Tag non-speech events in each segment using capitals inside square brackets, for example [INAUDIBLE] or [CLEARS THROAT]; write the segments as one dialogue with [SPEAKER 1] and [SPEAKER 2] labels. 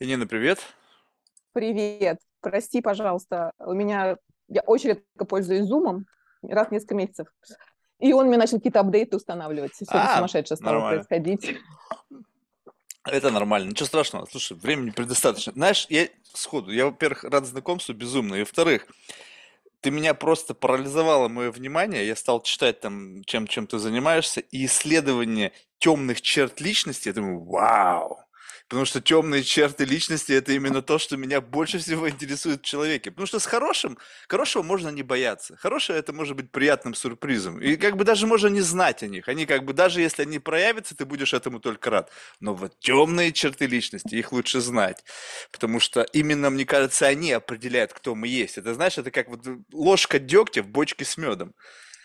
[SPEAKER 1] Янина, привет.
[SPEAKER 2] Привет. Прости, пожалуйста, у меня... Я очень редко пользуюсь Zoom, раз в несколько месяцев. И он мне начал какие-то апдейты устанавливать. Все а, сумасшедшее стало нормально. происходить.
[SPEAKER 1] Это нормально, ничего страшного. Слушай, времени предостаточно. Знаешь, я сходу, я, во-первых, рад знакомству безумно, и, во-вторых, ты меня просто парализовало мое внимание, я стал читать там, чем, чем ты занимаешься, и исследование темных черт личности, я думаю, вау, Потому что темные черты личности это именно то, что меня больше всего интересует в человеке. Потому что с хорошим, хорошего можно не бояться. Хорошее это может быть приятным сюрпризом. И как бы даже можно не знать о них. Они как бы, даже если они проявятся, ты будешь этому только рад. Но вот темные черты личности, их лучше знать. Потому что именно, мне кажется, они определяют, кто мы есть. Это знаешь, это как вот ложка дегтя в бочке с медом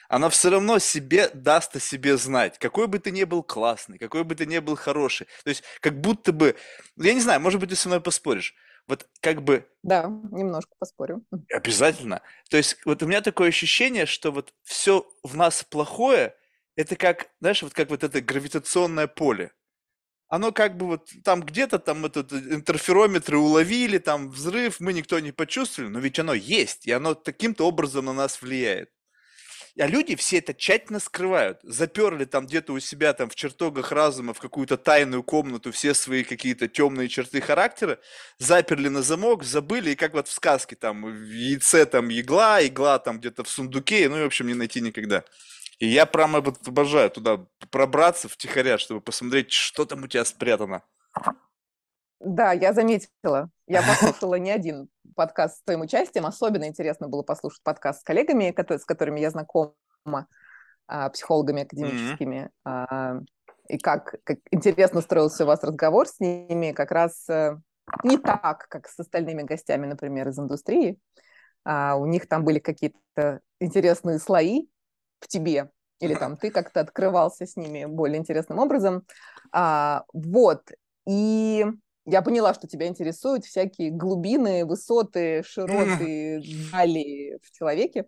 [SPEAKER 1] она все равно себе даст о себе знать, какой бы ты ни был классный, какой бы ты ни был хороший. То есть как будто бы, я не знаю, может быть, ты со мной поспоришь, вот как бы...
[SPEAKER 2] Да, немножко поспорю.
[SPEAKER 1] Обязательно. То есть вот у меня такое ощущение, что вот все в нас плохое, это как, знаешь, вот как вот это гравитационное поле. Оно как бы вот там где-то там этот интерферометры уловили, там взрыв, мы никто не почувствовали, но ведь оно есть, и оно таким-то образом на нас влияет. А люди все это тщательно скрывают. Заперли там где-то у себя там в чертогах разума в какую-то тайную комнату все свои какие-то темные черты характера, заперли на замок, забыли, и как вот в сказке там в яйце там игла, игла там где-то в сундуке, ну и в общем не найти никогда. И я прямо обожаю туда пробраться втихаря, чтобы посмотреть, что там у тебя спрятано.
[SPEAKER 2] Да, я заметила. Я [LAUGHS] послушала не один подкаст с твоим участием. Особенно интересно было послушать подкаст с коллегами, с которыми я знакома, а, психологами академическими. Mm-hmm. И как, как интересно строился у вас разговор с ними, как раз э, не так, как с остальными гостями, например, из индустрии. А у них там были какие-то интересные слои в тебе, или там ты как-то открывался с ними более интересным образом. А, вот. И я поняла, что тебя интересуют всякие глубины, высоты, широты, дали в человеке.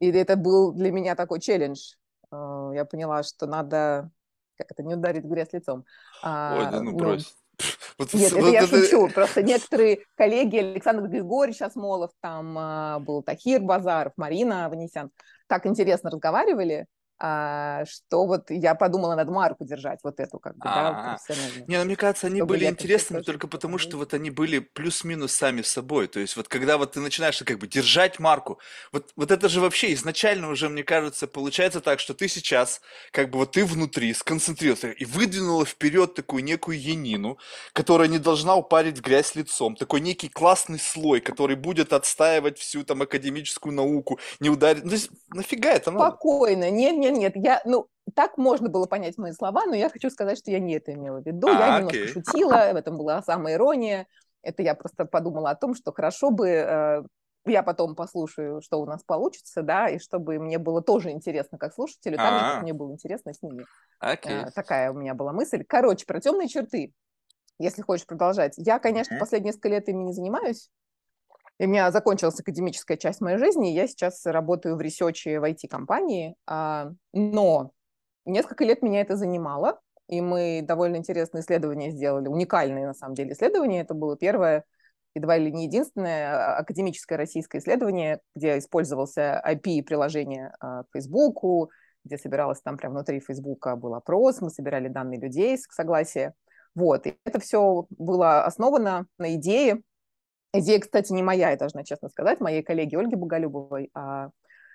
[SPEAKER 2] И это был для меня такой челлендж. А, я поняла, что надо, как это, не ударить в грязь лицом.
[SPEAKER 1] А, Ой, да ну, ну брось. [LAUGHS]
[SPEAKER 2] Вот, Нет, вот, это я это... шучу. Просто некоторые коллеги, Александр Григорьевич Осмолов, там а, был Тахир Базаров, Марина Ванесян, так интересно разговаривали, а, что вот я подумала, надо марку держать, вот эту как бы, да,
[SPEAKER 1] Не, ну, мне кажется, они были интересными только потому, что вот они были плюс-минус сами собой. То есть вот когда вот ты начинаешь как бы держать марку, вот, вот это же вообще изначально уже, мне кажется, получается так, что ты сейчас как бы вот ты внутри сконцентрировался и выдвинула вперед такую некую янину, которая не должна упарить в грязь лицом, такой некий классный слой, который будет отстаивать всю там академическую науку, не ударить. Ну, то есть нафига это
[SPEAKER 2] надо? Спокойно, нет, нет, нет, я, ну, так можно было понять мои слова, но я хочу сказать, что я не это имела в виду. А, я окей. немножко шутила, в этом была самая ирония. Это я просто подумала о том, что хорошо бы э, я потом послушаю, что у нас получится, да, и чтобы мне было тоже интересно как слушателю, так же, как мне было интересно с ними.
[SPEAKER 1] Okay.
[SPEAKER 2] Э, такая у меня была мысль. Короче, про темные черты, если хочешь продолжать. Я, конечно, mm-hmm. последние несколько лет ими не занимаюсь, и у меня закончилась академическая часть моей жизни, и я сейчас работаю в ресече в IT-компании, а, но несколько лет меня это занимало, и мы довольно интересные исследования сделали, уникальные на самом деле исследования. Это было первое, едва ли не единственное а, академическое российское исследование, где использовался IP-приложение а, к Facebook, где собиралось там прямо внутри Facebook был опрос, мы собирали данные людей с согласия. Вот, и это все было основано на идее, Идея, кстати, не моя, я должна честно сказать, моей коллеги Ольги Боголюбовой, а,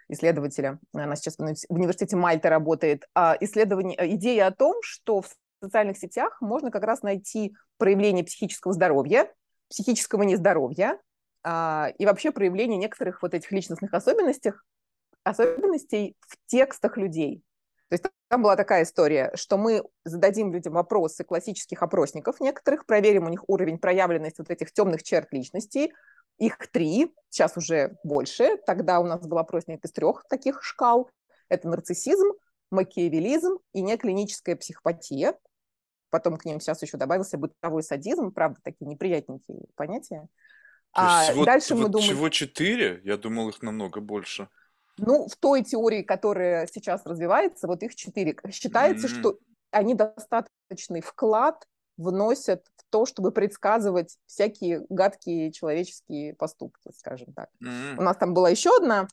[SPEAKER 2] исследователя. Она сейчас в университете Мальта работает. А исследование, э, идея о том, что в социальных сетях можно как раз найти проявление психического здоровья, психического нездоровья а, и вообще проявление некоторых вот этих личностных особенностей, особенностей в текстах людей. То есть там была такая история, что мы зададим людям вопросы классических опросников некоторых, проверим у них уровень проявленности вот этих темных черт личности. Их три, сейчас уже больше. Тогда у нас был опросник из трех таких шкал. Это нарциссизм, макиавелизм и неклиническая психопатия. Потом к ним сейчас еще добавился бытовой садизм, правда, такие неприятненькие понятия.
[SPEAKER 1] То а всего, дальше вот мы думаем... Всего четыре? Я думал, их намного больше.
[SPEAKER 2] Ну, в той теории, которая сейчас развивается, вот их четыре. Считается, mm-hmm. что они достаточный вклад вносят в то, чтобы предсказывать всякие гадкие человеческие поступки, скажем так. Mm-hmm. У нас там была еще одна,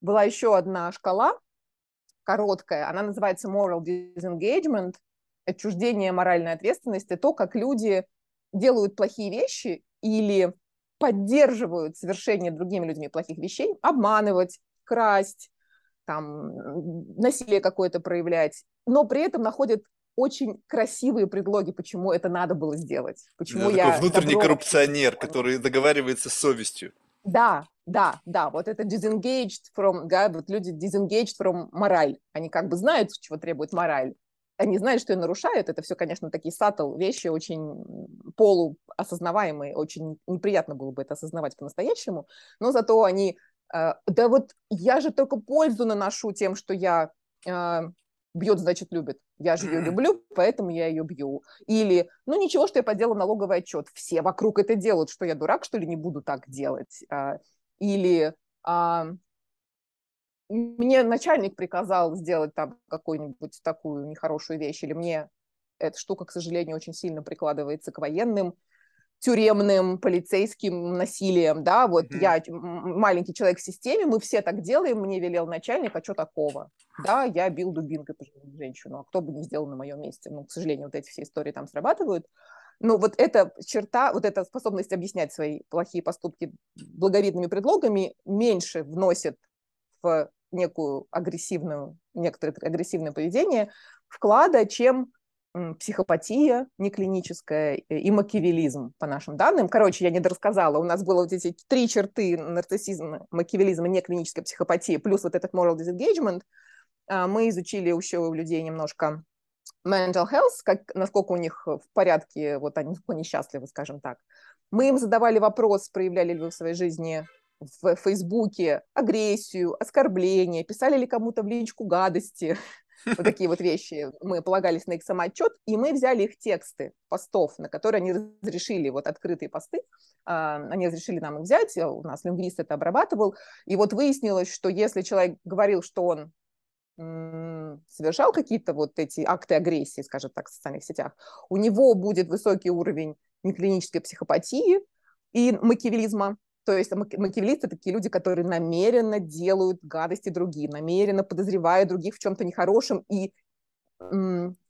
[SPEAKER 2] была еще одна шкала короткая, она называется moral disengagement, отчуждение моральной ответственности, то, как люди делают плохие вещи или поддерживают совершение другими людьми плохих вещей, обманывать, красть, там, насилие какое-то проявлять, но при этом находят очень красивые предлоги, почему это надо было сделать. Почему
[SPEAKER 1] да,
[SPEAKER 2] я
[SPEAKER 1] такой внутренний добро... коррупционер, который договаривается с совестью.
[SPEAKER 2] Да, да, да, вот это disengaged from, да, вот люди disengaged from мораль. Они как бы знают, чего требует мораль. Они знают, что ее нарушают. Это все, конечно, такие саттл вещи, очень полуосознаваемые. Очень неприятно было бы это осознавать по-настоящему. Но зато они да вот я же только пользу наношу тем, что я э, бьет, значит, любит. Я же ее люблю, поэтому я ее бью. Или, ну ничего, что я поделала налоговый отчет. Все вокруг это делают, что я дурак, что ли, не буду так делать. А, или а, мне начальник приказал сделать там какую-нибудь такую нехорошую вещь, или мне эта штука, к сожалению, очень сильно прикладывается к военным, тюремным, полицейским насилием, да, вот mm-hmm. я маленький человек в системе, мы все так делаем, мне велел начальник, а что такого? Да, я бил дубинкой женщину, а кто бы не сделал на моем месте? Ну, к сожалению, вот эти все истории там срабатывают. Но вот эта черта, вот эта способность объяснять свои плохие поступки благовидными предлогами меньше вносит в некую агрессивную, некоторое агрессивное поведение вклада, чем психопатия неклиническая и макиавелизм, по нашим данным. Короче, я не дорассказала. У нас было вот эти три черты нарциссизма, макиавелизма, неклиническая психопатия, плюс вот этот moral disengagement. А, мы изучили еще у людей немножко mental health, как, насколько у них в порядке, вот они, насколько они счастливы, скажем так. Мы им задавали вопрос, проявляли ли вы в своей жизни в Фейсбуке агрессию, оскорбления, писали ли кому-то в личку гадости, вот такие вот вещи. Мы полагались на их самоотчет, и мы взяли их тексты постов, на которые они разрешили, вот открытые посты, а, они разрешили нам их взять, у нас лингвист это обрабатывал, и вот выяснилось, что если человек говорил, что он совершал какие-то вот эти акты агрессии, скажем так, в социальных сетях, у него будет высокий уровень неклинической психопатии и макиавелизма, то есть макиавеллисты такие люди, которые намеренно делают гадости другим, намеренно подозревают других в чем-то нехорошем и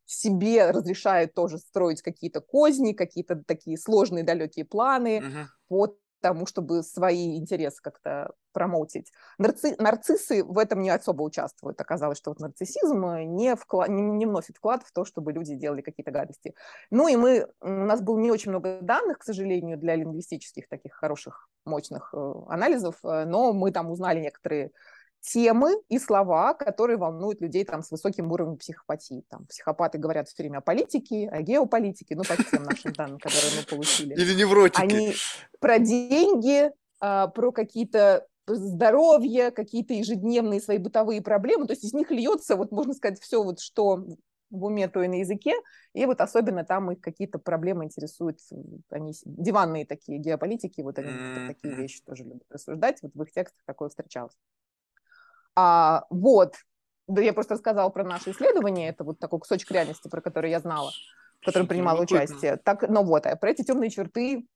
[SPEAKER 2] себе разрешают тоже строить какие-то козни, какие-то такие сложные далекие планы uh-huh. по тому, чтобы свои интересы как-то промоутить. Нарци... Нарциссы в этом не особо участвуют. Оказалось, что вот нарциссизм не, вклад... не, не вносит вклад в то, чтобы люди делали какие-то гадости. Ну и мы... У нас было не очень много данных, к сожалению, для лингвистических таких хороших, мощных э, анализов, э, но мы там узнали некоторые темы и слова, которые волнуют людей там с высоким уровнем психопатии. Там психопаты говорят все время о политике, о геополитике, ну, по тем нашим данным, которые мы получили.
[SPEAKER 1] Или невротики.
[SPEAKER 2] Они про деньги, а, про какие-то здоровье, какие-то ежедневные свои бытовые проблемы. То есть из них льется, вот можно сказать, все вот, что в уме, то и на языке. И вот особенно там их какие-то проблемы интересуют. Они диванные такие геополитики, вот они mm-hmm. такие вещи тоже любят рассуждать. Вот в их текстах такое встречалось. А, вот, да я просто рассказала про наше исследование, это вот такой кусочек реальности, про который я знала, в котором принимала участие. Так, ну вот, а про эти темные черты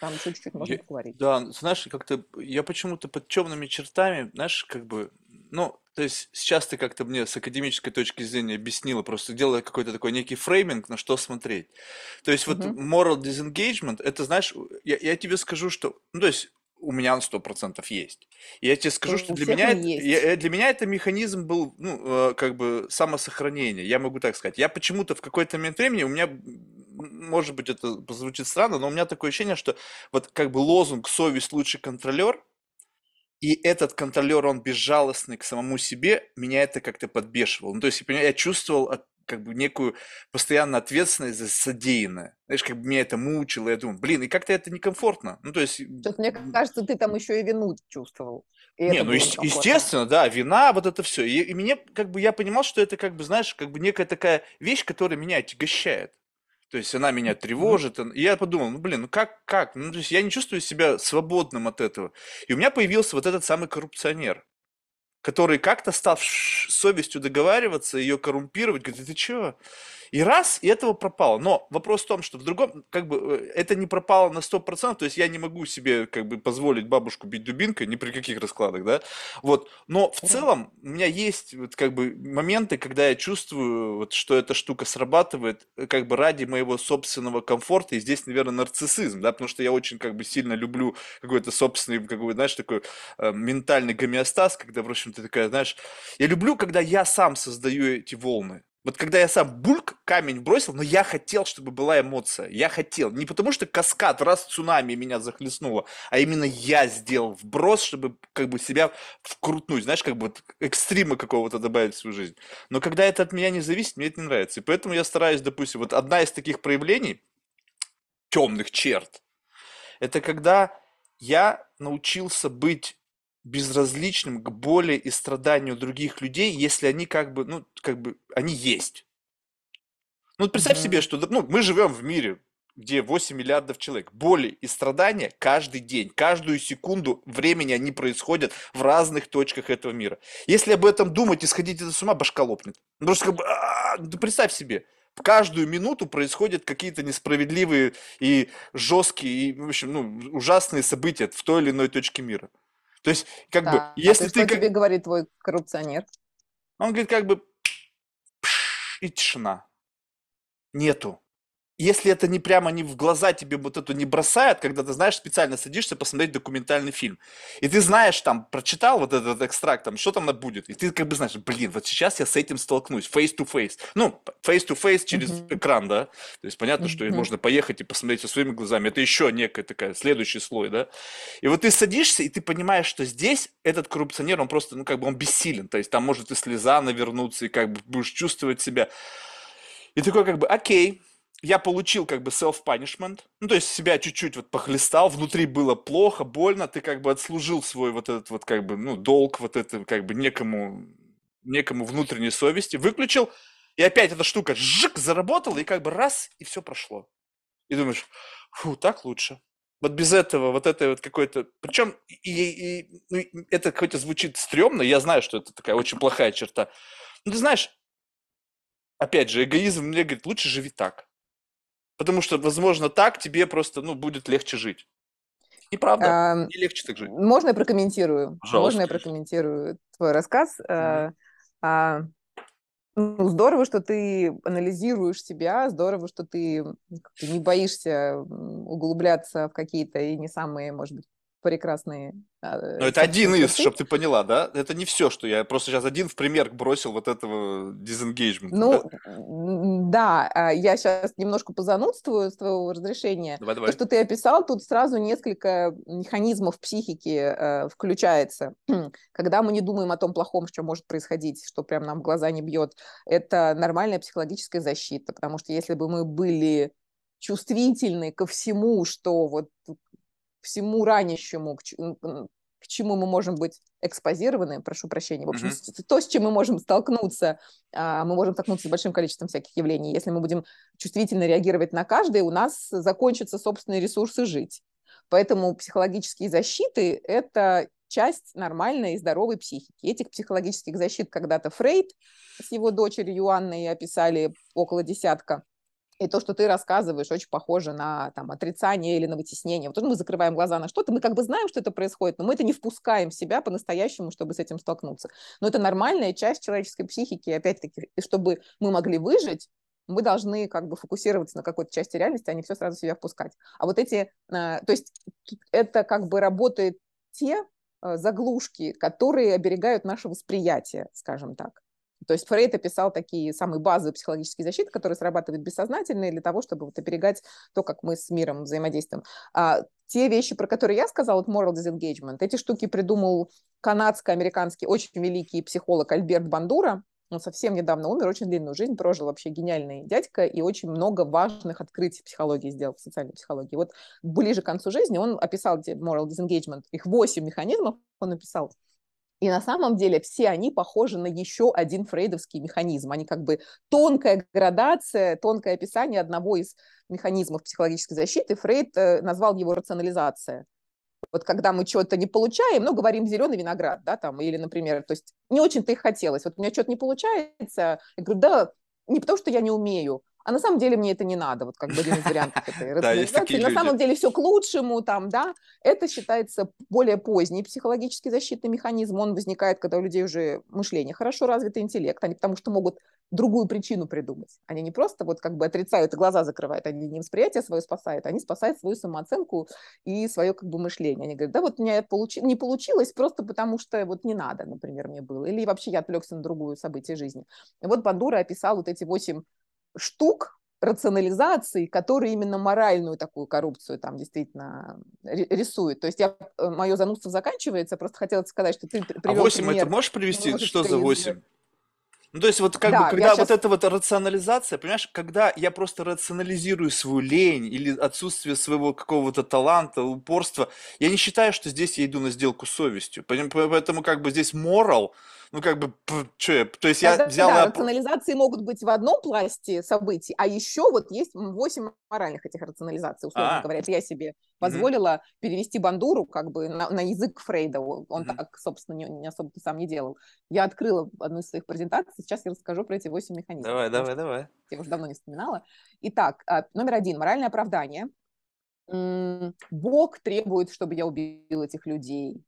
[SPEAKER 2] там еще чуть-чуть можно
[SPEAKER 1] Я-
[SPEAKER 2] поговорить.
[SPEAKER 1] Да, знаешь, как-то я почему-то под темными чертами, знаешь, как бы, ну, то есть сейчас ты как-то мне с академической точки зрения объяснила, просто делая какой-то такой некий фрейминг, на что смотреть. То есть вот
[SPEAKER 2] Мгм.
[SPEAKER 1] moral disengagement, это, знаешь, я, я тебе скажу, что, ну, то есть у меня он сто процентов есть. И я тебе скажу, что для меня, я- для меня это механизм был, ну, э, как бы самосохранения. Я могу так сказать. Я почему-то в какой-то момент времени, у меня, может быть, это звучит странно, но у меня такое ощущение, что вот как бы лозунг «совесть лучший контролер», и этот контролер, он безжалостный к самому себе, меня это как-то подбешивало. Ну, то есть, я я чувствовал от- как бы некую постоянную ответственность за содеянное. Знаешь, как бы меня это мучило, я думаю, блин, и как-то это некомфортно. Ну, то есть...
[SPEAKER 2] Что-то мне кажется, ты там еще и вину чувствовал. И
[SPEAKER 1] Не, ну,
[SPEAKER 2] некомфортно.
[SPEAKER 1] естественно, да, вина, вот это все. И, и мне, как бы, я понимал, что это, как бы, знаешь, как бы некая такая вещь, которая меня отягощает. То есть она меня тревожит. И я подумал, ну, блин, ну как, как? Ну, то есть я не чувствую себя свободным от этого. И у меня появился вот этот самый коррупционер, который как-то стал с совестью договариваться, ее коррумпировать, говорит, ты чё? И раз, и этого пропало. Но вопрос в том, что в другом, как бы, э, это не пропало на 100%, то есть я не могу себе, как бы, позволить бабушку бить дубинкой, ни при каких раскладах, да, вот. Но в целом у меня есть, вот, как бы, моменты, когда я чувствую, вот, что эта штука срабатывает, э, как бы, ради моего собственного комфорта, и здесь, наверное, нарциссизм, да, потому что я очень, как бы, сильно люблю какой-то собственный, как бы, знаешь, такой э, ментальный гомеостаз, когда, в общем, ты такая, знаешь, я люблю, когда я сам создаю эти волны, вот когда я сам бульк камень бросил, но я хотел, чтобы была эмоция. Я хотел. Не потому что каскад, раз цунами меня захлестнуло, а именно я сделал вброс, чтобы как бы себя вкрутнуть. Знаешь, как бы вот экстрима какого-то добавить в свою жизнь. Но когда это от меня не зависит, мне это не нравится. И поэтому я стараюсь, допустим, вот одна из таких проявлений темных черт, это когда я научился быть безразличным к боли и страданию других людей, если они как бы, ну, как бы, они есть. Ну, представь mm-hmm. себе, что ну, мы живем в мире, где 8 миллиардов человек. Боли и страдания каждый день, каждую секунду времени они происходят в разных точках этого мира. Если об этом думать и сходить это с ума, башка лопнет. Ну, просто как бы, ну, представь себе, в каждую минуту происходят какие-то несправедливые и жесткие, и, в общем, ну, ужасные события в той или иной точке мира. То есть, как да. бы, если
[SPEAKER 2] а ты... Что как... тебе говорит твой коррупционер?
[SPEAKER 1] Он говорит, как бы, и тишина. Нету если это не прямо не в глаза тебе вот эту не бросает, когда ты, знаешь, специально садишься посмотреть документальный фильм, и ты знаешь, там, прочитал вот этот экстракт, там, что там будет, и ты как бы знаешь, блин, вот сейчас я с этим столкнусь, face-to-face. Ну, face-to-face через mm-hmm. экран, да, то есть понятно, mm-hmm. что можно поехать и посмотреть со своими глазами, это еще некая такая, следующий слой, да, и вот ты садишься, и ты понимаешь, что здесь этот коррупционер, он просто, ну, как бы он бессилен, то есть там может и слеза навернуться, и как бы будешь чувствовать себя, и такой как бы, окей, я получил как бы self-punishment, ну, то есть себя чуть-чуть вот похлестал, внутри было плохо, больно, ты как бы отслужил свой вот этот вот как бы, ну, долг вот это как бы некому, некому внутренней совести, выключил, и опять эта штука жик заработала, и как бы раз, и все прошло. И думаешь, фу, так лучше. Вот без этого, вот этой вот какой-то... Причем и, и, ну, это какой-то звучит стрёмно, я знаю, что это такая очень плохая черта. Но ты знаешь, опять же, эгоизм мне говорит, лучше живи так. Потому что, возможно, так тебе просто, ну, будет легче жить. И правда, а, не легче так жить.
[SPEAKER 2] Можно я прокомментирую? Пожалуйста. Можно я прокомментирую твой рассказ? Mm-hmm. А, ну, здорово, что ты анализируешь себя, здорово, что ты не боишься углубляться в какие-то и не самые, может быть, прекрасные.
[SPEAKER 1] А, Но это один из, чтобы ты поняла, да? Это не все, что я просто сейчас один в пример бросил вот этого disengagement.
[SPEAKER 2] Ну, да, да а, я сейчас немножко позанудствую с твоего разрешения. Давай, давай. То, что ты описал, тут сразу несколько механизмов психики э, включается. [CLEARS THROAT] Когда мы не думаем о том плохом, что может происходить, что прям нам в глаза не бьет, это нормальная психологическая защита, потому что если бы мы были чувствительны ко всему, что вот всему ранящему, к, чему мы можем быть экспозированы, прошу прощения, в общем, mm-hmm. то, с чем мы можем столкнуться, а, мы можем столкнуться с большим количеством всяких явлений. Если мы будем чувствительно реагировать на каждое, у нас закончатся собственные ресурсы жить. Поэтому психологические защиты – это часть нормальной и здоровой психики. Этих психологических защит когда-то Фрейд с его дочерью Юанной описали около десятка. И то, что ты рассказываешь, очень похоже на там, отрицание или на вытеснение. Вот мы закрываем глаза на что-то, мы как бы знаем, что это происходит, но мы это не впускаем в себя по-настоящему, чтобы с этим столкнуться. Но это нормальная часть человеческой психики, и опять-таки, чтобы мы могли выжить, мы должны как бы фокусироваться на какой-то части реальности, а не все сразу себя впускать. А вот эти, э, то есть это как бы работает те э, заглушки, которые оберегают наше восприятие, скажем так. То есть Фрейд описал такие самые базовые психологические защиты, которые срабатывают бессознательно для того, чтобы вот оберегать то, как мы с миром взаимодействуем. А, те вещи, про которые я сказала, вот moral disengagement, эти штуки придумал канадско-американский очень великий психолог Альберт Бандура. Он совсем недавно умер, очень длинную жизнь прожил, вообще гениальный дядька, и очень много важных открытий в психологии сделал, в социальной психологии. Вот ближе к концу жизни он описал moral disengagement, их восемь механизмов он написал. И на самом деле все они похожи на еще один фрейдовский механизм. Они как бы тонкая градация, тонкое описание одного из механизмов психологической защиты. Фрейд э, назвал его рационализация. Вот когда мы что-то не получаем, ну, говорим зеленый виноград, да, там, или, например, то есть не очень-то и хотелось. Вот у меня что-то не получается, я говорю, да, не потому, что я не умею, а на самом деле мне это не надо, вот как бы один из вариантов [LAUGHS] этой рационализации. На самом деле все к лучшему, там, да, это считается более поздний психологический защитный механизм, он возникает, когда у людей уже мышление хорошо развито, интеллект, они потому что могут другую причину придумать. Они не просто вот как бы отрицают и глаза закрывают, они не восприятие свое спасают, они спасают свою самооценку и свое как бы мышление. Они говорят, да вот у меня получи... не получилось просто потому, что вот не надо, например, мне было. Или вообще я отвлекся на другую событие жизни. И вот Бандура описал вот эти восемь штук рационализации, которые именно моральную такую коррупцию там действительно рисуют. То есть я, э, мое занудство заканчивается, просто хотела сказать, что ты
[SPEAKER 1] привел А 8 пример, это можешь привести? Что за 8? Ну, то есть вот как да, бы, когда вот сейчас... эта вот рационализация, понимаешь, когда я просто рационализирую свою лень или отсутствие своего какого-то таланта, упорства, я не считаю, что здесь я иду на сделку с совестью. Поэтому как бы здесь морал, ну, как бы, что я, то есть я
[SPEAKER 2] да,
[SPEAKER 1] взял...
[SPEAKER 2] Да, рационализации могут быть в одном пласте событий, а еще вот есть 8 моральных этих рационализаций, условно а. говоря. Это я себе позволила mm-hmm. перевести бандуру как бы на, на язык Фрейда. Он mm-hmm. так, собственно, не, не особо сам не делал. Я открыла одну из своих презентаций, сейчас я расскажу про эти 8 механизмов.
[SPEAKER 1] Давай, давай, давай.
[SPEAKER 2] Я уже давно не вспоминала. Итак, а, номер один. Моральное оправдание. Бог требует, чтобы я убил этих людей.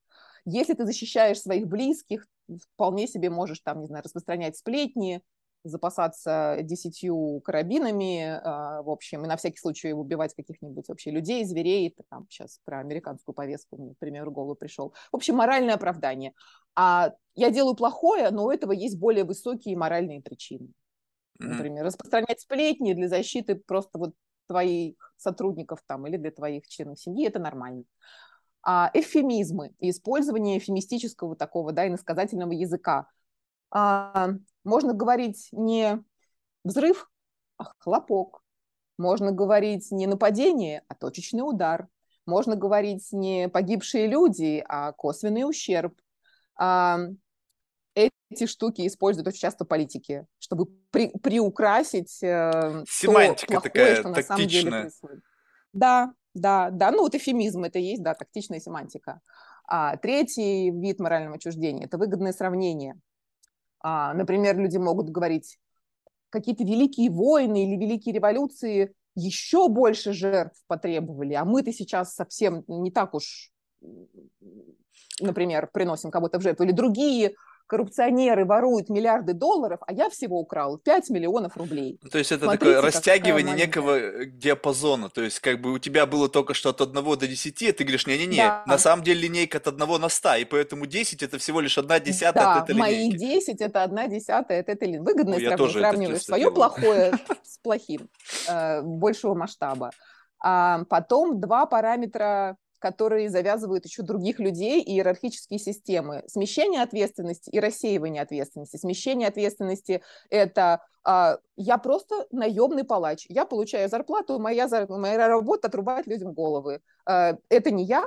[SPEAKER 2] Если ты защищаешь своих близких, вполне себе можешь там, не знаю, распространять сплетни, запасаться десятью карабинами, э, в общем, и на всякий случай убивать каких-нибудь вообще людей, зверей, это там сейчас про американскую повестку, мне, например, в голову пришел. В общем, моральное оправдание. А я делаю плохое, но у этого есть более высокие моральные причины. Например, распространять сплетни для защиты просто вот твоих сотрудников там или для твоих членов семьи, это нормально а, эвфемизмы и использование эвфемистического такого, да, иносказательного языка. А, можно говорить не взрыв, а хлопок. Можно говорить не нападение, а точечный удар. Можно говорить не погибшие люди, а косвенный ущерб. А, эти штуки используют очень часто политики, чтобы при, приукрасить э,
[SPEAKER 1] Семантика то плохое, такая что на самом деле происходит.
[SPEAKER 2] Да, да, да, ну вот эфемизм это есть, да, тактичная семантика. А, третий вид морального отчуждения – это выгодное сравнение. А, например, люди могут говорить, какие-то великие войны или великие революции еще больше жертв потребовали, а мы-то сейчас совсем не так уж, например, приносим кого-то в жертву. Или другие коррупционеры воруют миллиарды долларов, а я всего украл 5 миллионов рублей.
[SPEAKER 1] То есть это Смотрите, такое растягивание некого э, диапазона. То есть как бы у тебя было только что от 1 до 10, а ты говоришь, не-не-не, да. на самом деле линейка от 1 на 100, и поэтому 10 это всего лишь 1 десятая да, от этой
[SPEAKER 2] мои 10 это 1 десятая от этой линейки. Выгодно ну, сравнивать, сравниваешь свое делаю. плохое [LAUGHS] с плохим, э, большего масштаба. А потом два параметра которые завязывают еще других людей и иерархические системы. Смещение ответственности и рассеивание ответственности. Смещение ответственности – это а, я просто наемный палач. Я получаю зарплату, моя, моя работа – отрубать людям головы. А, это не я,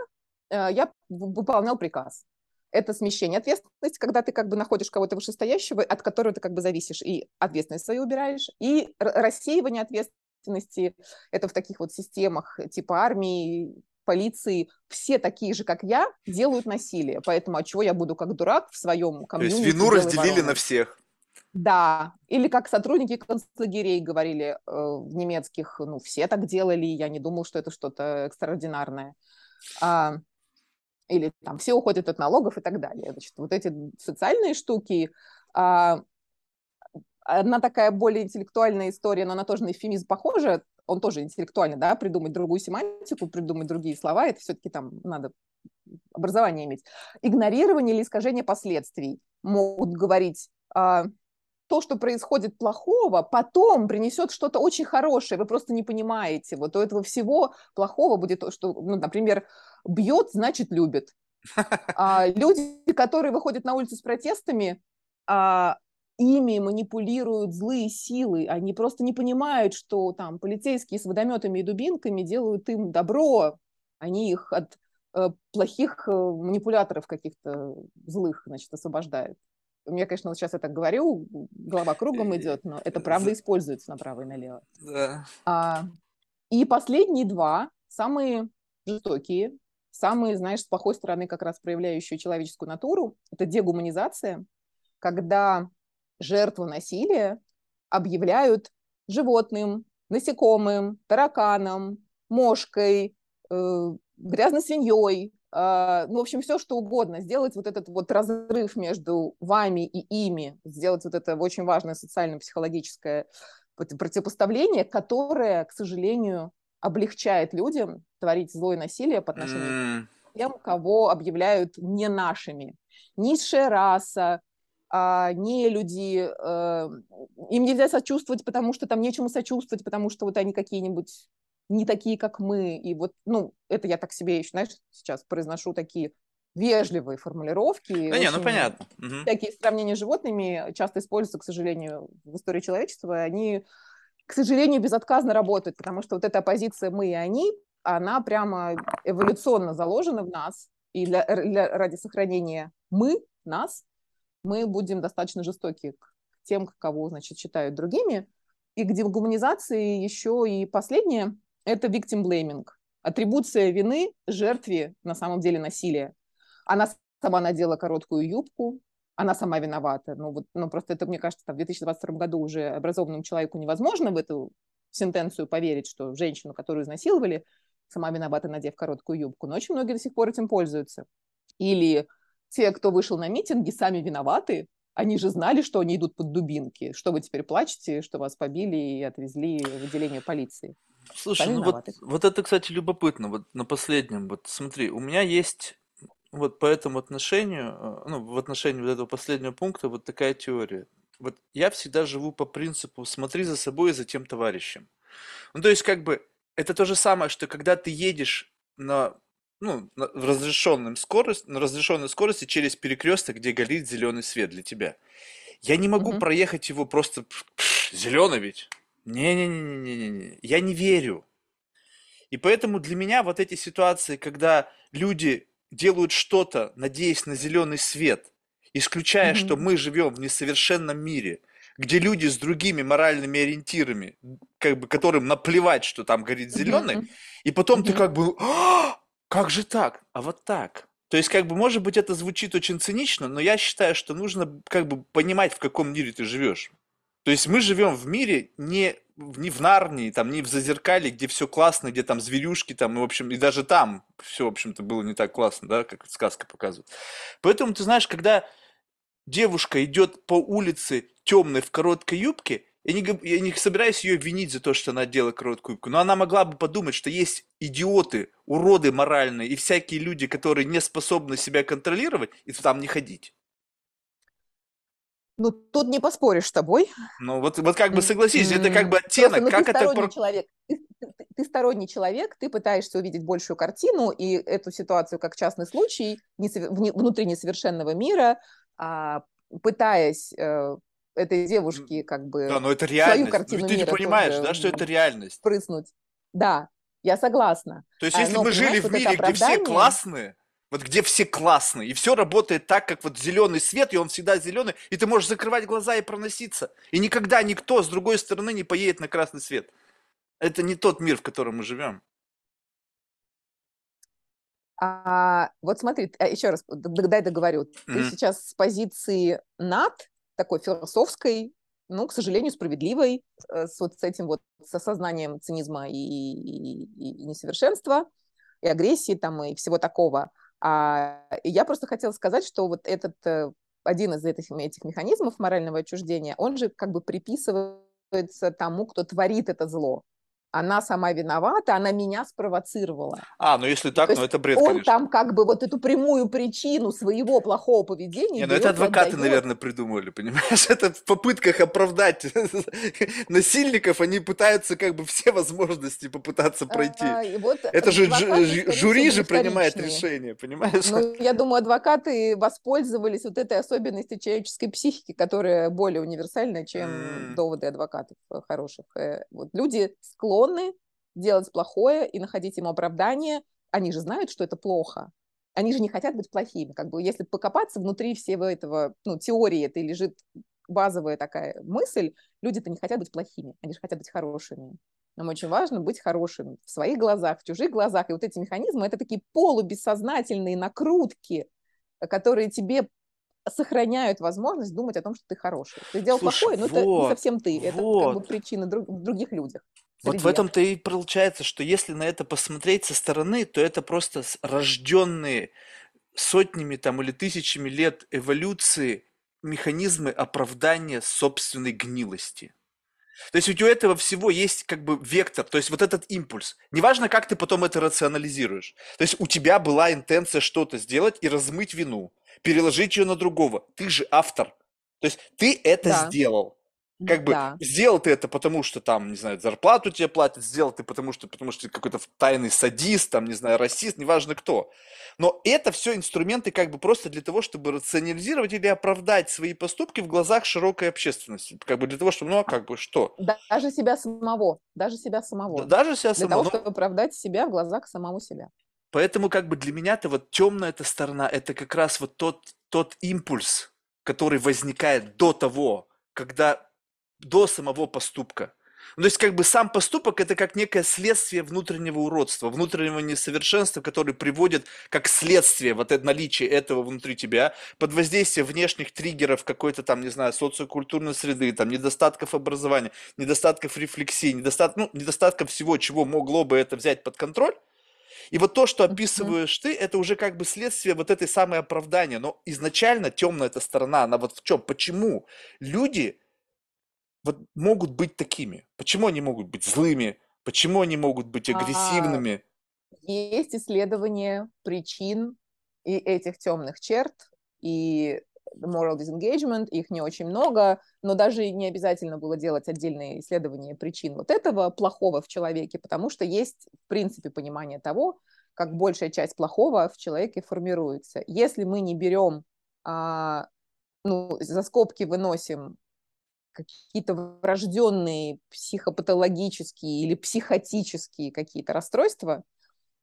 [SPEAKER 2] а, я выполнял приказ. Это смещение ответственности, когда ты как бы находишь кого-то вышестоящего, от которого ты как бы зависишь, и ответственность свою убираешь, и рассеивание ответственности – это в таких вот системах типа армии, полиции, все такие же, как я, делают насилие. Поэтому от чего я буду как дурак в своем комьюнити?
[SPEAKER 1] То есть вину разделили вороны. на всех.
[SPEAKER 2] Да, или как сотрудники концлагерей говорили э, в немецких, ну, все так делали, я не думал, что это что-то экстраординарное. А, или там все уходят от налогов и так далее. Значит, вот эти социальные штуки, а, одна такая более интеллектуальная история, но она тоже на эфемизм похожа, он тоже интеллектуально, да, придумать другую семантику, придумать другие слова, это все-таки там надо образование иметь. Игнорирование или искажение последствий. Могут говорить, а, то, что происходит плохого, потом принесет что-то очень хорошее, вы просто не понимаете. Вот у этого всего плохого будет то, что, ну, например, бьет, значит, любит. [LAUGHS] А люди, которые выходят на улицу с протестами, а, ими манипулируют злые силы, они просто не понимают, что там полицейские с водометами и дубинками делают им добро, они их от э, плохих э, манипуляторов каких-то злых, значит, освобождают. У меня, конечно, вот сейчас я так говорю, голова кругом идет, но это правда используется направо и налево. Да. А, и последние два, самые жестокие, самые, знаешь, с плохой стороны как раз проявляющие человеческую натуру, это дегуманизация, когда жертву насилия объявляют животным, насекомым, тараканом, мошкой, э, грязной свиньей, э, ну, в общем, все, что угодно, сделать вот этот вот разрыв между вами и ими, сделать вот это очень важное социально-психологическое противопоставление, которое, к сожалению, облегчает людям творить зло и насилие по отношению mm. к тем, кого объявляют не нашими. Низшая раса, а, не люди, а, им нельзя сочувствовать, потому что там нечему сочувствовать, потому что вот они какие-нибудь не такие, как мы. И вот, ну, это я так себе еще, знаешь, сейчас произношу такие вежливые формулировки.
[SPEAKER 1] Да не, ну понятно.
[SPEAKER 2] Всякие сравнения с животными часто используются, к сожалению, в истории человечества, они, к сожалению, безотказно работают, потому что вот эта оппозиция «мы» и «они», она прямо эволюционно заложена в нас, и для, для, ради сохранения «мы», нас, мы будем достаточно жестоки к тем, кого, значит, считают другими. И к дегуманизации еще и последнее – это victim blaming. Атрибуция вины жертве на самом деле насилия. Она сама надела короткую юбку, она сама виновата. Ну, вот, ну просто это, мне кажется, в 2022 году уже образованному человеку невозможно в эту сентенцию поверить, что женщину, которую изнасиловали, сама виновата, надев короткую юбку. Но очень многие до сих пор этим пользуются. Или те, кто вышел на митинги, сами виноваты. Они же знали, что они идут под дубинки. Что вы теперь плачете, что вас побили и отвезли в отделение полиции?
[SPEAKER 1] Слушай, ну вот, вот это, кстати, любопытно. Вот на последнем, вот смотри, у меня есть вот по этому отношению, э, ну, в отношении вот этого последнего пункта вот такая теория. Вот я всегда живу по принципу «смотри за собой и за тем товарищем». Ну, то есть, как бы, это то же самое, что когда ты едешь на ну, в разрешенном скорость, на разрешенной скорости через перекресток, где горит зеленый свет для тебя. Я не могу угу. проехать его просто зеленый ведь. Не-не-не-не-не-не. Я не верю. И поэтому для меня вот эти ситуации, когда люди делают что-то, надеясь на зеленый свет, исключая, что мы живем в несовершенном мире, где люди с другими моральными ориентирами, как бы которым наплевать, что там горит зеленый, mm и потом ты как бы, а, как же так? А вот так. То есть, как бы, может быть, это звучит очень цинично, но я считаю, что нужно как бы понимать, в каком мире ты живешь. То есть мы живем в мире не, не в Нарнии, там, не в Зазеркале, где все классно, где там зверюшки, там, и, в общем, и даже там все, в общем-то, было не так классно, да, как сказка показывает. Поэтому, ты знаешь, когда девушка идет по улице темной в короткой юбке, я не, я не собираюсь ее винить за то, что она делала короткую юбку, но она могла бы подумать, что есть идиоты, уроды моральные и всякие люди, которые не способны себя контролировать, и там не ходить.
[SPEAKER 2] Ну, тут не поспоришь с тобой.
[SPEAKER 1] Ну, вот, вот как бы согласись, это как бы оттенок. Просто, ну,
[SPEAKER 2] как
[SPEAKER 1] ты
[SPEAKER 2] это... человек. Ты, ты, ты сторонний человек, ты пытаешься увидеть большую картину, и эту ситуацию как частный случай внутри несовершенного мира, а, пытаясь э, этой девушки как бы
[SPEAKER 1] да, но это реальность. свою картину Ты мира не понимаешь, да, что это реальность?
[SPEAKER 2] Прыснуть. Да, я согласна.
[SPEAKER 1] То есть, если но, мы жили в мире, где все классные, вот где все классные, и все работает так, как вот зеленый свет, и он всегда зеленый, и ты можешь закрывать глаза и проноситься. И никогда никто с другой стороны не поедет на красный свет. Это не тот мир, в котором мы живем.
[SPEAKER 2] А, вот смотри, а, еще раз, дай договорю. Mm-hmm. Ты сейчас с позиции над такой философской, ну, к сожалению, справедливой, э, с вот с этим вот с осознанием цинизма и, и, и несовершенства, и агрессии там, и всего такого. А я просто хотела сказать, что вот этот э, один из этих, этих механизмов морального отчуждения, он же как бы приписывается тому, кто творит это зло она сама виновата, она меня спровоцировала.
[SPEAKER 1] А, ну если так, То ну это бред,
[SPEAKER 2] он
[SPEAKER 1] конечно.
[SPEAKER 2] там как бы вот эту прямую причину своего плохого поведения...
[SPEAKER 1] Не, ну это адвокаты, отдает. наверное, придумали, понимаешь? [LAUGHS] Это в попытках оправдать [LAUGHS] насильников, они пытаются как бы все возможности попытаться пройти. А, вот это же жюри же принимает решение, понимаешь?
[SPEAKER 2] Ну, я думаю, адвокаты воспользовались вот этой особенностью человеческой психики, которая более универсальна, чем доводы адвокатов хороших. Э, вот люди склонны склонны делать плохое и находить ему оправдание. Они же знают, что это плохо. Они же не хотят быть плохими. Как бы, если покопаться внутри всего этого, ну, теории этой лежит базовая такая мысль, люди-то не хотят быть плохими, они же хотят быть хорошими. Нам очень важно быть хорошими в своих глазах, в чужих глазах. И вот эти механизмы — это такие полубессознательные накрутки, которые тебе сохраняют возможность думать о том, что ты хороший. Ты сделал
[SPEAKER 1] Слушай,
[SPEAKER 2] плохое, но это не
[SPEAKER 1] вот,
[SPEAKER 2] совсем ты, это как бы
[SPEAKER 1] вот.
[SPEAKER 2] причина друг- в других людях,
[SPEAKER 1] Вот в этом-то и получается, что если на это посмотреть со стороны, то это просто рожденные сотнями там или тысячами лет эволюции механизмы оправдания собственной гнилости. То есть у этого всего есть как бы вектор, то есть вот этот импульс. Неважно, как ты потом это рационализируешь. То есть у тебя была интенция что-то сделать и размыть вину, переложить ее на другого. Ты же автор. То есть ты это
[SPEAKER 2] Да,
[SPEAKER 1] сделал. Как бы
[SPEAKER 2] да.
[SPEAKER 1] сделал ты это потому, что там, не знаю, зарплату тебе платят, сделал ты потому, что, потому что ты какой-то тайный садист, там, не знаю, расист, неважно кто. Но это все инструменты как бы просто для того, чтобы рационализировать или оправдать свои поступки в глазах широкой общественности. Как бы для того, чтобы, ну, а как бы что?
[SPEAKER 2] Даже себя самого, даже себя самого.
[SPEAKER 1] Даже себя
[SPEAKER 2] Для
[SPEAKER 1] самого.
[SPEAKER 2] того,
[SPEAKER 1] Ну,
[SPEAKER 2] чтобы оправдать себя в глазах самого себя.
[SPEAKER 1] поэтому как бы для меня-то вот темная эта сторона, это как раз вот тот, тот импульс, который возникает до того, когда до самого поступка. Ну, то есть как бы сам поступок это как некое следствие внутреннего уродства, внутреннего несовершенства, который приводит как следствие вот это наличие этого внутри тебя под воздействие внешних триггеров какой-то там, не знаю, социокультурной среды, там недостатков образования, недостатков рефлексии, недостат, ну, недостатков всего, чего могло бы это взять под контроль. И вот то, что описываешь ты, это уже как бы следствие вот этой самой оправдания. Но изначально темная эта сторона, она вот в чем? Почему люди вот могут быть такими? Почему они могут быть злыми? Почему они могут быть
[SPEAKER 2] А,
[SPEAKER 1] агрессивными?
[SPEAKER 2] Есть исследование причин и этих темных черт, и moral disengagement, их не очень много, но даже не обязательно было делать отдельные исследования причин вот этого плохого в человеке, потому что есть, в принципе, понимание того, как большая часть плохого в человеке формируется. Если мы не берем, а, ну, за скобки выносим какие-то врожденные психопатологические или психотические какие-то расстройства,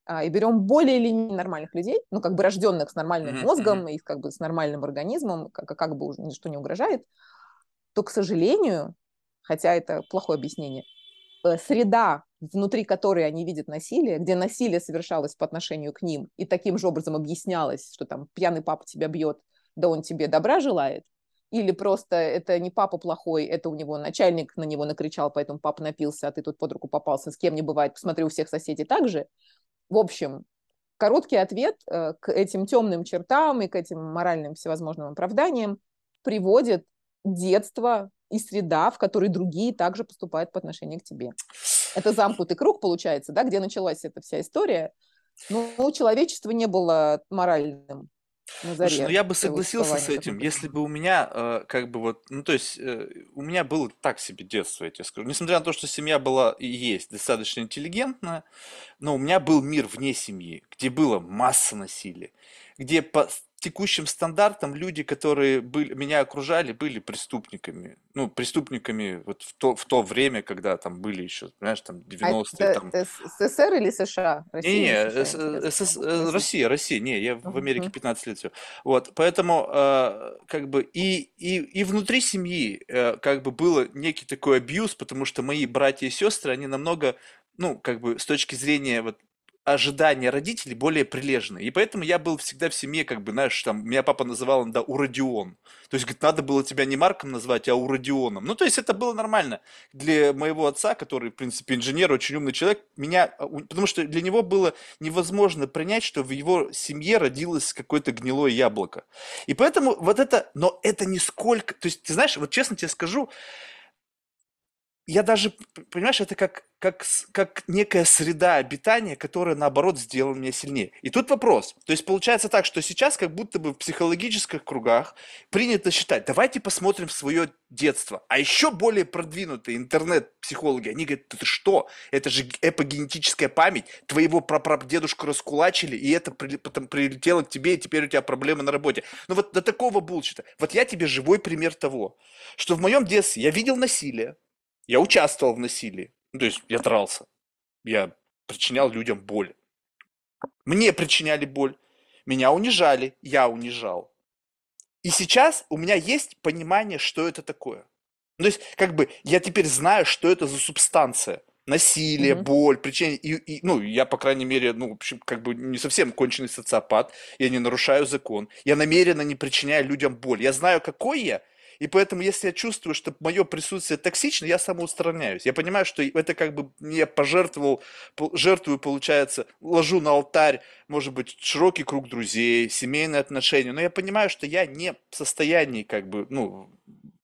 [SPEAKER 2] а, и берем более или менее нормальных людей, ну, как бы рожденных с нормальным мозгом и как бы с нормальным организмом, как, как бы уже ничто не угрожает, то, к сожалению, хотя это плохое объяснение, э, среда, внутри которой они видят насилие, где насилие совершалось по отношению к ним, и таким же образом объяснялось, что там пьяный папа тебя бьет, да он тебе добра желает, или просто это не папа плохой, это у него начальник на него накричал, поэтому папа напился, а ты тут под руку попался, с кем не бывает, посмотри, у всех соседей так же. В общем, короткий ответ э, к этим темным чертам и к этим моральным всевозможным оправданиям приводит детство и среда, в которой другие также поступают по отношению к тебе. Это замкнутый круг, получается, да, где началась эта вся история. Ну, человечество не было моральным на заре.
[SPEAKER 1] Слушай, ну я бы согласился с этим, если бы у меня, э, как бы вот, ну то есть, э, у меня было так себе детство, я тебе скажу. Несмотря на то, что семья была и есть достаточно интеллигентная, но у меня был мир вне семьи, где было масса насилия, где по текущим стандартам люди, которые были, меня окружали, были преступниками. Ну, преступниками вот в то, в то время, когда там были еще, знаешь, там
[SPEAKER 2] А
[SPEAKER 1] 90-е,
[SPEAKER 2] это
[SPEAKER 1] там
[SPEAKER 2] СССР или США? Россия
[SPEAKER 1] не, не,
[SPEAKER 2] США?
[SPEAKER 1] э. СС-
[SPEAKER 2] Россия.
[SPEAKER 1] Россия, не, я в Америке
[SPEAKER 2] Мгм.
[SPEAKER 1] 15 лет все. Вот, поэтому, э, как бы, и, и, и внутри семьи, э, как бы, было некий такой абьюз, потому что мои братья и сестры, они намного, ну, как бы, с точки зрения, вот, ожидания родителей более прилежные. И поэтому я был всегда в семье, как бы, знаешь, там, меня папа называл иногда Уродион. То есть, говорит, надо было тебя не Марком назвать, а Уродионом. Ну, то есть, это было нормально для моего отца, который, в принципе, инженер, очень умный человек, меня, а, потому что для него было невозможно принять, что в его семье родилось какое-то гнилое яблоко. И поэтому вот это, но это нисколько, то есть, ты знаешь, вот честно тебе скажу, я даже, понимаешь, это как, как, как некая среда обитания, которая, наоборот, сделала меня сильнее. И тут вопрос. То есть получается так, что сейчас как будто бы в психологических кругах принято считать, давайте посмотрим свое детство. А еще более продвинутые интернет-психологи, они говорят, ты что? Это же эпогенетическая память. Твоего прапрадедушку раскулачили, и это при- потом прилетело к тебе, и теперь у тебя проблемы на работе. Ну вот до такого булчита. Вот я тебе живой пример того, что в моем детстве я видел насилие, я участвовал в насилии. Ну, то есть я дрался. Я причинял людям боль. Мне причиняли боль. Меня унижали. Я унижал. И сейчас у меня есть понимание, что это такое. Ну, То есть, как бы, я теперь знаю, что это за субстанция. насилие,
[SPEAKER 2] Мгм.
[SPEAKER 1] боль, причинение. И, и, ну, я, по крайней мере, ну, в общем, как бы не совсем конченый социопат, я не нарушаю закон, я намеренно не причиняю людям боль. Я знаю, какой я, и поэтому, если я чувствую, что мое присутствие токсично, я самоустраняюсь. Я понимаю, что это как бы я пожертвовал, жертвую, получается, ложу на алтарь, может быть, широкий круг друзей, семейные отношения, но я понимаю, что я не в состоянии как бы, ну,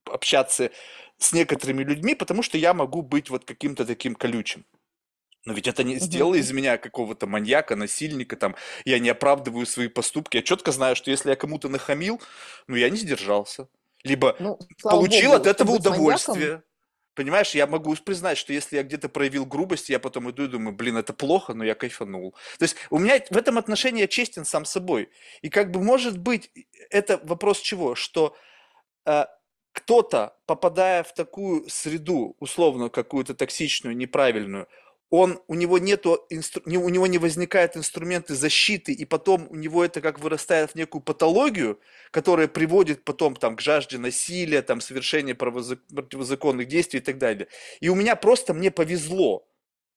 [SPEAKER 1] общаться с некоторыми людьми, потому что я могу быть вот каким-то таким колючим. Но ведь это не сделало из меня какого-то маньяка, насильника, там, я не оправдываю свои поступки. Я четко знаю, что если я кому-то нахамил, ну, я не сдержался. Либо
[SPEAKER 2] Ну,
[SPEAKER 1] получил
[SPEAKER 2] богу,
[SPEAKER 1] от этого
[SPEAKER 2] быть маньяком,
[SPEAKER 1] удовольствие. Понимаешь, я могу признать, что если я где-то проявил грубость, я потом иду и думаю, блин, это плохо, но я кайфанул. То есть у меня в этом отношении я честен сам собой. И как бы может быть, это вопрос чего? Что э, кто-то, попадая в такую среду, условно какую-то токсичную, неправильную, он, у него нету, инстру- у него не возникают инструменты защиты, и потом у него это как вырастает в некую патологию, которая приводит потом там, к жажде насилия, там, совершения правозак- противозаконных действий и так далее. И у меня просто, мне повезло,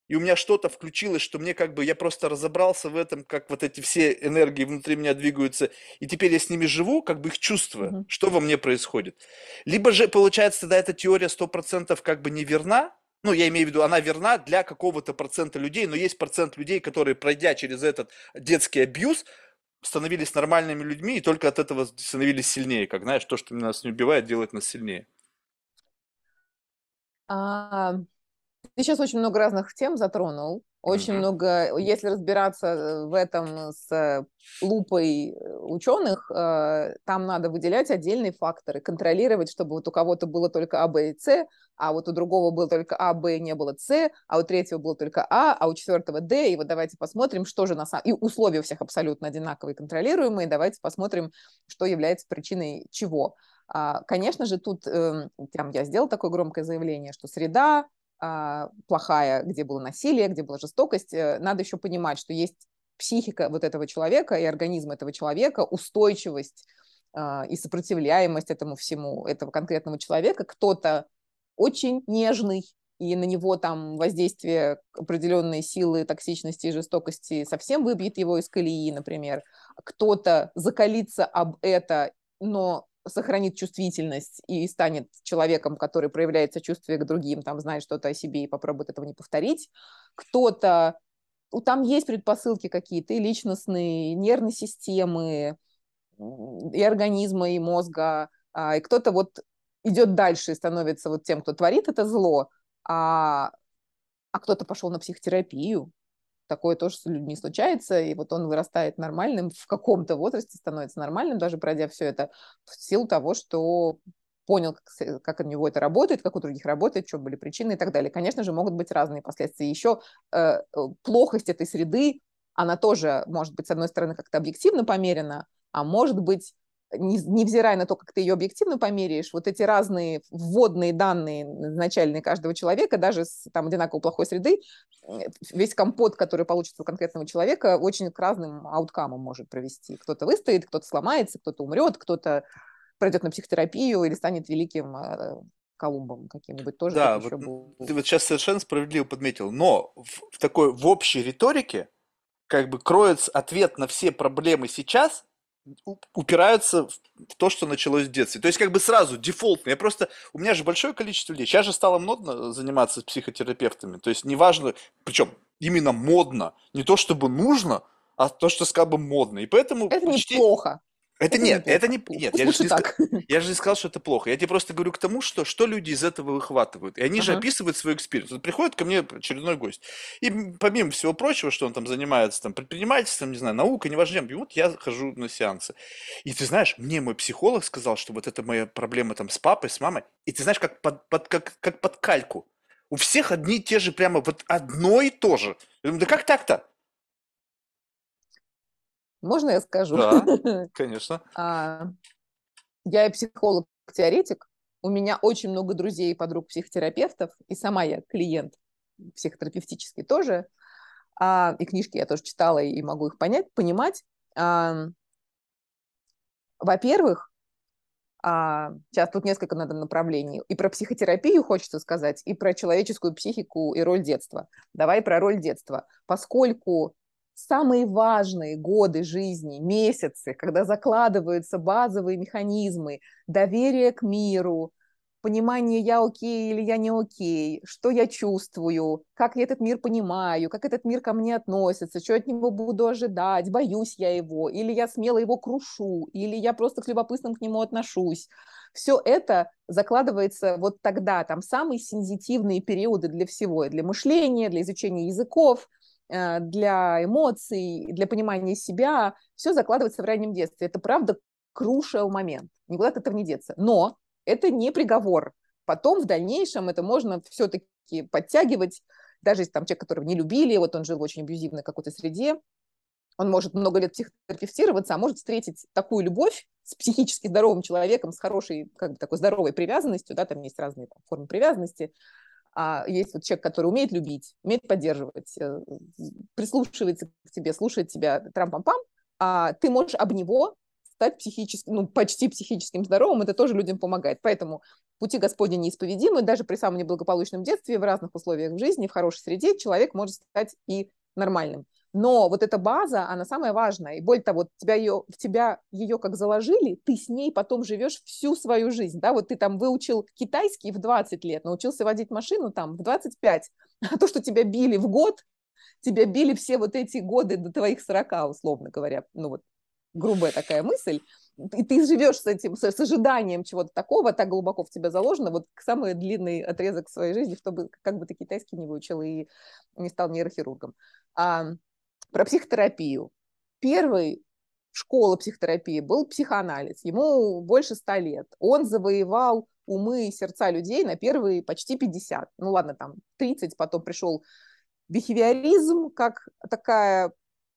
[SPEAKER 1] и у меня что-то включилось, что мне как бы, я просто разобрался в этом, как вот эти все энергии внутри меня двигаются, и теперь я с ними живу, как бы их чувствуя,
[SPEAKER 2] Мгм.
[SPEAKER 1] что во мне происходит. Либо же, получается, тогда эта теория 100% как бы не верна, ну, я имею в виду, она верна для какого-то процента людей, но есть процент людей, которые, пройдя через этот детский абьюз, становились нормальными людьми и только от этого становились сильнее. Как, знаешь, то, что нас не убивает, делает нас сильнее.
[SPEAKER 2] А, ты сейчас очень много разных тем затронул. Очень
[SPEAKER 1] Мгм.
[SPEAKER 2] много, если разбираться э, в этом с лупой э, ученых, э, там надо выделять отдельные факторы, контролировать, чтобы вот у кого-то было только А, Б и С, а вот у другого было только А, Б, не было С, а у третьего было только А, а у четвертого Д. И вот давайте посмотрим, что же на самом... И условия у всех абсолютно одинаковые, контролируемые. Давайте посмотрим, что является причиной чего. А, Конечно же, тут эм, там я сделала такое громкое заявление, что среда плохая, где было насилие, где была жестокость. Э, Надо еще понимать, что есть психика вот этого человека и организм этого человека, устойчивость а, и сопротивляемость этому всему, этого конкретного человека. Кто-то очень нежный, и на него там воздействие определенной силы токсичности и жестокости совсем выбьет его из колеи, например. Кто-то закалится об это, но сохранит чувствительность и станет человеком, который проявляет сочувствие к другим, там знает что-то о себе и попробует этого не повторить. Кто-то там есть предпосылки какие-то и личностные, и нервной системы, и организма, и мозга. А, и кто-то вот идет дальше и становится вот тем, кто творит это зло, а, а кто-то пошел на психотерапию. Такое тоже с людьми случается, и вот он вырастает нормальным, в каком-то возрасте становится нормальным, даже пройдя все это, в силу того, что понял, как, как у него это работает, как у других работает, что были причины и так далее. Конечно же, могут быть разные последствия. Еще э, э, плохость этой среды, она тоже может быть, с одной стороны, как-то объективно померена, а может быть, невзирая на то, как ты ее объективно померяешь, вот эти разные вводные данные начальные каждого человека, даже с там, одинаково плохой среды, весь компот, который получится у конкретного человека, очень к разным ауткамам может привести. Кто-то выстоит, кто-то сломается, кто-то умрет, кто-то пройдет на психотерапию или станет великим э, Колумбом каким-нибудь. Тоже
[SPEAKER 1] Да, вот
[SPEAKER 2] был.
[SPEAKER 1] ты вот сейчас совершенно справедливо подметил, но в, в такой, в общей риторике, как бы кроется ответ на все проблемы сейчас, упираются в то, что началось в детстве. То есть как бы сразу, дефолтно. Я просто, у меня же большое количество людей. Сейчас же стало модно заниматься с психотерапевтами. То есть неважно, причем именно модно. Не то, чтобы нужно, а то, что как бы модно. И поэтому
[SPEAKER 2] Это
[SPEAKER 1] почти...
[SPEAKER 2] неплохо.
[SPEAKER 1] Это
[SPEAKER 2] Это
[SPEAKER 1] нет, это
[SPEAKER 2] неплохо.
[SPEAKER 1] не... Нет,
[SPEAKER 2] Пусть
[SPEAKER 1] я же
[SPEAKER 2] лучше
[SPEAKER 1] не,
[SPEAKER 2] так.
[SPEAKER 1] я же не сказал, что это плохо. Я тебе просто говорю к тому, что, что люди из этого выхватывают. И они же
[SPEAKER 2] Ага.
[SPEAKER 1] описывают свой experience. Вот приходит ко мне очередной гость. И помимо всего прочего, что он там занимается там, предпринимательством, не знаю, наукой, неважно, чем, и вот я хожу на сеансы. И ты знаешь, мне мой психолог сказал, что вот это моя проблема там с папой, с мамой. И ты знаешь, как под, под- как, как под кальку. У всех одни и те же прямо вот одно и то же. Я думаю, да как так-то?
[SPEAKER 2] Можно я скажу?
[SPEAKER 1] Да, [LAUGHS] конечно.
[SPEAKER 2] А, Я и психолог-теоретик. У меня очень много друзей и подруг психотерапевтов, и сама я клиент психотерапевтический тоже. А, И книжки я тоже читала и могу их понять, понимать. А, Во-первых, А, сейчас тут несколько надо направлений. И про психотерапию хочется сказать, и про человеческую психику и роль детства. Давай про роль детства. Поскольку самые важные годы жизни, месяцы, когда закладываются базовые механизмы доверия к миру, понимание я окей или я не окей, что я чувствую, как я этот мир понимаю, как этот мир ко мне относится, что от него буду ожидать, боюсь я его, или я смело его крушу, или я просто с любопытством к нему отношусь. Все это закладывается вот тогда, там самые сензитивные периоды для всего, для мышления, для изучения языков, для эмоций, для понимания себя, все закладывается в раннем детстве. Это правда крушил момент. Никуда от этого не деться. Но это не приговор. Потом в дальнейшем это можно все-таки подтягивать, даже если там человек, которого не любили, вот он жил в очень абьюзивной какой-то среде, он может много лет психотерапевтироваться, а может встретить такую любовь с психически здоровым человеком, с хорошей, как бы такой здоровой привязанностью, да, там есть разные там, формы привязанности, а есть вот человек, который умеет любить, умеет поддерживать, э, прислушивается к тебе, слушает тебя трам-пам-пам, а ты можешь об него стать психически, ну, почти психическим здоровым, это тоже людям помогает. Поэтому пути Господни неисповедимы, даже при самом неблагополучном детстве, в разных условиях в жизни, в хорошей среде человек может стать и нормальным. Но вот эта база, она самая важная. И более того, тебя ее, в тебя ее как заложили, ты с ней потом живешь всю свою жизнь. Да? Вот ты там выучил китайский в 20 лет, научился водить машину там в 25. А то, что тебя били в год, тебя били все вот эти годы до твоих 40, условно говоря. Ну вот грубая такая мысль, и ты живешь с этим, с, ожиданием чего-то такого, так глубоко в тебя заложено, вот самый длинный отрезок своей жизни, чтобы как бы ты китайский не выучил и не стал нейрохирургом. А, про психотерапию. Первый школа психотерапии был психоанализ. Ему больше ста лет. Он завоевал умы и сердца людей на первые почти 50. Ну ладно, там 30, потом пришел бихевиоризм как такая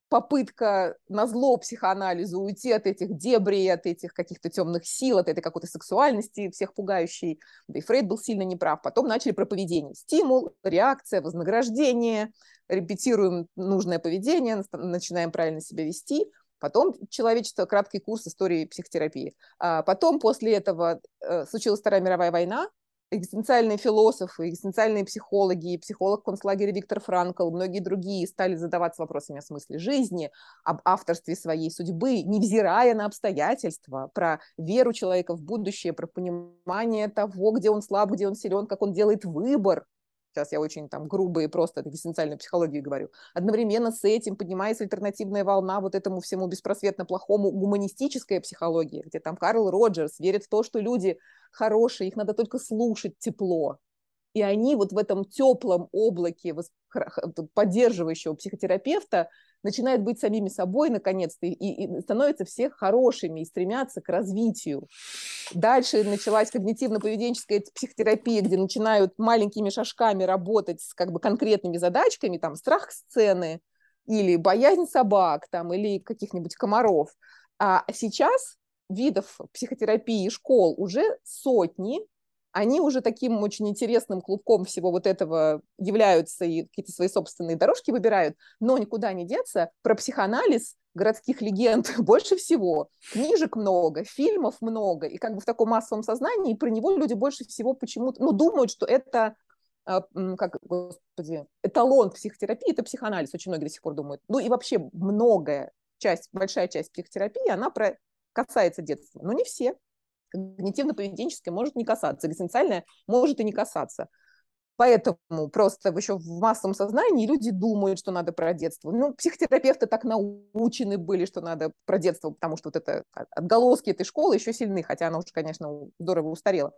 [SPEAKER 2] попытка на зло психоанализу уйти от этих дебрей, от этих каких-то темных сил, от этой какой-то сексуальности всех пугающей. Да и Фрейд был сильно неправ. Потом начали про поведение. Стимул, реакция, вознаграждение, репетируем нужное поведение, начинаем правильно себя вести. Потом человечество, краткий курс истории психотерапии. А потом после этого э, случилась Вторая мировая война, экзистенциальные философы, экзистенциальные психологи, психолог концлагеря Виктор Франкл, многие другие стали задаваться вопросами о смысле жизни, об авторстве своей судьбы, невзирая на обстоятельства, про веру человека в будущее, про понимание того, где он слаб, где он силен, как он делает выбор, сейчас я очень там грубо и просто экзистенциальной психологии говорю, одновременно с этим поднимается альтернативная волна вот этому всему беспросветно плохому гуманистическая психология, где там Карл Роджерс верит в то, что люди хорошие, их надо только слушать тепло. И они вот в этом теплом облаке поддерживающего психотерапевта начинают быть самими собой наконец-то и, и становятся все хорошими и стремятся к развитию. Дальше началась когнитивно-поведенческая психотерапия, где начинают маленькими шажками работать с как бы конкретными задачками, там страх сцены или боязнь собак там, или каких-нибудь комаров. А сейчас видов психотерапии школ уже сотни, они уже таким очень интересным клубком всего вот этого являются и какие-то свои собственные дорожки выбирают, но никуда не деться. Про психоанализ городских легенд [LAUGHS] больше всего. Книжек много, фильмов много, и как бы в таком массовом сознании про него люди больше всего почему-то, ну, думают, что это а, как, господи, эталон психотерапии, это психоанализ, очень многие до сих пор думают. Ну и вообще многое, часть, большая часть психотерапии, она про касается детства, но не все. Когнитивно-поведенческое может не касаться, экзистенциальное может и не касаться. Поэтому просто еще в массовом сознании люди думают, что надо про детство. Ну, психотерапевты так научены были, что надо про детство, потому что вот это отголоски этой школы еще сильны, хотя она уже, конечно, здорово устарела.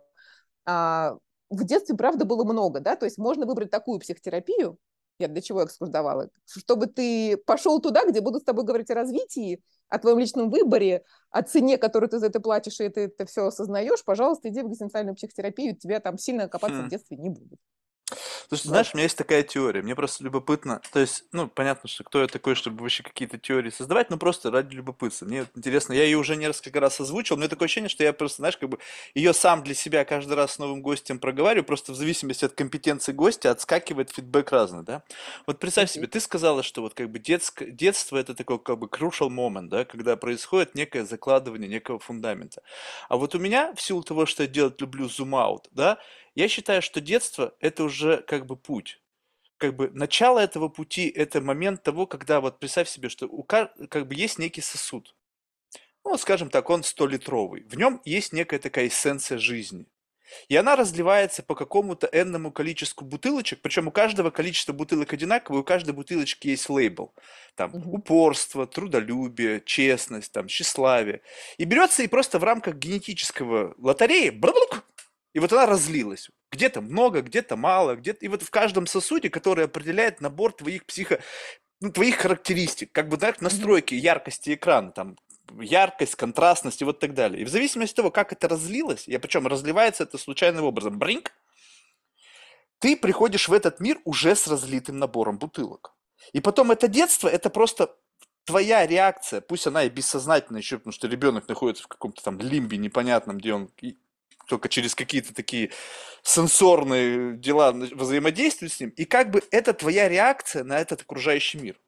[SPEAKER 2] А в детстве, правда, было много, да, то есть можно выбрать такую психотерапию, я для чего экскурс давала, чтобы ты пошел туда, где будут с тобой говорить о развитии, о твоем личном выборе, о цене, которую ты за это платишь, и ты это все осознаешь, пожалуйста, иди в экзистенциальную психотерапию, тебя там сильно копаться хм. в детстве не будут.
[SPEAKER 1] Слушай, знаешь, у меня есть такая теория, мне просто любопытно, то есть, ну, понятно, что кто я такой, чтобы вообще какие-то теории создавать, но просто ради любопытства. Мне вот интересно, я ее уже несколько раз озвучил, но такое ощущение, что я просто, знаешь, как бы ее сам для себя каждый раз с новым гостем проговариваю, просто в зависимости от компетенции гостя отскакивает фидбэк разный, да? Вот представь себе,
[SPEAKER 2] Мгм.
[SPEAKER 1] ты сказала, что вот как бы детск- детство это такой как бы crucial moment, да, когда происходит некое закладывание некого фундамента. А вот у меня, в силу того, что я делать люблю зум-аут, да, я считаю, что детство это уже как бы путь. Как бы начало этого пути это момент того, когда вот представь себе, что у ка- как бы есть некий сосуд. Ну, скажем так, он 100-литровый. В нем есть некая такая эссенция жизни. И она разливается по какому-то энному количеству бутылочек, причем у каждого количество бутылок одинаковое, у каждой бутылочки есть лейбл. Там упорство, трудолюбие, честность, там, тщеславие. И берется и просто в рамках генетического лотереи, и вот она разлилась. Где-то много, где-то мало, где-то... И вот в каждом сосуде, который определяет набор твоих психо... ну, твоих характеристик, как бы, знаешь, настройки яркости экрана, там, яркость, контрастность и вот так далее. И в зависимости от того, как это разлилось, и причем разливается это случайным образом, бринк, ты приходишь в этот мир уже с разлитым набором бутылок. И потом это детство, это просто твоя реакция, пусть она и бессознательная еще, потому что ребенок находится в каком-то там лимбе непонятном, где он только через какие-то такие сенсорные дела на- взаимодействует с ним, и как бы это твоя реакция на этот окружающий мир.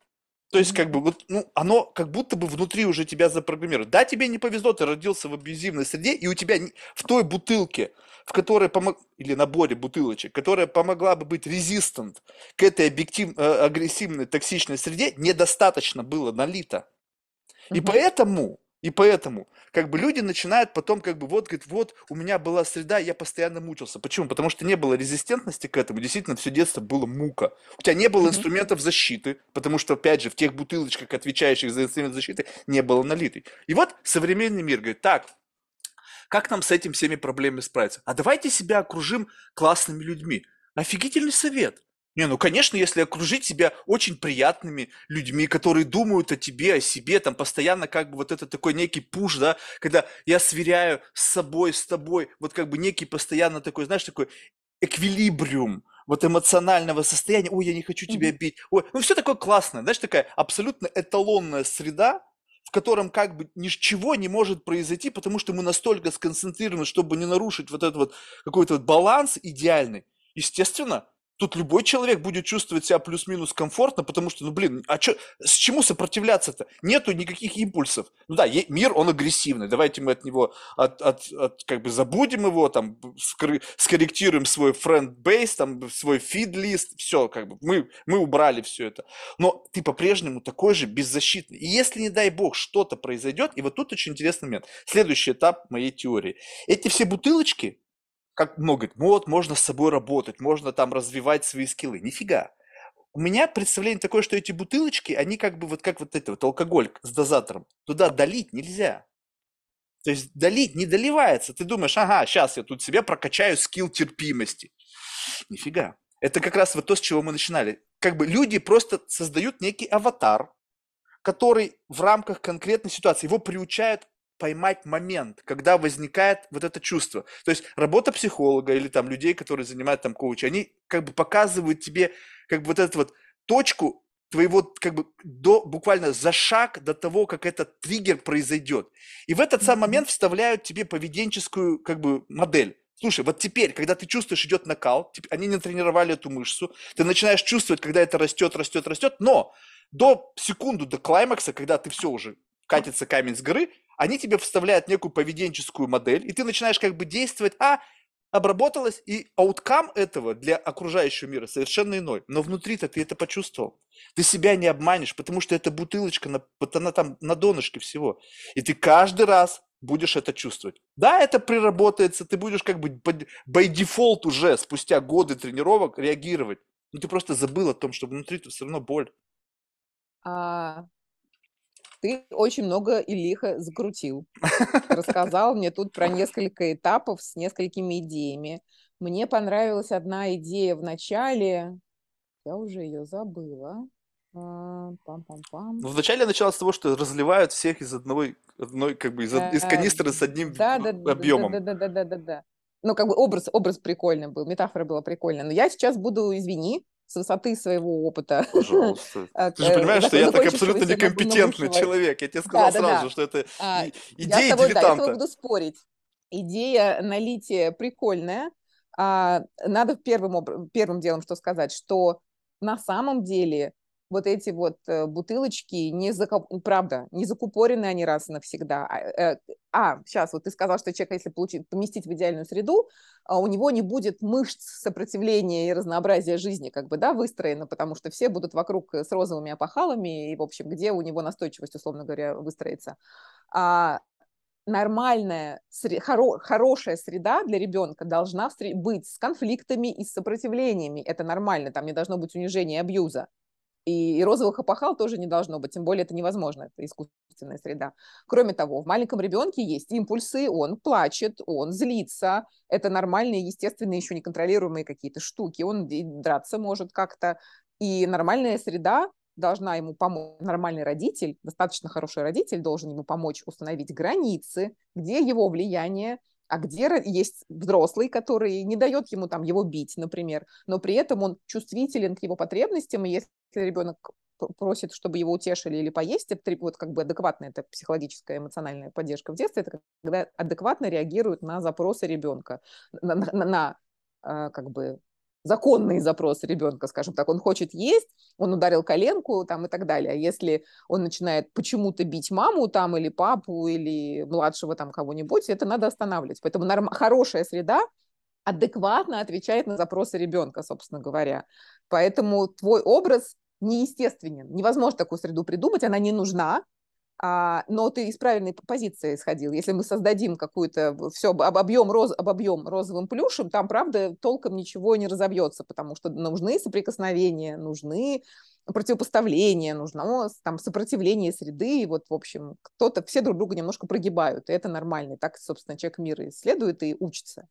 [SPEAKER 1] То есть, как бы, вот, ну, оно как будто бы внутри уже тебя запрограммирует. Да, тебе не повезло, ты родился в абьюзивной среде, и у тебя в той бутылке, в которой помог... или наборе бутылочек, которая помогла бы быть резистент к этой объектив... э, агрессивной, токсичной среде, недостаточно было налито. И
[SPEAKER 2] Мгм.
[SPEAKER 1] поэтому, и поэтому, как бы люди начинают потом, как бы, вот, говорит, вот, у меня была среда, я постоянно мучился. Почему? Потому что не было резистентности к этому, действительно, все детство было мука. У тебя не было инструментов защиты, потому что, опять же, в тех бутылочках, отвечающих за инструмент защиты, не было налитый. И вот современный мир говорит, так, как нам с этим всеми проблемами справиться? А давайте себя окружим классными людьми. Офигительный совет. Не, ну, конечно, если окружить себя очень приятными людьми, которые думают о тебе, о себе, там постоянно как бы вот это такой некий пуш, да, когда я сверяю с собой, с тобой, вот как бы некий постоянно такой, знаешь, такой эквилибриум вот эмоционального состояния, ой, я не хочу тебя бить, ой, ну все такое классное, знаешь, такая абсолютно эталонная среда, в котором как бы ничего не может произойти, потому что мы настолько сконцентрированы, чтобы не нарушить вот этот вот какой-то вот баланс идеальный. Естественно, тут любой человек будет чувствовать себя плюс-минус комфортно, потому что, ну блин, а чё, с чему сопротивляться-то? Нету никаких импульсов. Ну да, мир, он агрессивный, давайте мы от него, от, от- от, как бы забудем его, там, скорректируем свой friend base, там, свой feed-лист, все, как бы, мы, мы убрали все это. Но ты по-прежнему такой же беззащитный. И если, не дай бог, что-то произойдет, и вот тут очень интересный момент. Следующий этап моей теории. Эти все бутылочки, как много, говорит, вот, можно с собой работать, можно там развивать свои скиллы. Нифига. У меня представление такое, что эти бутылочки, они как бы вот как вот это вот алкоголь с дозатором. Туда долить нельзя. То есть долить не доливается. Ты думаешь, ага, сейчас я тут себе прокачаю скилл терпимости. Нифига. Это как раз вот то, с чего мы начинали. Как бы люди просто создают некий аватар, который в рамках конкретной ситуации, его приучают поймать момент, когда возникает вот это чувство. То есть работа психолога или там людей, которые занимают там коучи, они как бы показывают тебе как бы вот эту вот точку твоего как бы до буквально за шаг до того, как этот триггер произойдет. И в этот сам момент вставляют тебе поведенческую как бы модель. Слушай, вот теперь, когда ты чувствуешь, идет накал, они не тренировали эту мышцу, ты начинаешь чувствовать, когда это растет, растет, растет, но до секунду, до клаймакса, когда ты все уже катится камень с горы, они тебе вставляют некую поведенческую модель, и ты начинаешь как бы действовать, а обработалось, и ауткам этого для окружающего мира совершенно иной. Но внутри-то ты это почувствовал. Ты себя не обманешь, потому что эта бутылочка, на- она там на донышке всего. И ты каждый раз будешь это чувствовать. Да, это приработается, ты будешь как бы by default уже спустя годы тренировок реагировать. Но ты просто забыл о том, что внутри-то все равно боль.
[SPEAKER 2] А, ты очень много и лихо закрутил. Рассказал мне тут про несколько этапов с несколькими идеями. Мне понравилась одна идея в начале. Я уже ее забыла. А, Пам-пам-пам.
[SPEAKER 1] Ну, вначале я начала с того, что разливают всех из одной, одной как бы из, из канистры с одним
[SPEAKER 2] Да, да, да, да,
[SPEAKER 1] объемом.
[SPEAKER 2] да, да, да, да, да. ну, как бы образ, образ прикольный был, метафора была прикольная. Но я сейчас буду, извини, с высоты своего опыта.
[SPEAKER 1] Пожалуйста. [LAUGHS]
[SPEAKER 2] э,
[SPEAKER 1] Ты же понимаешь, что я так абсолютно некомпетентный человек. Я тебе сказал
[SPEAKER 2] Да, да,
[SPEAKER 1] сразу,
[SPEAKER 2] да.
[SPEAKER 1] что это
[SPEAKER 2] А, Я
[SPEAKER 1] идея
[SPEAKER 2] тобой, да, я с тобой
[SPEAKER 1] дилетанта.
[SPEAKER 2] буду спорить. Идея налития прикольная. А, надо первым делом что сказать, что на самом деле вот эти вот э, бутылочки, не закоп- правда, не закупорены они раз и навсегда. А, э, а, сейчас, вот ты сказал, что человек, если получить, поместить в идеальную среду, а, у него не будет мышц сопротивления и разнообразия жизни, как бы, да, выстроено, потому что все будут вокруг с розовыми опахалами, и, в общем, где у него настойчивость, условно говоря, выстроится. А нормальная, хоро- хорошая среда для ребенка должна быть с конфликтами и с сопротивлениями. Это нормально, там не должно быть унижения и абьюза. И, розовых опахал тоже не должно быть, тем более это невозможно, это искусственная среда. Кроме того, в маленьком ребенке есть импульсы, он плачет, он злится, это нормальные, естественные, еще неконтролируемые какие-то штуки, он драться может как-то. И нормальная среда должна ему помочь, нормальный родитель, достаточно хороший родитель должен ему помочь установить границы, где его влияние, а где есть взрослый, который не дает ему там его бить, например, но при этом он чувствителен к его потребностям, и если ребенок просит, чтобы его утешили или поесть, это вот как бы адекватная это психологическая эмоциональная поддержка в детстве, это когда адекватно реагируют на запросы ребенка, на, на- на- э, как бы законные запросы ребенка, скажем так, он хочет есть, он ударил коленку там и так далее. А если он начинает почему-то бить маму там или папу или младшего там кого-нибудь, это надо останавливать. Поэтому норм... хорошая среда адекватно отвечает на запросы ребенка, собственно говоря. Поэтому твой образ неестественен. Невозможно такую среду придумать, она не нужна, но ты из правильной позиции исходил. Если мы создадим какую-то все обобьем, роз, обобьем розовым плюшем, там, правда, толком ничего не разобьется, потому что нужны соприкосновения, нужны противопоставления, нужно там сопротивление среды, и вот, в общем, кто-то, все друг друга немножко прогибают, и это нормально. И так, собственно, человек мира исследует и учится.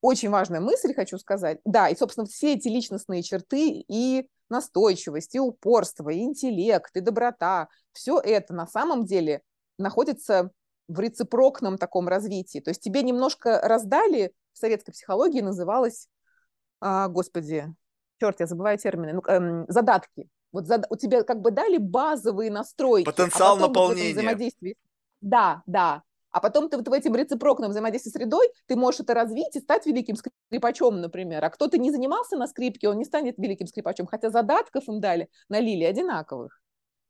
[SPEAKER 2] Очень важная мысль, хочу сказать. Да, и, собственно, все эти личностные черты и настойчивость, и упорство, и интеллект, и доброта, все это на самом деле находится в рецепрокном таком развитии. То есть тебе немножко раздали, в советской психологии называлось, а, господи, черт, я забываю термины, ну, эм, задатки. Вот зад... у тебя как бы дали базовые настройки.
[SPEAKER 1] Потенциал
[SPEAKER 2] а в этом
[SPEAKER 1] наполнения.
[SPEAKER 2] взаимодействии... Да, да. А потом ты вот в этом рецепрокном взаимодействии с средой, ты можешь это развить и стать великим скрипачом, например. А кто-то не занимался на скрипке, он не станет великим скрипачом, хотя задатков им дали, налили одинаковых.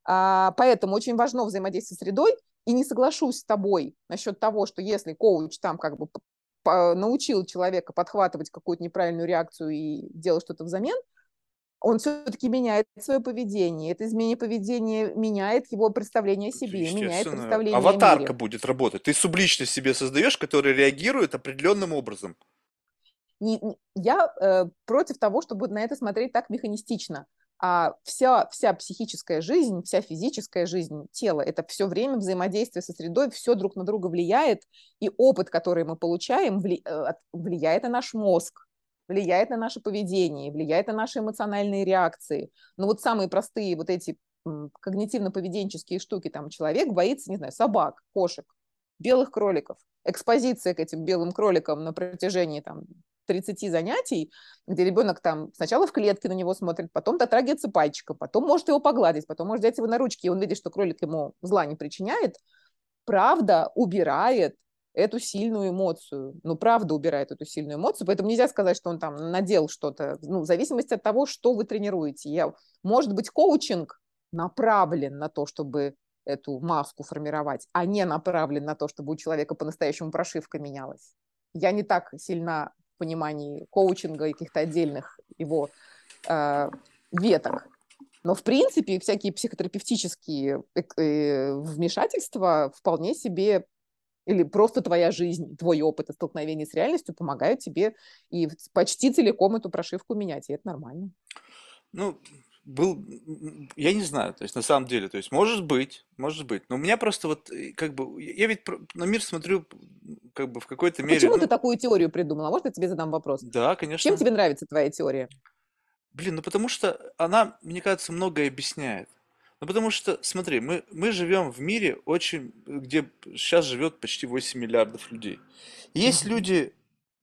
[SPEAKER 2] А, поэтому очень важно взаимодействие с средой, и не соглашусь с тобой насчет того, что если коуч там как бы научил человека подхватывать какую-то неправильную реакцию и делать что-то взамен, он все-таки меняет свое поведение. Это изменение поведения меняет его представление о себе, меняет представление
[SPEAKER 1] Аватарка
[SPEAKER 2] о мире.
[SPEAKER 1] будет работать. Ты субличность себе создаешь, которая реагирует определенным образом.
[SPEAKER 2] Не, не, я э, против того, чтобы на это смотреть так механистично. А вся, вся психическая жизнь, вся физическая жизнь тела, это все время взаимодействие со средой, все друг на друга влияет, и опыт, который мы получаем, вли, э, влияет на наш мозг, влияет на наше поведение, влияет на наши эмоциональные реакции. Но вот самые простые вот эти когнитивно-поведенческие штуки, там человек боится, не знаю, собак, кошек, белых кроликов, экспозиция к этим белым кроликам на протяжении там 30 занятий, где ребенок там сначала в клетке на него смотрит, потом дотрагивается пальчиком, потом может его погладить, потом может взять его на ручки, и он видит, что кролик ему зла не причиняет, правда убирает эту сильную эмоцию. Ну, правда убирает эту сильную эмоцию, поэтому нельзя сказать, что он там надел что-то, ну, в зависимости от того, что вы тренируете. Я, может быть, коучинг направлен на то, чтобы эту маску формировать, а не направлен на то, чтобы у человека по-настоящему прошивка менялась. Я не так сильна в понимании коучинга и каких-то отдельных его э, веток. Но, в принципе, всякие психотерапевтические э, вмешательства вполне себе или просто твоя жизнь, твой опыт и столкновение с реальностью помогают тебе и почти целиком эту прошивку менять, и это нормально.
[SPEAKER 1] Ну, был, я не знаю, то есть на самом деле, то есть может быть, может быть, но у меня просто вот как бы, я ведь на мир смотрю как бы в какой-то мере.
[SPEAKER 2] Почему ну, ты такую теорию придумала? Может, я тебе задам вопрос?
[SPEAKER 1] Да, конечно.
[SPEAKER 2] Чем тебе нравится твоя теория?
[SPEAKER 1] Блин, ну потому что она, мне кажется, многое объясняет. Ну потому что, смотри, мы, мы живем в мире очень, где сейчас живет почти 8 миллиардов людей. Есть люди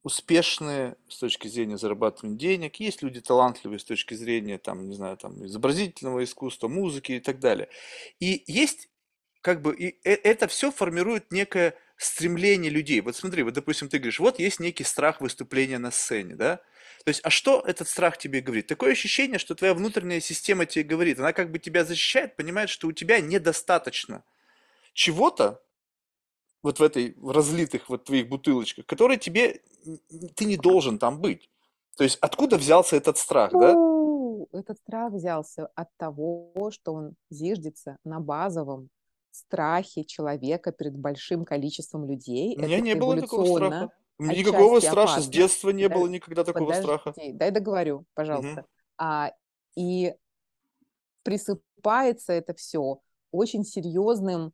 [SPEAKER 1] успешные с точки зрения зарабатывания денег, есть люди талантливые с точки зрения, там, не знаю, там, изобразительного искусства, музыки и так далее. И есть как бы и э, это все формирует некое стремление людей. Вот смотри, вот, допустим, ты говоришь, вот есть некий страх выступления на сцене, да? То есть, а что этот страх тебе говорит? Такое ощущение, что твоя внутренняя система тебе говорит, она как бы тебя защищает, понимает, что у тебя недостаточно чего-то, вот в этой, в разлитых вот твоих бутылочках, которые тебе, ты не должен там быть. То есть, откуда взялся этот страх, да?
[SPEAKER 2] Этот страх взялся от того, что он зиждется на базовом страхе человека перед большим количеством людей.
[SPEAKER 1] У меня Это не было такого страха. Никакого страха опасно. с детства не да, было никогда такого подожди, страха.
[SPEAKER 2] Дай договорю, пожалуйста. Угу. А, и присыпается это все очень серьезным,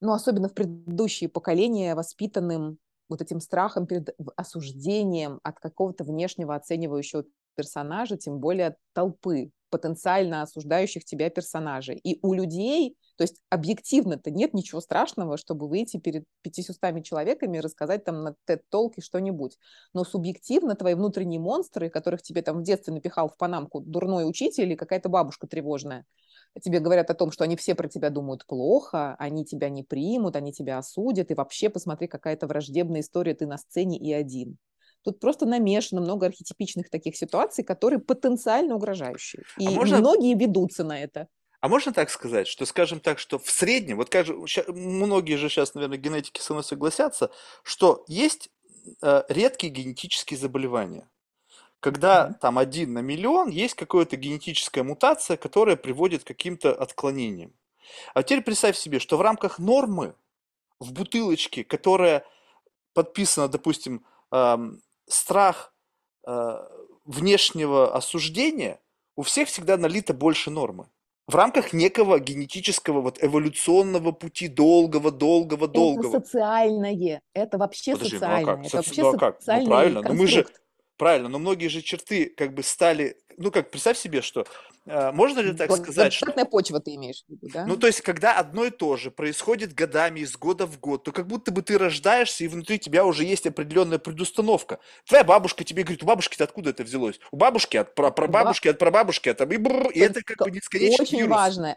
[SPEAKER 2] ну, особенно в предыдущие поколения, воспитанным вот этим страхом перед осуждением от какого-то внешнего оценивающего персонажа, тем более от толпы потенциально осуждающих тебя персонажей. И у людей то есть объективно-то нет ничего страшного, чтобы выйти перед 500 человеками и рассказать там на TED-толке что-нибудь. Но субъективно твои внутренние монстры, которых тебе там в детстве напихал в панамку дурной учитель или какая-то бабушка тревожная, тебе говорят о том, что они все про тебя думают плохо, они тебя не примут, они тебя осудят, и вообще посмотри, какая-то враждебная история, ты на сцене и один. Тут просто намешано много архетипичных таких ситуаций, которые потенциально угрожающие. А и а можно... многие ведутся на это.
[SPEAKER 1] А можно так сказать, что, скажем так, что в среднем, вот как многие же сейчас, наверное, генетики со мной согласятся, что есть э, редкие генетические заболевания. Когда mm-hmm. там один на миллион есть какая-то генетическая мутация, которая приводит к каким-то отклонениям. А теперь представь себе, что в рамках нормы в бутылочке, которая подписана, допустим, эм, страх э, внешнего осуждения, у всех всегда налито больше нормы в рамках некого генетического вот эволюционного пути долгого, долгого, долгого.
[SPEAKER 2] Это социальное, это вообще Подожди, социальное, ну а как? это вообще
[SPEAKER 1] ну а как? Ну правильно, но мы же правильно, но многие же черты как бы стали, ну как представь себе, что можно ли так сказать,
[SPEAKER 2] что... почва ты имеешь в виду, да?
[SPEAKER 1] Ну, то есть, когда одно и то же происходит годами, из года в год, то как будто бы ты рождаешься, и внутри тебя уже есть определенная предустановка. Твоя бабушка тебе говорит, у бабушки-то откуда это взялось? У бабушки, от прабабушки, от прабабушки, от... И, бррр, и это как бы бесконечный
[SPEAKER 2] Очень вирус. важно,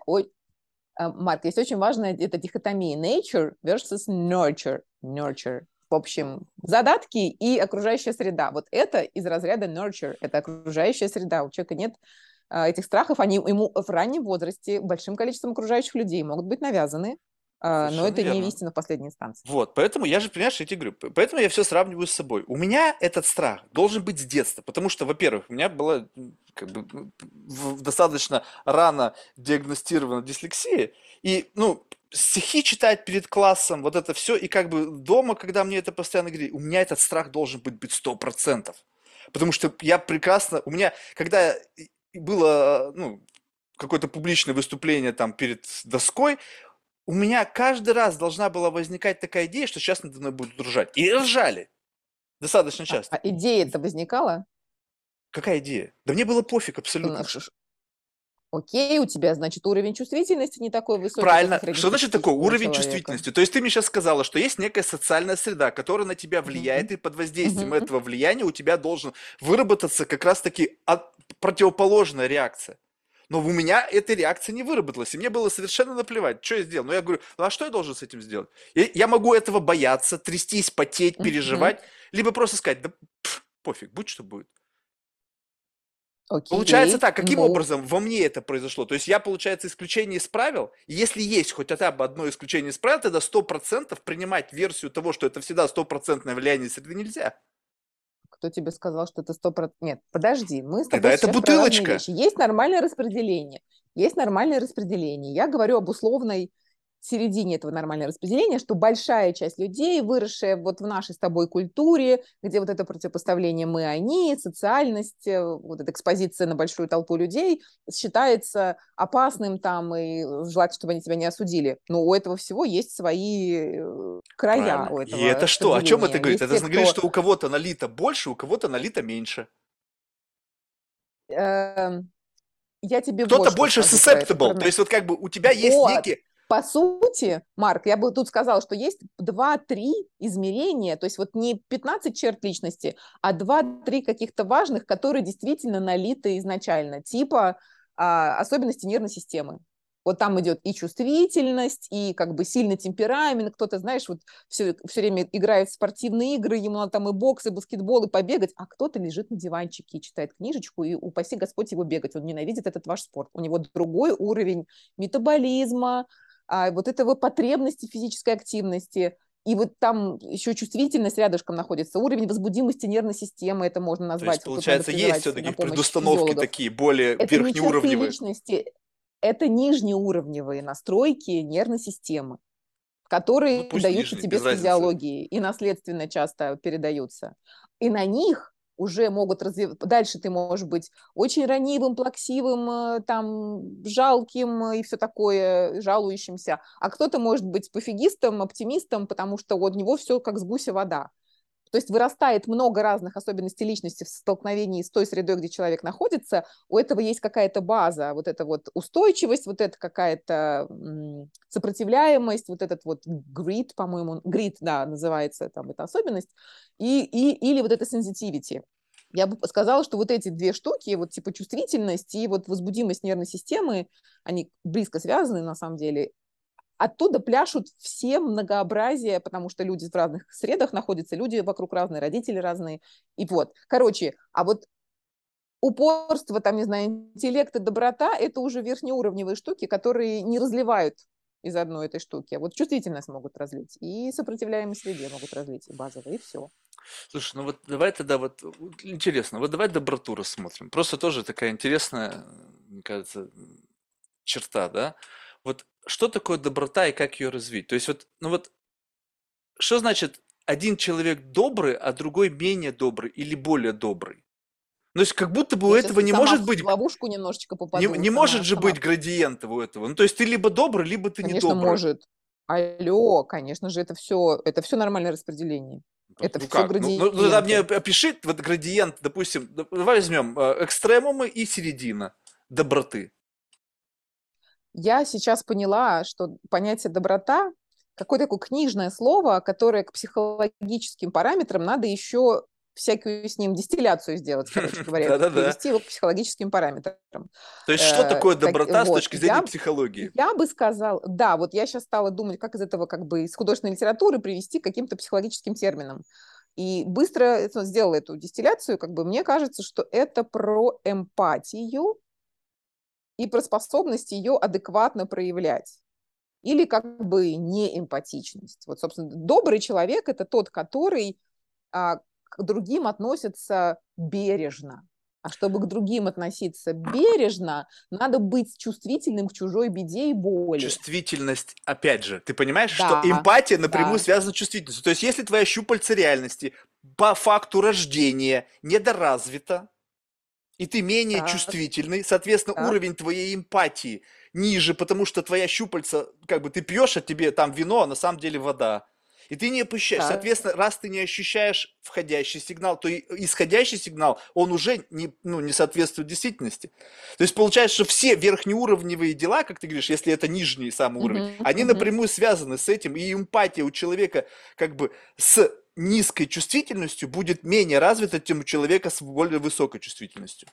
[SPEAKER 2] а, Марк, есть очень важная эта дихотомия nature versus nurture. Nurture. В общем, задатки и окружающая среда. Вот это из разряда nurture, это окружающая среда. У человека нет а, этих страхов, они ему в раннем возрасте большим количеством окружающих людей могут быть навязаны, а, но это верно. не истина в последней инстанции.
[SPEAKER 1] Вот, поэтому я же, понимаешь, я тебе говорю, поэтому я все сравниваю с собой. У меня этот страх должен быть с детства, потому что, во-первых, у меня была как бы достаточно рано диагностирована дислексия, и, ну, стихи читать перед классом, вот это все, и как бы дома, когда мне это постоянно говорили, у меня этот страх должен быть быть сто процентов. Потому что я прекрасно, у меня, когда было ну, какое-то публичное выступление там перед доской, у меня каждый раз должна была возникать такая идея, что сейчас надо мной будут ржать. И ржали. Достаточно а, часто.
[SPEAKER 2] А, а идея это возникала?
[SPEAKER 1] Какая идея? Да мне было пофиг абсолютно.
[SPEAKER 2] Окей, у тебя, значит, уровень чувствительности не такой высокий.
[SPEAKER 1] Правильно. Что значит такой уровень человека. чувствительности? То есть ты мне сейчас сказала, что есть некая социальная среда, которая на тебя влияет, mm-hmm. и под воздействием mm-hmm. этого влияния у тебя должен выработаться как раз-таки от... противоположная реакция. Но у меня эта реакция не выработалась, и мне было совершенно наплевать, что я сделал. Но я говорю, ну а что я должен с этим сделать? Я, я могу этого бояться, трястись, потеть, переживать, mm-hmm. либо просто сказать, да пф, пофиг, будь что будет. Окей. Получается так, каким ну... образом во мне это произошло? То есть я, получается, исключение из правил, если есть хоть хотя бы одно исключение из правил, тогда 100% принимать версию того, что это всегда стопроцентное влияние среды нельзя.
[SPEAKER 2] Кто тебе сказал, что это 100%? Нет, подожди, мы с
[SPEAKER 1] тобой Тогда это бутылочка.
[SPEAKER 2] Есть нормальное распределение. Есть нормальное распределение. Я говорю об условной середине этого нормального распределения, что большая часть людей, выросшая вот в нашей с тобой культуре, где вот это противопоставление мы-они, социальность, э, вот эта экспозиция на большую толпу людей считается опасным там и желательно, чтобы они тебя не осудили. Но у этого всего есть свои э, края. У этого
[SPEAKER 1] и это что? О чем это говорит? Есть это те, говорит, кто... что у кого-то налито больше, у кого-то налито меньше.
[SPEAKER 2] Эм, я тебе
[SPEAKER 1] Кто-то больше susceptible, то есть вот как бы у тебя есть некий
[SPEAKER 2] по сути, Марк, я бы тут сказала, что есть 2-3 измерения, то есть вот не 15 черт личности, а 2-3 каких-то важных, которые действительно налиты изначально, типа а, особенности нервной системы. Вот там идет и чувствительность, и как бы сильный темперамент. Кто-то, знаешь, вот все, все время играет в спортивные игры, ему надо там и бокс, и баскетбол, и побегать, а кто-то лежит на диванчике и читает книжечку, и упаси Господь его бегать. Он ненавидит этот ваш спорт. У него другой уровень метаболизма, а, вот этого потребности физической активности, и вот там еще чувствительность рядышком находится, уровень возбудимости нервной системы, это можно назвать.
[SPEAKER 1] То есть, получается, есть все-таки предустановки такие более это верхнеуровневые.
[SPEAKER 2] Не личности, это нижнеуровневые настройки нервной системы, которые ну, даются нижний, тебе с физиологией и наследственно часто передаются. И на них уже могут развиваться. Дальше ты можешь быть очень ранивым, плаксивым, э, там, жалким и все такое, жалующимся. А кто-то может быть пофигистом, оптимистом, потому что у него все как с гуся вода. То есть вырастает много разных особенностей личности в столкновении с той средой, где человек находится. У этого есть какая-то база, вот эта вот устойчивость, вот это какая-то сопротивляемость, вот этот вот grit, по-моему, grit, да, называется там эта особенность, и, и, или вот это sensitivity. Я бы сказала, что вот эти две штуки, вот типа чувствительность и вот возбудимость нервной системы, они близко связаны на самом деле, оттуда пляшут все многообразия, потому что люди в разных средах находятся, люди вокруг разные, родители разные. И вот, короче, а вот упорство, там, не знаю, интеллект и доброта – это уже верхнеуровневые штуки, которые не разливают из одной этой штуки. А вот чувствительность могут разлить, и сопротивляемость среде могут разлить, и базовые, и все.
[SPEAKER 1] Слушай, ну вот давай тогда вот, интересно, вот давай доброту рассмотрим. Просто тоже такая интересная, мне кажется, черта, да? Вот что такое доброта и как ее развить? То есть вот, ну вот, что значит один человек добрый, а другой менее добрый или более добрый? Ну, то есть как будто бы у этого не может быть...
[SPEAKER 2] ловушку немножечко
[SPEAKER 1] попаду. Не, не может же сама. быть градиента у этого. Ну, то есть ты либо добрый, либо ты
[SPEAKER 2] конечно,
[SPEAKER 1] не добрый.
[SPEAKER 2] может. Алло, конечно же, это все, это все нормальное распределение. Это
[SPEAKER 1] ну
[SPEAKER 2] все
[SPEAKER 1] как? градиенты. Ну, ну, тогда мне опиши вот градиент, допустим, давай возьмем э, экстремумы и середина доброты.
[SPEAKER 2] Я сейчас поняла, что понятие доброта какое такое книжное слово, которое к психологическим параметрам надо еще всякую с ним дистилляцию сделать, короче [LAUGHS] говоря, привести его к психологическим параметрам.
[SPEAKER 1] То есть что такое доброта с точки зрения психологии?
[SPEAKER 2] Я бы сказал, да, вот я сейчас стала думать, как из этого как бы из художественной литературы привести к каким-то психологическим терминам. И быстро сделала эту дистилляцию, как бы мне кажется, что это про эмпатию, и про способность ее адекватно проявлять. Или как бы неэмпатичность. Вот, собственно, добрый человек – это тот, который а, к другим относится бережно. А чтобы к другим относиться бережно, надо быть чувствительным к чужой беде и боли.
[SPEAKER 1] Чувствительность, опять же, ты понимаешь, да, что эмпатия напрямую да. связана с чувствительностью. То есть, если твоя щупальца реальности по факту рождения недоразвита, и ты менее так. чувствительный, соответственно, так. уровень твоей эмпатии ниже, потому что твоя щупальца, как бы ты пьешь, а тебе там вино, а на самом деле вода. И ты не ощущаешь. Так. Соответственно, раз ты не ощущаешь входящий сигнал, то и исходящий сигнал, он уже не, ну, не соответствует действительности. То есть получается, что все верхнеуровневые дела, как ты говоришь, если это нижний самый уровень, uh-huh, они напрямую связаны с этим. И эмпатия у человека как бы с низкой чувствительностью будет менее развита, чем у человека с более высокой чувствительностью.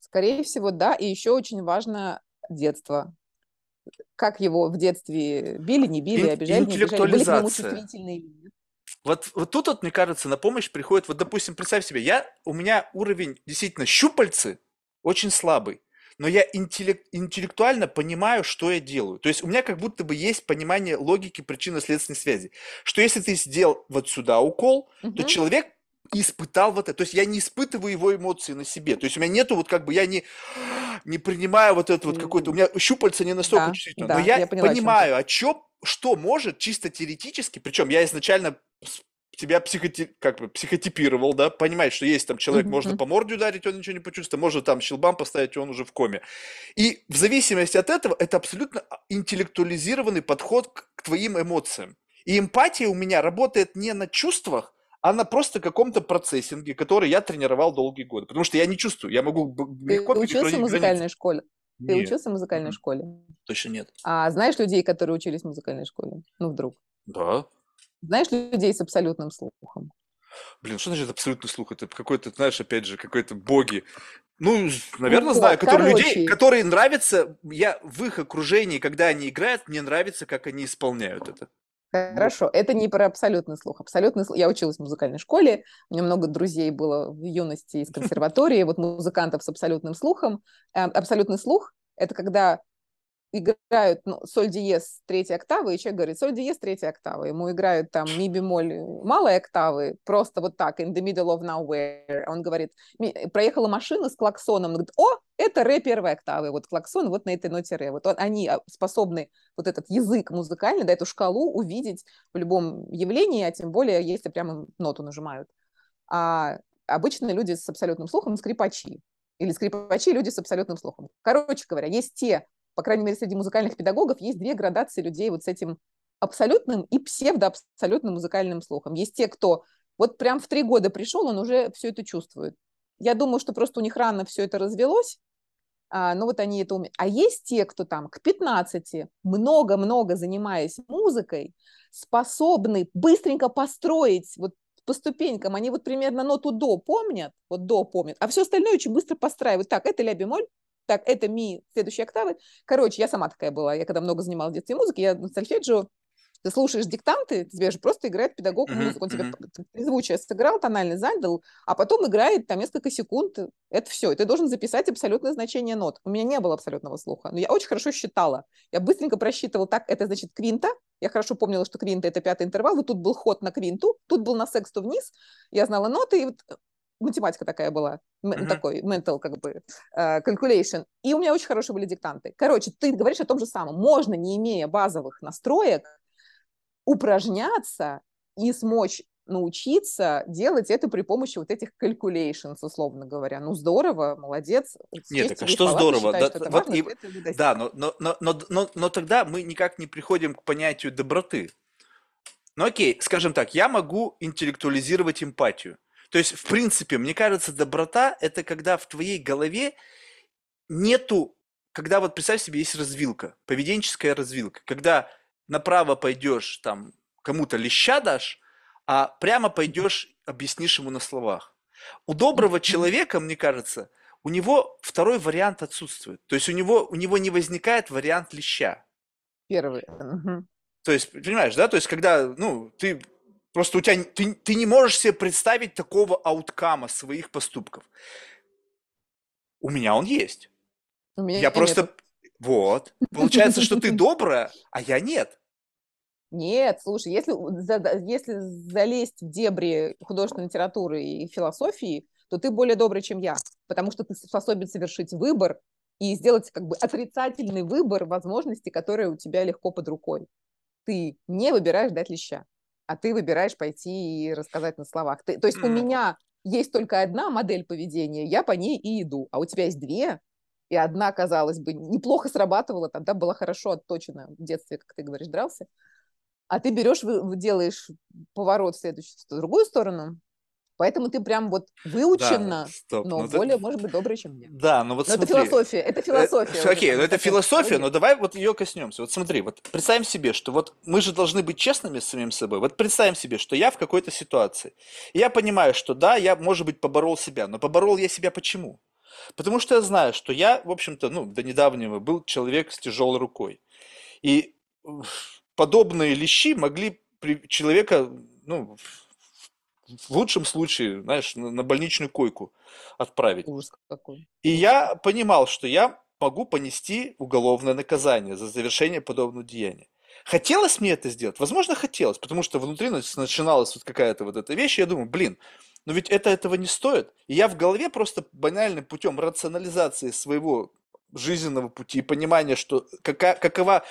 [SPEAKER 2] Скорее всего, да. И еще очень важно детство. Как его в детстве били, не били, обижали, не обижали, были к нему чувствительные
[SPEAKER 1] Вот, вот тут вот, мне кажется, на помощь приходит, вот, допустим, представь себе, я, у меня уровень действительно щупальцы очень слабый но я интеллект, интеллектуально понимаю, что я делаю. То есть у меня как будто бы есть понимание логики причинно-следственной связи. Что если ты сделал вот сюда укол, угу. то человек испытал вот это. То есть я не испытываю его эмоции на себе. То есть у меня нету вот как бы, я не, не принимаю вот это вот какое-то, у меня щупальца не настолько да, чувствительно. Да, но я, я поняла, понимаю, о чем, что может чисто теоретически, причем я изначально тебя психоти... как бы психотипировал, да, понимает, что есть там человек, mm-hmm. можно по морде ударить, он ничего не почувствует, можно там щелбам поставить, он уже в коме. И в зависимости от этого, это абсолютно интеллектуализированный подход к, твоим эмоциям. И эмпатия у меня работает не на чувствах, а на просто каком-то процессинге, который я тренировал долгие годы. Потому что я не чувствую, я могу легко
[SPEAKER 2] Ты учился в музыкальной границы. школе? Ты
[SPEAKER 1] Нет.
[SPEAKER 2] учился в музыкальной школе?
[SPEAKER 1] Точно нет.
[SPEAKER 2] А знаешь людей, которые учились в музыкальной школе? Ну, вдруг.
[SPEAKER 1] Да.
[SPEAKER 2] Знаешь людей с абсолютным слухом?
[SPEAKER 1] Блин, что значит абсолютный слух? Это какой-то, знаешь, опять же, какой-то боги. Ну, наверное,
[SPEAKER 2] вот,
[SPEAKER 1] знаю, которые людей, которые нравятся, я в их окружении, когда они играют, мне нравится, как они исполняют это.
[SPEAKER 2] Хорошо, это не про абсолютный слух. Абсолютный слух. Я училась в музыкальной школе, у меня много друзей было в юности из [LAUGHS] консерватории, вот музыкантов с абсолютным слухом. Э, Абсолютный слух – это когда играют ну, соль диез третьей октавы, и человек говорит соль диез третьей октавы. Ему играют там ми бемоль малой октавы, просто вот так, in the middle of nowhere. Он говорит, «Ми- проехала машина с клаксоном, он говорит, о, это ре первой октавы, вот клаксон вот на этой ноте ре. Вот он- они а, способны вот этот язык музыкальный, да, эту шкалу увидеть в любом явлении, а тем более, если прямо ноту нажимают. А обычно люди с абсолютным слухом скрипачи. Или скрипачи люди с абсолютным слухом. Короче говоря, есть те, по крайней мере, среди музыкальных педагогов, есть две градации людей вот с этим абсолютным и псевдоабсолютным музыкальным слухом. Есть те, кто вот прям в три года пришел, он уже все это чувствует. Я думаю, что просто у них рано все это развелось, а, ну вот они это умеют. А есть те, кто там к 15, много-много занимаясь музыкой, способны быстренько построить вот по ступенькам, они вот примерно ноту до помнят, вот до помнят, а все остальное очень быстро постраивают. Так, это ля бемоль, так, это ми следующей октавы. Короче, я сама такая была. Я когда много занималась в детстве музыкой, я на сольфеджио ты слушаешь диктанты, тебе же просто играет педагог
[SPEAKER 1] Мгм,
[SPEAKER 2] музыку, он тебе
[SPEAKER 1] мгм.
[SPEAKER 2] трезвучие сыграл, тональный задал, а потом играет там несколько секунд, это все, и ты должен записать абсолютное значение нот. У меня не было абсолютного слуха, но я очень хорошо считала. Я быстренько просчитывала, так, это значит квинта, я хорошо помнила, что квинта – это пятый интервал, вот тут был ход на квинту, тут был на сексту вниз, я знала ноты, и вот математика такая была,
[SPEAKER 1] Мгм.
[SPEAKER 2] такой mental как бы э, calculation. И у меня очень хорошие были диктанты. Короче, ты говоришь о том же самом. Можно, не имея базовых настроек, упражняться и смочь научиться делать это при помощи вот этих calculations, условно говоря. Ну, здорово, молодец.
[SPEAKER 1] Нет, так а что
[SPEAKER 2] хвала, ты
[SPEAKER 1] здорово?
[SPEAKER 2] считаешь,
[SPEAKER 1] Да,
[SPEAKER 2] что это
[SPEAKER 1] вот
[SPEAKER 2] важно,
[SPEAKER 1] и-
[SPEAKER 2] достиг.
[SPEAKER 1] Да, но, но, но, но, но, но тогда мы никак не приходим к понятию доброты. Ну окей, скажем так, я могу интеллектуализировать эмпатию. То есть, в принципе, мне кажется, доброта – это когда в твоей голове нету, когда вот представь себе, есть развилка, поведенческая развилка, когда направо пойдешь, там, кому-то леща дашь, а прямо пойдешь, объяснишь ему на словах. У доброго человека, мне кажется, у него второй вариант отсутствует. То есть у него, у него не возникает вариант леща.
[SPEAKER 2] Первый.
[SPEAKER 1] То есть, понимаешь, да? То есть, когда, ну, ты просто у тебя, ты, ты не можешь себе представить такого ауткама своих поступков. У меня он есть.
[SPEAKER 2] У меня
[SPEAKER 1] Я
[SPEAKER 2] нету.
[SPEAKER 1] просто, вот, получается, что ты добрая, а я нет.
[SPEAKER 2] Нет, слушай, если, если залезть в дебри художественной литературы и философии, то ты более добрый, чем я, потому что ты способен совершить выбор и сделать как бы отрицательный выбор возможности, которые у тебя легко под рукой. Ты не выбираешь дать леща, а ты выбираешь пойти и рассказать на словах. Ты- то есть у меня есть только одна модель поведения, я по ней и иду, а у тебя есть две, и одна, казалось бы, неплохо срабатывала, тогда была хорошо отточена в детстве, как ты говоришь, дрался, а ты берешь, делаешь поворот в следующую, в другую сторону, поэтому ты прям вот выученно,
[SPEAKER 1] Да, стоп,
[SPEAKER 2] но
[SPEAKER 1] ну это-
[SPEAKER 2] более, может быть, добрый, чем я.
[SPEAKER 1] Да, ну вот
[SPEAKER 2] Но это
[SPEAKER 1] смотри.
[SPEAKER 2] философия, это философия.
[SPEAKER 1] Э, Окей,
[SPEAKER 2] там,
[SPEAKER 1] ну это философия, но давай вот ее коснемся. Вот смотри, вот представим себе, что вот мы же должны быть честными с самим собой. Вот представим себе, что я в какой-то ситуации. И я понимаю, что да, я, может быть, поборол себя, но поборол я себя почему? Потому что я знаю, что я, в общем-то, ну, до недавнего был человек с тяжелой рукой. И уф, подобные лещи могли человека, ну, в- лучшем случае, знаешь, на больничную койку отправить.
[SPEAKER 2] Ужас какой.
[SPEAKER 1] И я понимал, что я могу понести уголовное наказание за завершение подобного деяния. Хотелось мне это сделать? Возможно, хотелось, потому что внутри нач- начиналась вот какая-то вот эта вещь, и я думаю, блин, но ведь это этого не стоит. И я в голове просто банальным путем рационализации своего жизненного пути, понимания, что какая, какова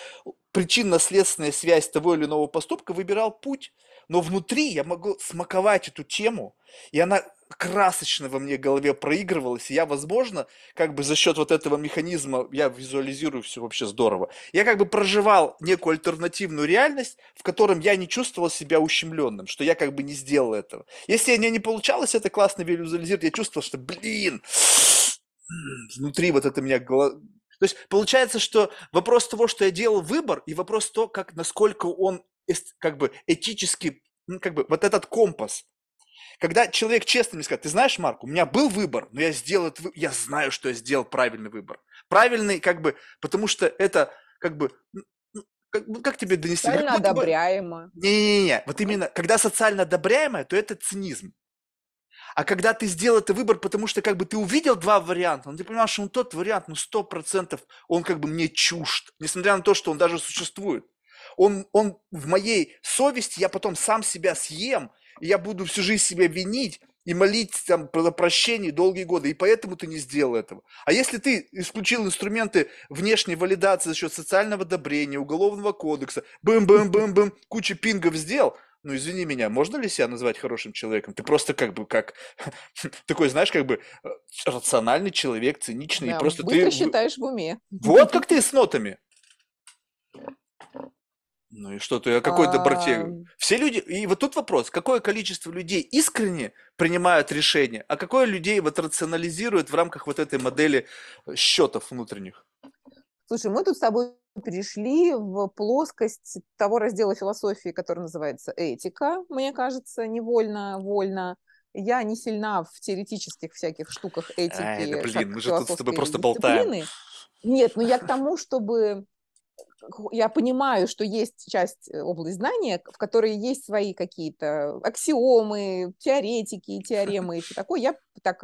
[SPEAKER 1] причинно-следственная связь того или иного поступка, выбирал путь. Но внутри я могу смаковать эту тему, и она красочно во мне голове проигрывалась, и я, возможно, как бы за счет вот этого механизма, я визуализирую все вообще здорово, я как бы проживал некую альтернативную реальность, в котором я не чувствовал себя ущемленным, что я как бы не сделал этого. Если мне не получалось это классно визуализировать, я чувствовал, что, блин, внутри вот это меня То есть получается, что вопрос того, что я делал выбор, и вопрос то, как, насколько он как бы этически, ну, как бы вот этот компас. Когда человек честно мне скажет, ты знаешь, Марк, у меня был выбор, но я сделал этот выбор, я знаю, что я сделал правильный выбор. Правильный, как бы, потому что это, как бы, как, как тебе донести?
[SPEAKER 2] Социально одобряемо.
[SPEAKER 1] Не-не-не, вот именно, когда социально одобряемое, то это цинизм. А когда ты сделал этот выбор, потому что как бы ты увидел два варианта, но ты понимаешь, что он тот вариант, ну сто процентов, он как бы мне чужд, несмотря на то, что он даже существует. Он, он в моей совести, я потом сам себя съем, и я буду всю жизнь себя винить и молить там про прощение долгие годы, и поэтому ты не сделал этого. А если ты исключил инструменты внешней валидации за счет социального одобрения, уголовного кодекса, бым-бым-бым-бым, кучу пингов сделал, ну извини меня, можно ли себя назвать хорошим человеком? Ты просто как бы как [LAUGHS] такой, знаешь, как бы э, рациональный человек, циничный, да, и просто ты
[SPEAKER 2] считаешь в уме.
[SPEAKER 1] Вот как ты с нотами. Ну и что ты о какой доброте?
[SPEAKER 2] А.
[SPEAKER 1] Все люди, и вот тут вопрос, какое количество людей искренне принимают решения, а какое людей вот рационализируют в рамках вот этой модели э, счетов внутренних?
[SPEAKER 2] Слушай, мы тут с тобой перешли в плоскость того раздела философии, который называется этика, мне кажется, невольно, вольно. Я не сильна в теоретических всяких штуках этики.
[SPEAKER 1] Ай, да блин, мы же тут с тобой просто болтаем.
[SPEAKER 2] Нет, ну я к тому, чтобы я понимаю, что есть часть э, область знания, в которой есть свои какие-то аксиомы, теоретики, теоремы и все такое. Я так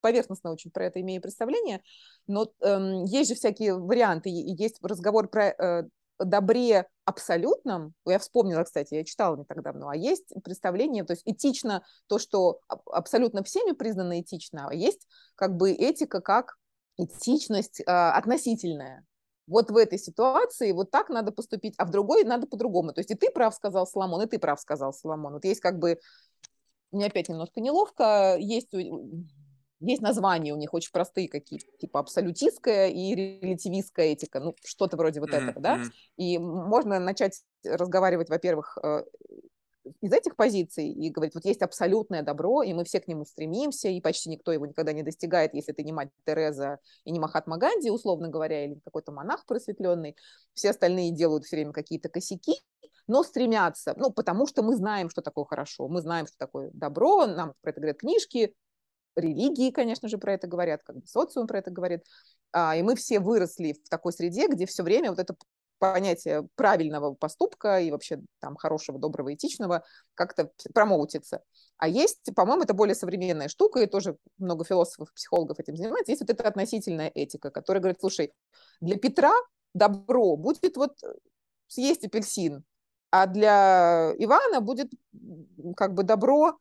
[SPEAKER 2] поверхностно очень про это имею представление, но эм, есть же всякие варианты, и есть разговор про э, добре абсолютном, я вспомнила, кстати, я читала не так давно, а есть представление, то есть этично то, что абсолютно всеми признано этично, а есть как бы этика как этичность э, относительная вот в этой ситуации вот так надо поступить, а в другой надо по-другому. То есть и ты прав сказал Соломон, и ты прав сказал Соломон. Вот есть как бы, мне опять немножко неловко, есть, есть названия у них очень простые какие-то, типа абсолютистская и релятивистская этика, ну что-то вроде вот mm-hmm. этого, да. И можно начать разговаривать, во-первых, э, из этих позиций и говорить, вот есть абсолютное добро, и мы все к нему стремимся, и почти никто его никогда не достигает, если ты не мать Тереза и не Махатма Ганди, условно говоря, или какой-то монах просветленный. Все остальные делают все время какие-то косяки, но стремятся, ну, потому что мы знаем, что такое хорошо, мы знаем, что такое добро, нам про это говорят книжки, религии, конечно же, про это говорят, как бы социум про это говорит, а, и мы все выросли в такой среде, где все время вот это понятие правильного поступка и вообще там хорошего, доброго, этичного как-то промоутится. А есть, по-моему, это более современная штука, и тоже много философов, психологов этим занимается. Есть вот эта относительная этика, которая говорит, слушай, для Петра добро будет вот съесть апельсин, а для Ивана будет как бы добро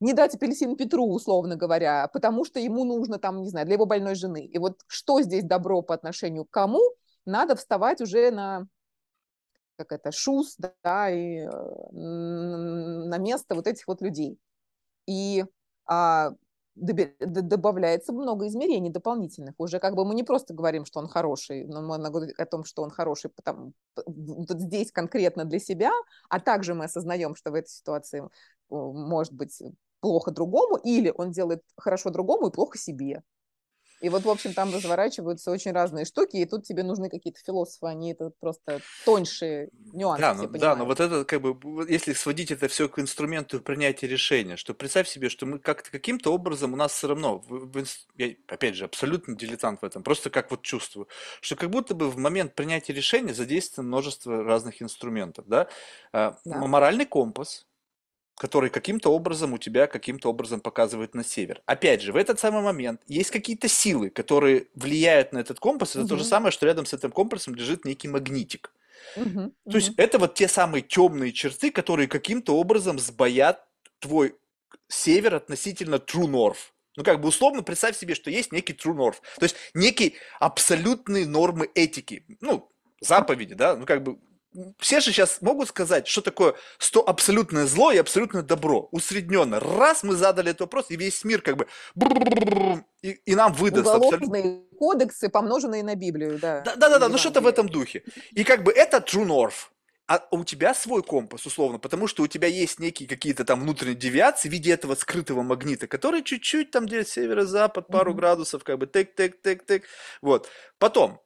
[SPEAKER 2] не дать апельсин Петру, условно говоря, потому что ему нужно там, не знаю, для его больной жены. И вот что здесь добро по отношению к кому – надо вставать уже на как это, шуз, да, и э, на место вот этих вот людей. И а, добавляется много измерений дополнительных. Уже как бы мы не просто говорим, что он хороший, но мы говорим о том, что он хороший потому, вот здесь конкретно для себя, а также мы осознаем, что в этой ситуации может быть плохо другому, или он делает хорошо другому и плохо себе. И вот, в общем, там разворачиваются очень разные штуки, и тут тебе нужны какие-то философы, они это просто тоньше нюансы.
[SPEAKER 1] Да, ну, да, но вот это как бы, если сводить это все к инструменту принятия решения, что представь себе, что мы как-то каким-то образом у нас все равно, в, в, я, опять же, абсолютно дилетант в этом, просто как вот чувствую, что как будто бы в момент принятия решения задействовано множество разных инструментов, да, а, да. моральный компас, который каким-то образом у тебя каким-то образом показывает на север. Опять же, в этот самый момент есть какие-то силы, которые влияют на этот компас. Это угу. то же самое, что рядом с этим компасом лежит некий магнитик. Угу. То есть это вот те самые темные черты, которые каким-то образом сбоят твой север относительно true north. Ну, как бы условно представь себе, что есть некий true north. То есть некие абсолютные нормы этики. Ну, заповеди, да, ну, как бы все же сейчас могут сказать, что такое сто абсолютное зло и абсолютное добро, усредненно. Раз мы задали этот вопрос, и весь мир как бы и, и нам выдаст
[SPEAKER 2] Уголовные абсолютно... кодексы, помноженные на Библию, да.
[SPEAKER 1] Да-да-да, ну что-то в этом духе. И как бы это true north. А у тебя свой компас, условно, потому что у тебя есть некие какие-то там внутренние девиации в виде этого скрытого магнита, который чуть-чуть там делит северо-запад, пару mm-hmm. градусов, как бы тык-тык-тык-тык. Вот. Потом,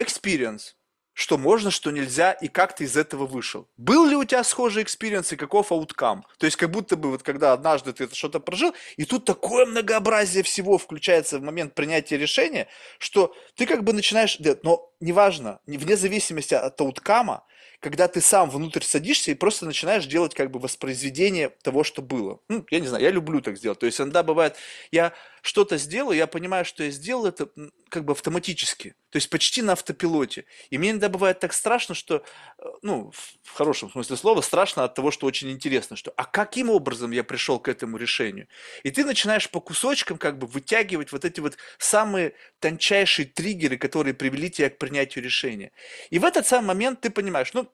[SPEAKER 1] experience что можно, что нельзя, и как ты из этого вышел. Был ли у тебя схожий experience и каков outcome? То есть как будто бы вот когда однажды ты это что-то прожил, и тут такое многообразие всего включается в момент принятия решения, что ты как бы начинаешь, но неважно, вне зависимости от outcome а, когда ты сам внутрь садишься и просто начинаешь делать как бы воспроизведение того, что было. Ну, я не знаю, я люблю так сделать. То есть иногда бывает, я что-то сделаю, я понимаю, что я сделал это как бы автоматически, то есть почти на автопилоте. И мне иногда бывает так страшно, что, э, ну, в хорошем смысле слова, страшно от того, что очень интересно, что, а каким образом я пришел к этому решению? И ты начинаешь по кусочкам как бы вытягивать вот эти вот самые тончайшие триггеры, которые привели тебя к принятию решения. И в этот самый момент ты понимаешь, ну,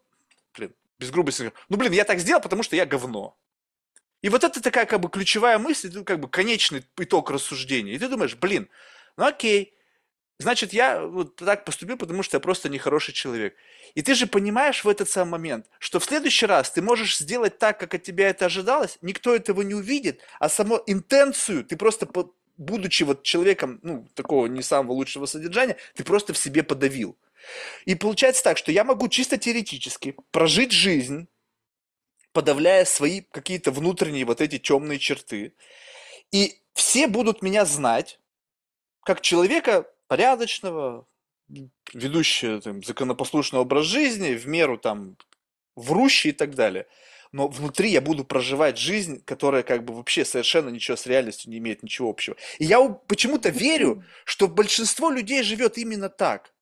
[SPEAKER 1] блин, без грубости, ну, блин, я так сделал, потому что я говно. И вот это такая как бы ключевая мысль, ну, как бы конечный итог рассуждения. И ты думаешь, блин, ну окей, значит, я вот так поступил, потому что я просто нехороший человек. И ты же понимаешь в этот самый момент, что в следующий раз ты можешь сделать так, как от тебя это ожидалось, никто этого не увидит, а саму интенцию ты просто, будучи вот человеком, ну, такого не самого лучшего содержания, ты просто в себе подавил. И получается так, что я могу чисто теоретически прожить жизнь, подавляя свои какие-то внутренние вот эти темные черты. И все будут меня знать как человека порядочного, ведущего там, законопослушный образ жизни, в меру там врущий и так далее. Но внутри я буду проживать жизнь, которая как бы вообще совершенно ничего с реальностью не имеет ничего общего. И я почему-то верю, что большинство людей живет именно так.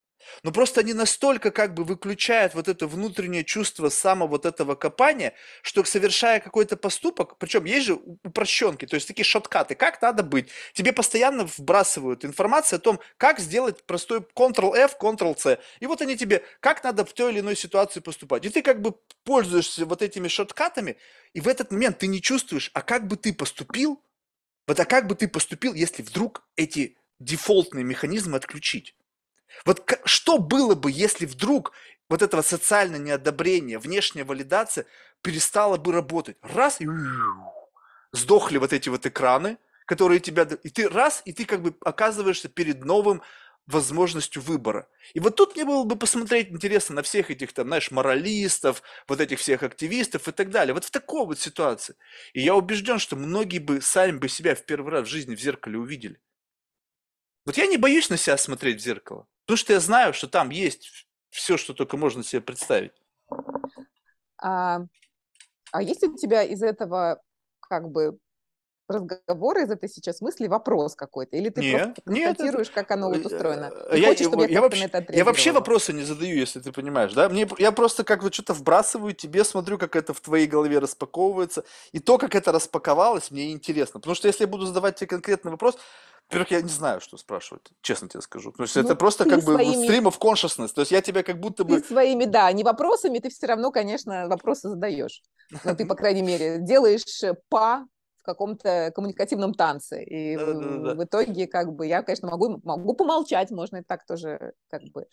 [SPEAKER 1] Но просто они настолько как бы выключают вот это внутреннее чувство самого вот этого копания, что совершая какой-то поступок, причем есть же упрощенки, то есть такие шоткаты, как надо быть. Тебе постоянно вбрасывают информацию о том, как сделать простой Ctrl-F, Ctrl-C. И вот они тебе, как надо в той или иной ситуации поступать. И ты как бы пользуешься вот этими шоткатами, и в этот момент ты не чувствуешь, а как бы ты поступил, вот а как бы ты поступил, если вдруг эти дефолтные механизмы отключить? Вот что было бы, если вдруг вот этого социальное неодобрение, внешняя валидация перестала бы работать? Раз, и [LAUGHS] сдохли вот эти вот экраны, которые тебя... И ты раз, и ты как бы оказываешься перед новым возможностью выбора. И вот тут мне было бы посмотреть интересно на всех этих там, знаешь, моралистов, вот этих всех активистов и так далее. Вот в такой вот ситуации. И я убежден, что многие бы сами бы себя в первый раз в жизни в зеркале увидели. Вот я не боюсь на себя смотреть в зеркало, потому что я знаю, что там есть все, что только можно себе представить.
[SPEAKER 2] А, а есть у тебя из этого как бы разговора, из этой сейчас мысли вопрос какой-то? Или ты
[SPEAKER 1] нет,
[SPEAKER 2] просто констатируешь,
[SPEAKER 1] нет,
[SPEAKER 2] как оно вот устроено?
[SPEAKER 1] Ты я, хочешь, чтобы я, я, вообще, я вообще вопросы не задаю, если ты понимаешь, да? Мне, я просто как бы что-то вбрасываю тебе, смотрю, как это в твоей голове распаковывается, и то, как это распаковалось, мне интересно. Потому что если я буду задавать тебе конкретный вопрос, во-первых, я не знаю, что спрашивать, честно тебе скажу. То есть ну, это просто как бы своими... stream of consciousness. То есть я тебя как будто бы...
[SPEAKER 2] Ты своими, да, не вопросами, ты все равно, конечно, вопросы задаешь. Но ты, по крайней мере, делаешь по каком-то коммуникативном танце. И да, в, да, да. в итоге, как бы, я, конечно, могу, могу помолчать, можно и так тоже, как бы,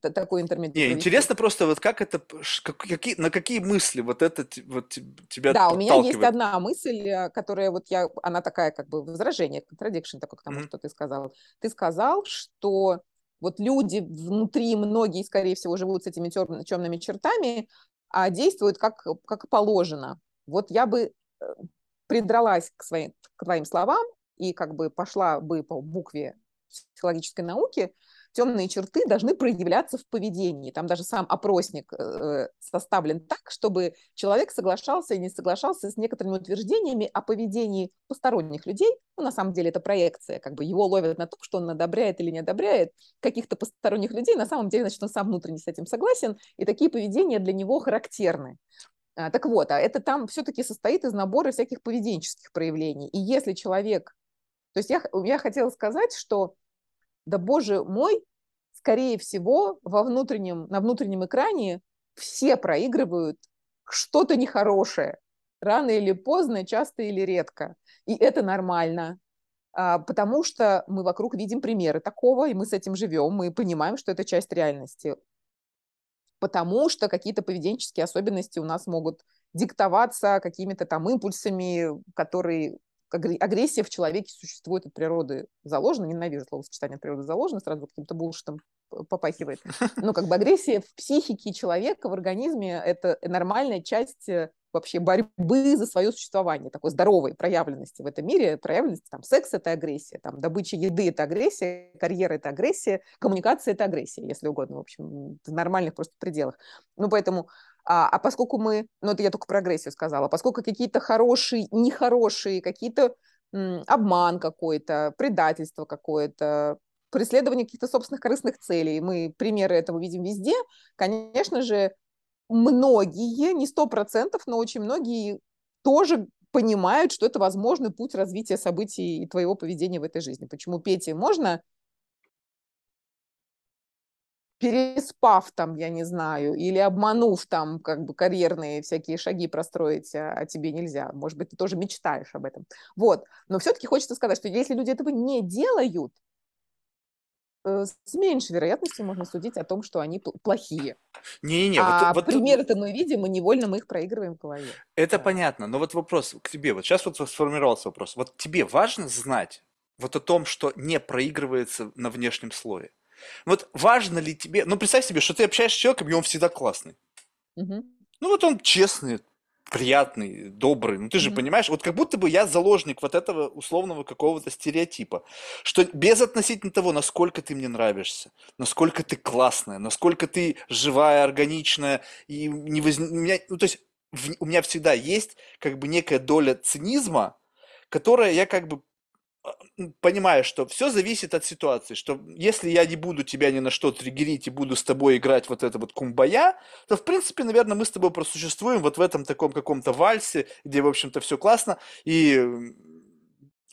[SPEAKER 2] такой интермедиат.
[SPEAKER 1] Не, интересно просто, вот как это, как, какие, на какие мысли вот это вот тебя
[SPEAKER 2] Да, у меня есть одна мысль, э, которая вот я, она такая, как бы, возражение, contradiction такое к тому, mm-hmm. что ты сказал. Ты сказал, что вот люди внутри, многие, скорее всего, живут с этими темными чертами, а действуют как, как положено. Вот я бы э, придралась к, своим, к твоим словам и как бы пошла бы по букве психологической науки, темные черты должны проявляться в поведении. Там даже сам опросник э, составлен так, чтобы человек соглашался и не соглашался с некоторыми утверждениями о поведении посторонних людей. Ну, на самом деле это проекция, как бы его ловят на том, что он одобряет или не одобряет каких-то посторонних людей. На самом деле, значит, он сам внутренне с этим согласен, и такие поведения для него характерны. А, так вот, а это там все-таки состоит из набора всяких поведенческих проявлений. И если человек... То есть я, я хотела сказать, что, да боже мой, скорее всего, во внутреннем, на внутреннем экране все проигрывают что-то нехорошее. Рано или поздно, часто или редко. И это нормально. А, потому что мы вокруг видим примеры такого, и мы с этим живем, мы понимаем, что это часть реальности потому что какие-то поведенческие особенности у нас могут диктоваться какими-то там импульсами, которые агрессия в человеке существует от природы заложена, ненавижу словосочетание от природы заложена, сразу каким-то булшитом попахивает. [LAUGHS] Ну, как бы агрессия в психике человека, в организме – это нормальная часть э, вообще борьбы за свое существование, такой здоровой проявленности в этом мире, проявленности, там, секс – это агрессия, там, добыча еды – это агрессия, карьера – это агрессия, коммуникация – это агрессия, если угодно, в общем, в нормальных просто пределах. Ну, поэтому, а, а поскольку мы, ну, это я только про агрессию сказала, поскольку какие-то хорошие, нехорошие, какие-то обман какой-то, предательство какое-то, преследование каких-то собственных корыстных целей, мы примеры этого видим везде, конечно же, многие, не сто процентов, но очень многие тоже понимают, что это возможный путь развития событий и твоего поведения в этой жизни. Почему Пете можно, переспав там, я не знаю, или обманув там как бы карьерные всякие шаги простроить, а, а тебе нельзя. Может быть, ты тоже мечтаешь об этом. Вот. Но все-таки хочется сказать, что если люди этого не делают, Э, с меньшей вероятностью можно судить о том, что они плохие.
[SPEAKER 1] Не-не-не.
[SPEAKER 2] А вот, примеры-то мы видим, и невольно мы их проигрываем в голове.
[SPEAKER 1] Это да. понятно. Но вот вопрос к тебе. Вот сейчас вот сформировался вопрос. Вот тебе важно знать вот о том, что не проигрывается на внешнем слое? Вот важно ли тебе... Ну, представь себе, что ты общаешься с человеком, и он всегда классный. Угу. Ну, вот он честный, приятный, добрый. Ну ты же mm-hmm. понимаешь, вот как будто бы я заложник вот этого условного какого-то стереотипа, что без относительно того, насколько ты мне нравишься, насколько ты классная, насколько ты живая, органичная, и не воз... у меня, ну то есть в... у меня всегда есть как бы некая доля цинизма, которая я как бы понимаешь, что все зависит от ситуации, что если я не буду тебя ни на что триггерить и буду с тобой играть вот это вот кумбая, то, в принципе, наверное, мы с тобой просуществуем вот в этом таком каком-то вальсе, где, в общем-то, все классно, и,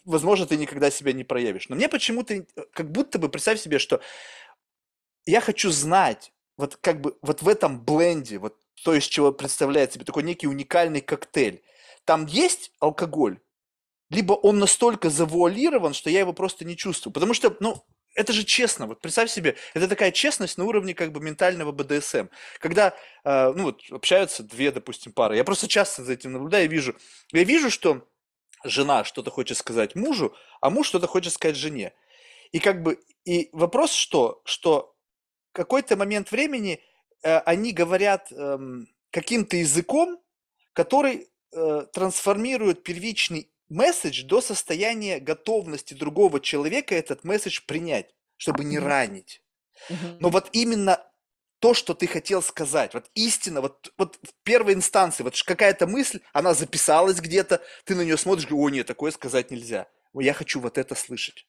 [SPEAKER 1] возможно, ты никогда себя не проявишь. Но мне почему-то, э, как будто бы, представь себе, что я хочу знать, вот как бы вот в этом бленде, вот то, из чего представляет себе такой некий уникальный коктейль, там есть алкоголь, либо он настолько завуалирован, что я его просто не чувствую. Потому что, ну, это же честно. Вот представь себе, это такая честность на уровне как бы ментального БДСМ. Когда, э, ну вот, общаются две, допустим, пары. Я просто часто за этим наблюдаю и вижу. Я вижу, что жена что-то хочет сказать мужу, а муж что-то хочет сказать жене. И как бы, и вопрос что? Что какой-то момент времени э, они говорят э, каким-то языком, который э, трансформирует первичный месседж до состояния готовности другого человека этот месседж принять, чтобы не ранить. Но вот именно то, что ты хотел сказать, вот истина, вот, вот в первой инстанции, вот какая-то мысль, она записалась где-то, ты на нее смотришь, говоришь, о нет, такое сказать нельзя. Я хочу вот это слышать.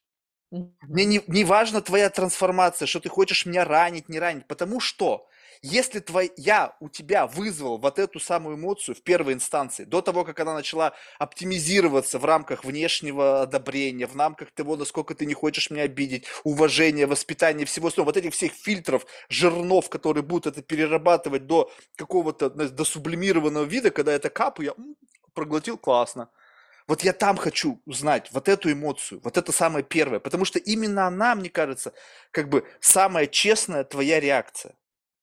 [SPEAKER 1] Мне не, не важна твоя трансформация, что ты хочешь меня ранить, не ранить, потому что если твой, я у тебя вызвал вот эту самую эмоцию в первой инстанции, до того, как она начала оптимизироваться в рамках внешнего одобрения, в рамках того, насколько ты не хочешь меня обидеть, уважения, воспитания, всего остального, вот этих всех фильтров, жирнов, которые будут это перерабатывать до какого-то, до сублимированного вида, когда это капу, я проглотил классно. Вот я там хочу узнать вот эту эмоцию, вот это самое первое, потому что именно она, мне кажется, как бы самая честная твоя реакция.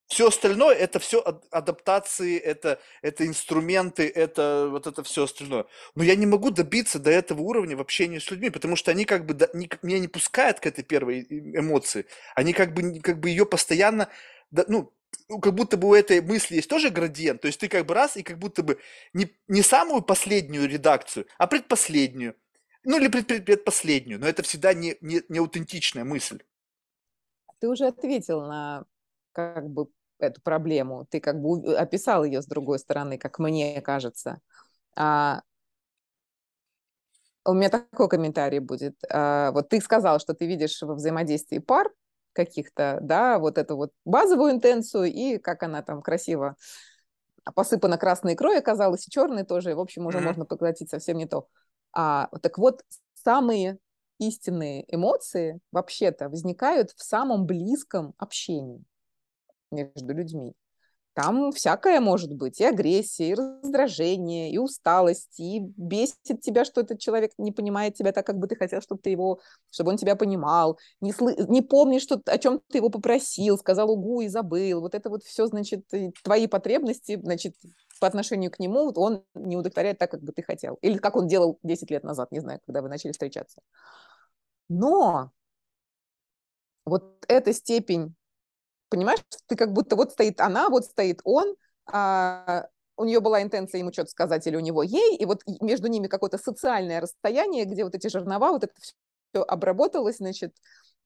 [SPEAKER 1] Все остальное это все адаптации, это, это инструменты, это вот это все остальное. Но я не могу добиться до этого уровня в общении с людьми, потому что они как бы да, не, меня не пускают к этой первой эмоции. Они как бы, как бы ее постоянно, ну, как будто бы у этой мысли есть тоже градиент. То есть ты как бы раз и как будто бы не, не самую последнюю редакцию, а предпоследнюю. Ну или пред, предпоследнюю. Но это всегда не, не, не аутентичная мысль.
[SPEAKER 2] Ты уже ответил на как бы эту проблему, ты как бы описал ее с другой стороны, как мне кажется. А, у меня такой комментарий будет. А, вот ты сказал, что ты видишь во взаимодействии пар каких-то, да, вот эту вот базовую интенцию и как она там красиво посыпана красной икрой оказалась, и черной тоже, в общем, уже mm-hmm. можно поглотить совсем не то. А, так вот, самые истинные эмоции вообще-то возникают в самом близком общении между людьми. Там всякое может быть, и агрессия, и раздражение, и усталость, и бесит тебя, что этот человек не понимает тебя так, как бы ты хотел, чтобы ты его, чтобы он тебя понимал, не, сл... не помнишь, что, о чем ты его попросил, сказал угу и забыл. Вот это вот все, значит, твои потребности, значит, по отношению к нему он не удовлетворяет так, как бы ты хотел. Или как он делал 10 лет назад, не знаю, когда вы начали встречаться. Но вот эта степень, понимаешь, ты как будто вот стоит она, вот стоит он, а у нее была интенция ему что-то сказать или у него ей, и вот между ними какое-то социальное расстояние, где вот эти жернова, вот это все обработалось, значит,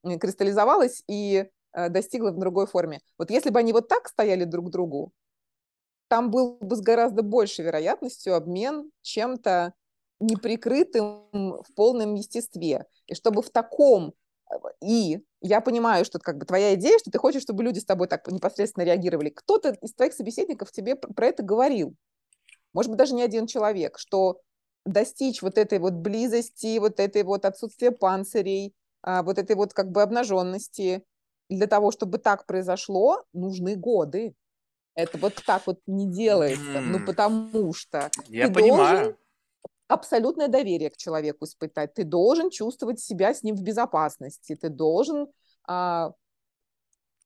[SPEAKER 2] кристаллизовалось и э, достигло в другой форме. Вот если бы они вот так стояли друг к другу, там был бы с гораздо большей вероятностью обмен чем-то неприкрытым в полном естестве. И чтобы в таком и я понимаю, что как бы твоя идея, что ты хочешь, чтобы люди с тобой так непосредственно реагировали. Кто-то из твоих собеседников тебе про это говорил. Может быть, даже не один человек, что достичь вот этой вот близости, вот этой вот отсутствия панцирей, а, вот этой вот как бы обнаженности, для того, чтобы так произошло, нужны годы. Это вот так вот не делается. Mm. Ну, потому что
[SPEAKER 1] я ты понимаю.
[SPEAKER 2] должен абсолютное доверие к человеку испытать. Ты должен чувствовать себя с ним в безопасности. Ты должен а,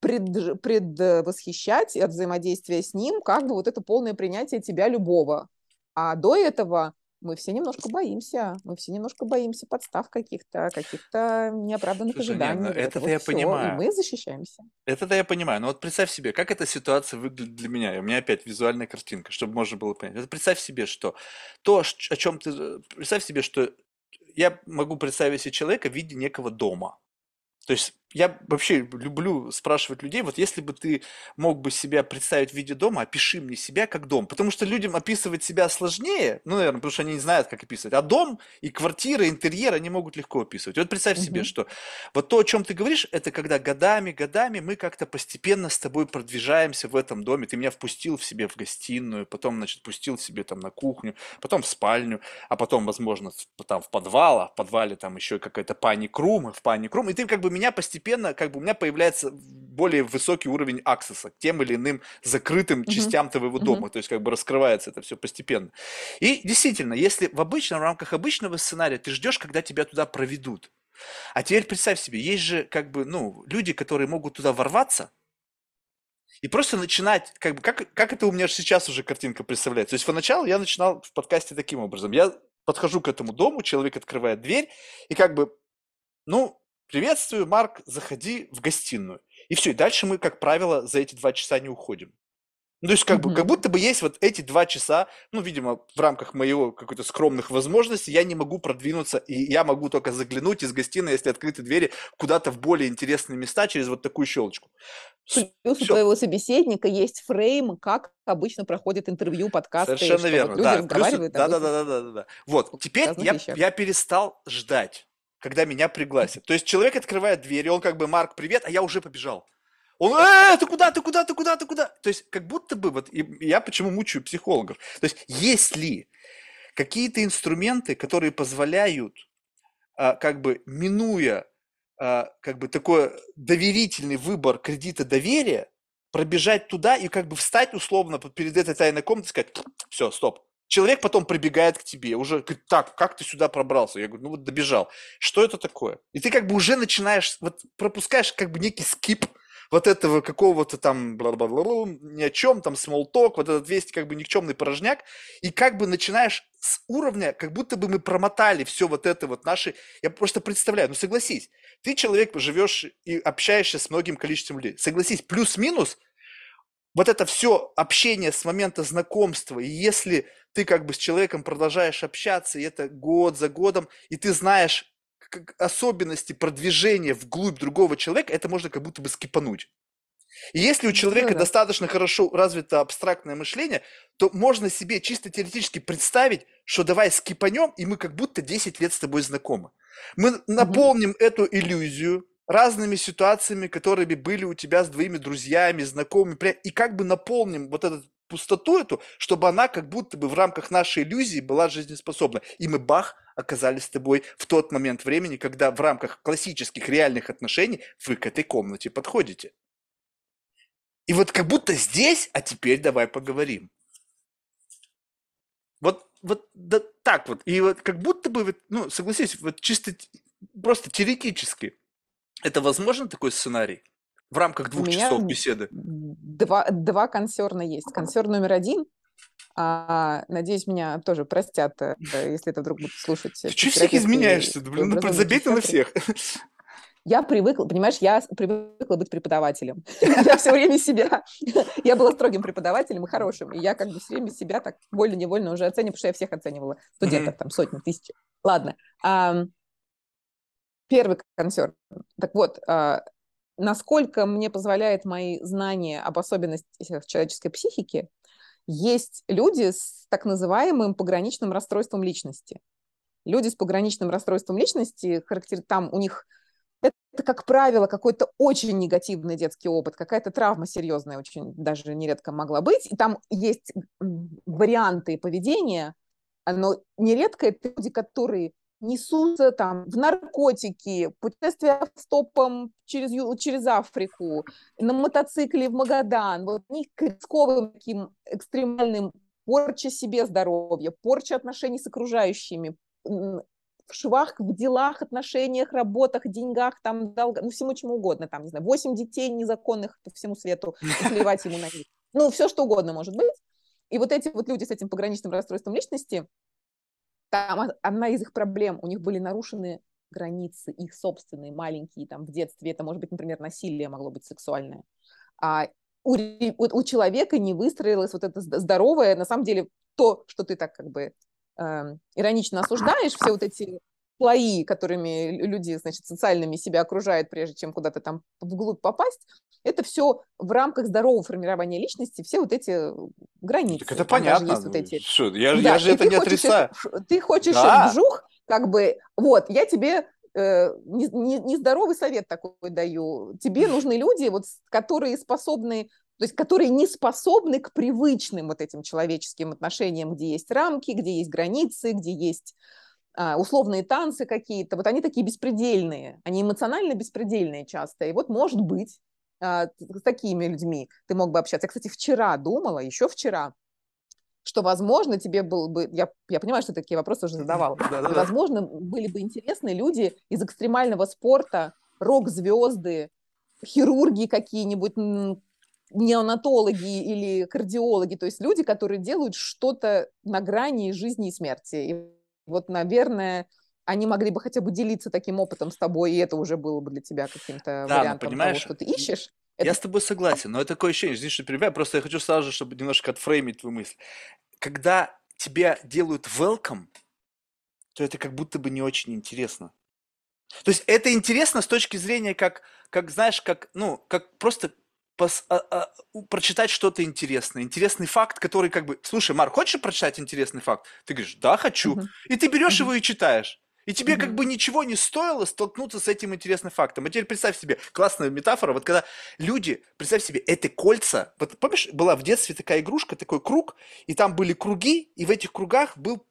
[SPEAKER 2] пред, предвосхищать от взаимодействия с ним как бы вот это полное принятие тебя любого. А до этого мы все немножко боимся, мы все немножко боимся подстав каких-то, каких-то неоправданных Слушай, ожиданий.
[SPEAKER 1] Не, ну это вот я все, понимаю.
[SPEAKER 2] И мы защищаемся.
[SPEAKER 1] Это-то я понимаю. Но вот представь себе, как эта ситуация выглядит для меня. И у меня опять визуальная картинка, чтобы можно было понять. Это представь себе, что то, о чем ты... Представь себе, что я могу представить себе человека в виде некого дома. То есть я вообще люблю спрашивать людей, вот если бы ты мог бы себя представить в виде дома, опиши мне себя как дом. Потому что людям описывать себя сложнее, ну, наверное, потому что они не знают, как описывать. А дом и квартира, интерьер они могут легко описывать. Вот представь себе, что вот то, о чем ты говоришь, это когда годами, годами мы как-то постепенно с тобой продвижаемся в этом доме. Ты меня впустил в себе в гостиную, потом, значит, пустил себе там на кухню, потом в спальню, а потом, возможно, там в подвал, а в подвале там еще какая-то паник-рум, в паник-рум. И ты как бы меня постепенно постепенно как бы у меня появляется более высокий уровень аксесса к тем или иным закрытым mm-hmm. частям твоего дома. Mm-hmm. То есть как бы раскрывается это все постепенно. И действительно, если в обычном, в рамках обычного сценария ты ждешь, когда тебя туда проведут. А теперь представь себе, есть же как бы, ну, люди, которые могут туда ворваться, и просто начинать, как бы, как, как это у меня сейчас уже картинка представляется. То есть поначалу я начинал в подкасте таким образом. Я подхожу к этому дому, человек открывает дверь, и как бы, ну, Приветствую, Марк, заходи в гостиную. И все, и дальше мы, как правило, за эти два часа не уходим. Ну, то есть, как, mm-hmm. бы, как будто бы есть вот эти два часа, ну, видимо, в рамках моего какой-то скромных возможностей, я не могу продвинуться, и я могу только заглянуть из гостиной, если открыты двери, куда-то в более интересные места через вот такую щелочку.
[SPEAKER 2] Плюс у твоего собеседника есть фрейм, как обычно проходит интервью, подкасты.
[SPEAKER 1] Совершенно верно,
[SPEAKER 2] вот
[SPEAKER 1] да. Плюс, да, да, да, да, да, да. Вот, теперь я, я перестал ждать когда меня пригласят. То есть человек открывает дверь, и он как бы, Марк, привет, а я уже побежал. Он, э, ты куда, ты куда, ты куда, ты куда? То есть как будто бы, вот я почему мучаю психологов. То есть есть ли какие-то инструменты, которые позволяют, а, как бы минуя а, как бы такой доверительный выбор кредита доверия, пробежать туда и как бы встать условно перед этой тайной комнатой и сказать, все, стоп, Человек потом прибегает к тебе, уже говорит, так, как ты сюда пробрался? Я говорю, ну вот добежал. Что это такое? И ты как бы уже начинаешь, вот пропускаешь как бы некий скип вот этого какого-то там бла-бла-бла, ни о чем, там small вот этот весь как бы никчемный порожняк, и как бы начинаешь с уровня, как будто бы мы промотали все вот это вот наши, я просто представляю, ну согласись, ты человек, живешь и общаешься с многим количеством людей, согласись, плюс-минус, вот это все общение с момента знакомства, и если ты как бы с человеком продолжаешь общаться, и это год за годом, и ты знаешь особенности продвижения вглубь другого человека, это можно как будто бы скипануть. И если у человека да, достаточно хорошо развито абстрактное мышление, то можно себе чисто теоретически представить, что давай скипанем, и мы как будто 10 лет с тобой знакомы. Мы наполним угу. эту иллюзию разными ситуациями, которые были у тебя с двоими друзьями, знакомыми, и как бы наполним вот этот пустоту эту, чтобы она как будто бы в рамках нашей иллюзии была жизнеспособна. И мы, бах, оказались с тобой в тот момент времени, когда в рамках классических реальных отношений вы к этой комнате подходите. И вот как будто здесь, а теперь давай поговорим. Вот, вот да, так вот. И вот как будто бы, ну, согласись, вот чисто просто теоретически, это возможно такой сценарий? в рамках двух часов беседы?
[SPEAKER 2] Два, два консерна есть. Консерн номер один А, надеюсь, меня тоже простят, э, если это вдруг будут слушать.
[SPEAKER 1] Ты что всех изменяешься? Блин, ну забей ты на всех.
[SPEAKER 2] Я привыкла, понимаешь, я привыкла быть преподавателем. [LAUGHS] Я все [LAUGHS] время себя... [LAUGHS] Я была строгим преподавателем и хорошим. И я как бы все время себя так вольно-невольно уже оценивала, потому что я всех оценивала. Студентов там сотни, тысячи. Ладно. Первый концерт. Так вот, а, насколько мне позволяет мои знания об особенностях человеческой психики, есть люди с так называемым пограничным расстройством личности. Люди с пограничным расстройством личности, характер... там у них это, как правило, какой-то очень негативный детский опыт, какая-то травма серьезная очень даже нередко могла быть. И там есть варианты поведения, но нередко это люди, которые несутся там в наркотики, путешествия стопом через, через Африку, на мотоцикле в Магадан, вот них к рисковым таким экстремальным порча себе здоровья, порча отношений с окружающими, в швах, в делах, отношениях, работах, деньгах, там, долг... ну, всему чему угодно, там, не знаю, 8 детей незаконных по всему свету, плевать ему на них. Ну, все что угодно может быть. И вот эти вот люди с этим пограничным расстройством личности, там одна из их проблем, у них были нарушены границы, их собственные, маленькие, там, в детстве, это может быть, например, насилие могло быть сексуальное. А у, у, человека не выстроилось вот это здоровое, на самом деле, то, что ты так как бы э, иронично осуждаешь, все вот эти слои, которыми люди, значит, социальными себя окружают, прежде чем куда-то там вглубь попасть, это все в рамках здорового формирования личности, все вот эти границы.
[SPEAKER 1] Так это понятно.
[SPEAKER 2] Вот эти...
[SPEAKER 1] Что, я, да, я же это не отрицаю.
[SPEAKER 2] Ты хочешь да. вжух, как бы, вот, я тебе э, нездоровый не, не совет такой даю. Тебе нужны люди, вот, которые способны то есть которые не способны к привычным вот этим человеческим отношениям, где есть рамки, где есть границы, где есть условные танцы какие-то, вот они такие беспредельные, они эмоционально беспредельные часто. И вот, может быть, а, с такими людьми ты мог бы общаться. Я, кстати, вчера думала, еще вчера, что, возможно, тебе был бы... Я, я понимаю, что такие вопросы уже задавал. [LAUGHS] Возможно, были бы интересны люди из экстремального спорта, рок-звезды, хирурги какие-нибудь, неонатологи или кардиологи, то есть люди, которые делают что-то на грани жизни и смерти. И вот, наверное, они могли бы хотя бы делиться таким опытом с тобой, и это уже было бы для тебя каким-то да, вариантом понимаешь, того, что ты ищешь.
[SPEAKER 1] Я с тобой согласен, но это такое ощущение, извини, что перебиваю, просто я хочу сразу же, чтобы немножко отфреймить твою мысль. Когда тебя делают welcome, то это как будто бы не очень интересно. То есть это интересно с точки зрения, как, как знаешь, как, ну, как просто пос, а, а, прочитать что-то интересное, интересный факт, который как бы, слушай, Марк, хочешь прочитать интересный факт? Ты говоришь, да, хочу. Uh-huh. И ты берешь uh-huh. его и читаешь. И тебе uh-huh. как бы ничего не стоило столкнуться с этим интересным фактом. А теперь представь себе, классная метафора, вот когда люди, представь себе, это кольца, вот помнишь, была в детстве такая игрушка, такой круг, и там были круги, и в этих кругах был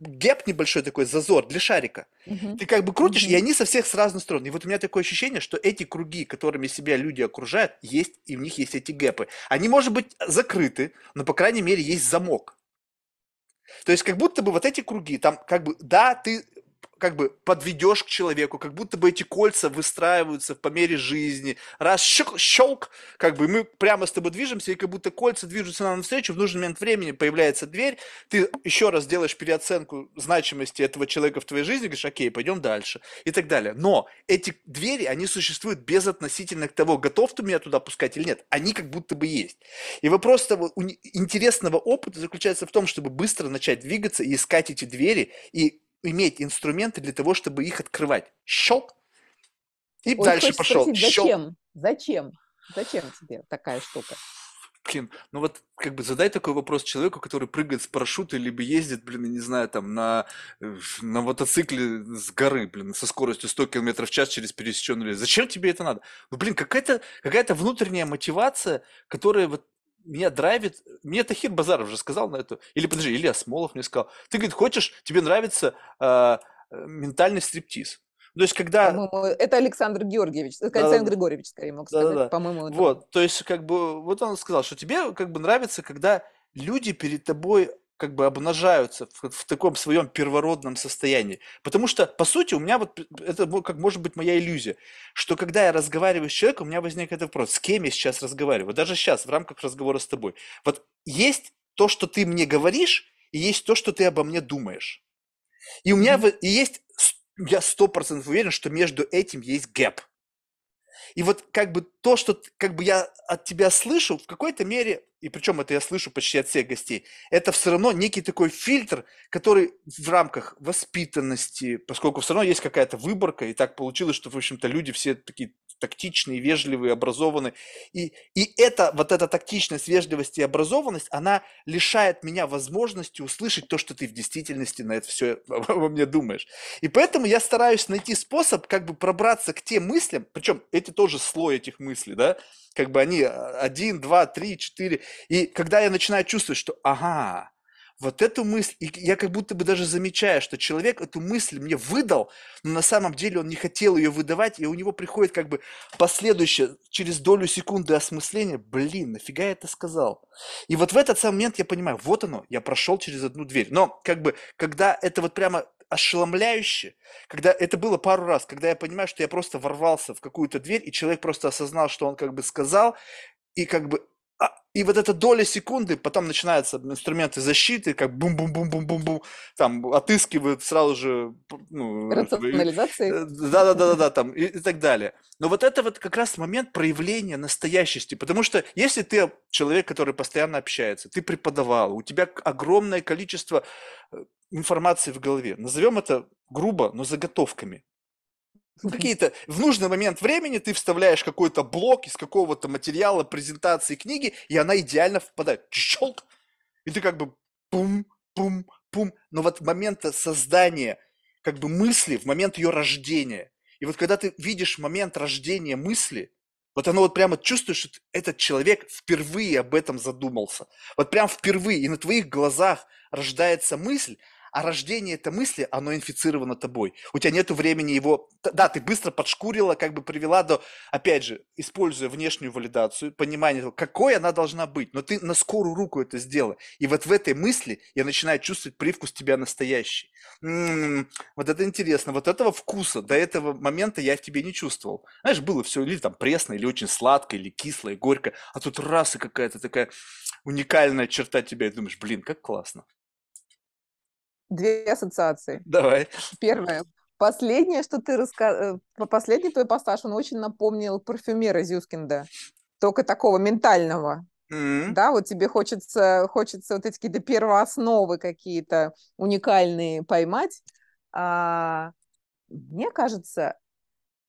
[SPEAKER 1] гэп небольшой такой, зазор для шарика. Uh-huh. Ты как бы крутишь, uh-huh. и они со всех с разных сторон. И вот у меня такое ощущение, что эти круги, которыми себя люди окружают, есть, и в них есть эти гэпы. Они, может быть, закрыты, но, по крайней мере, есть замок. То есть, как будто бы вот эти круги, там, как бы, да, ты как бы подведешь к человеку, как будто бы эти кольца выстраиваются по мере жизни. Раз щелк, щелк, как бы мы прямо с тобой движемся, и как будто кольца движутся нам навстречу, в нужный момент времени появляется дверь, ты еще раз делаешь переоценку значимости этого человека в твоей жизни, говоришь, окей, пойдем дальше, и так далее. Но эти двери, они существуют безотносительно к того, готов ты меня туда пускать или нет. Они как будто бы есть. И вопрос того интересного опыта заключается в том, чтобы быстро начать двигаться и искать эти двери, и иметь инструменты для того, чтобы их открывать. Щелк. И Ой, дальше пошел.
[SPEAKER 2] Спросить, зачем? Зачем? Зачем тебе такая штука?
[SPEAKER 1] Блин, ну вот как бы задай такой вопрос человеку, который прыгает с парашюта, либо ездит, блин, я не знаю, там на, на мотоцикле с горы, блин, со скоростью 100 км в час через пересеченный лес. Зачем тебе это надо? Ну, блин, какая-то какая внутренняя мотивация, которая вот меня драйвит, мне Тахир Базаров уже сказал на это, или подожди, Илья Смолов мне сказал, ты, говорит, хочешь, тебе нравится э, ментальный стриптиз. То есть, когда...
[SPEAKER 2] По-моему, это Александр Георгиевич, да, Александр Григорьевич, скорее мог сказать, да, да. по-моему.
[SPEAKER 1] Это... Вот, то есть, как бы, вот он сказал, что тебе, как бы, нравится, когда люди перед тобой как бы обнажаются в, в таком своем первородном состоянии. Потому что, по сути, у меня вот, это как может быть моя иллюзия, что когда я разговариваю с человеком, у меня возникает вопрос, с кем я сейчас разговариваю, даже сейчас, в рамках разговора с тобой. Вот есть то, что ты мне говоришь, и есть то, что ты обо мне думаешь. И у меня mm-hmm. и есть, я сто процентов уверен, что между этим есть гэп. И вот как бы то, что как бы я от тебя слышу, в какой-то мере, и причем это я слышу почти от всех гостей, это все равно некий такой фильтр, который в рамках воспитанности, поскольку все равно есть какая-то выборка, и так получилось, что, в общем-то, люди все такие тактичные, вежливые, образованные. И, и это, вот эта тактичность, вежливость и образованность, она лишает меня возможности услышать то, что ты в действительности на это все обо мне думаешь. И поэтому я стараюсь найти способ как бы пробраться к тем мыслям, причем эти тоже слой этих мыслей, да, как бы они а, один, два, три, четыре. И когда я начинаю чувствовать, что ага, вот эту мысль, и я как будто бы даже замечаю, что человек эту мысль мне выдал, но на самом деле он не хотел ее выдавать, и у него приходит как бы последующее, через долю секунды осмысления, блин, нафига я это сказал? И вот в этот самый момент я понимаю, вот оно, я прошел через одну дверь. Но как бы, когда это вот прямо ошеломляюще, когда это было пару раз, когда я понимаю, что я просто ворвался в какую-то дверь, и человек просто осознал, что он как бы сказал, и как бы и вот эта доля секунды, потом начинаются инструменты защиты, как бум-бум-бум-бум-бум-бум, там отыскивают сразу же...
[SPEAKER 2] Ну, Рационализации.
[SPEAKER 1] Да-да-да-да, там и, и так далее. Но вот это вот как раз момент проявления настоящести, потому что если ты человек, который постоянно общается, ты преподавал, у тебя огромное количество э, информации в голове, назовем это грубо, но заготовками, какие-то в нужный момент времени ты вставляешь какой-то блок из какого-то материала, презентации книги, и она идеально впадает. Щелк! И ты как бы пум, пум, пум. Но вот момент создания как бы мысли, в момент ее рождения. И вот когда ты видишь момент рождения мысли, вот оно вот прямо чувствуешь, что этот человек впервые об этом задумался. Вот прям впервые. И на твоих глазах рождается мысль, а рождение этой мысли, оно инфицировано тобой. У тебя нет времени его... Да, ты быстро подшкурила, как бы привела до, опять же, используя внешнюю валидацию, понимание, какой она должна быть, но ты на скорую руку это сделала. И вот в этой мысли я начинаю чувствовать привкус тебя настоящий. М-м-м, вот это интересно, вот этого вкуса до этого момента я в тебе не чувствовал. Знаешь, было все или там пресно, или очень сладко, или кисло, и горько, а тут раз и какая-то такая уникальная черта тебя, и думаешь, блин, как классно
[SPEAKER 2] две ассоциации.
[SPEAKER 1] Давай.
[SPEAKER 2] Первое. Последнее, что ты рассказал, э, последний твой пассаж, он очень напомнил парфюмера Зюскинда, только такого ментального. Mm-hmm. Да, вот тебе хочется, хочется вот эти какие-то первоосновы какие-то уникальные поймать. А, мне кажется,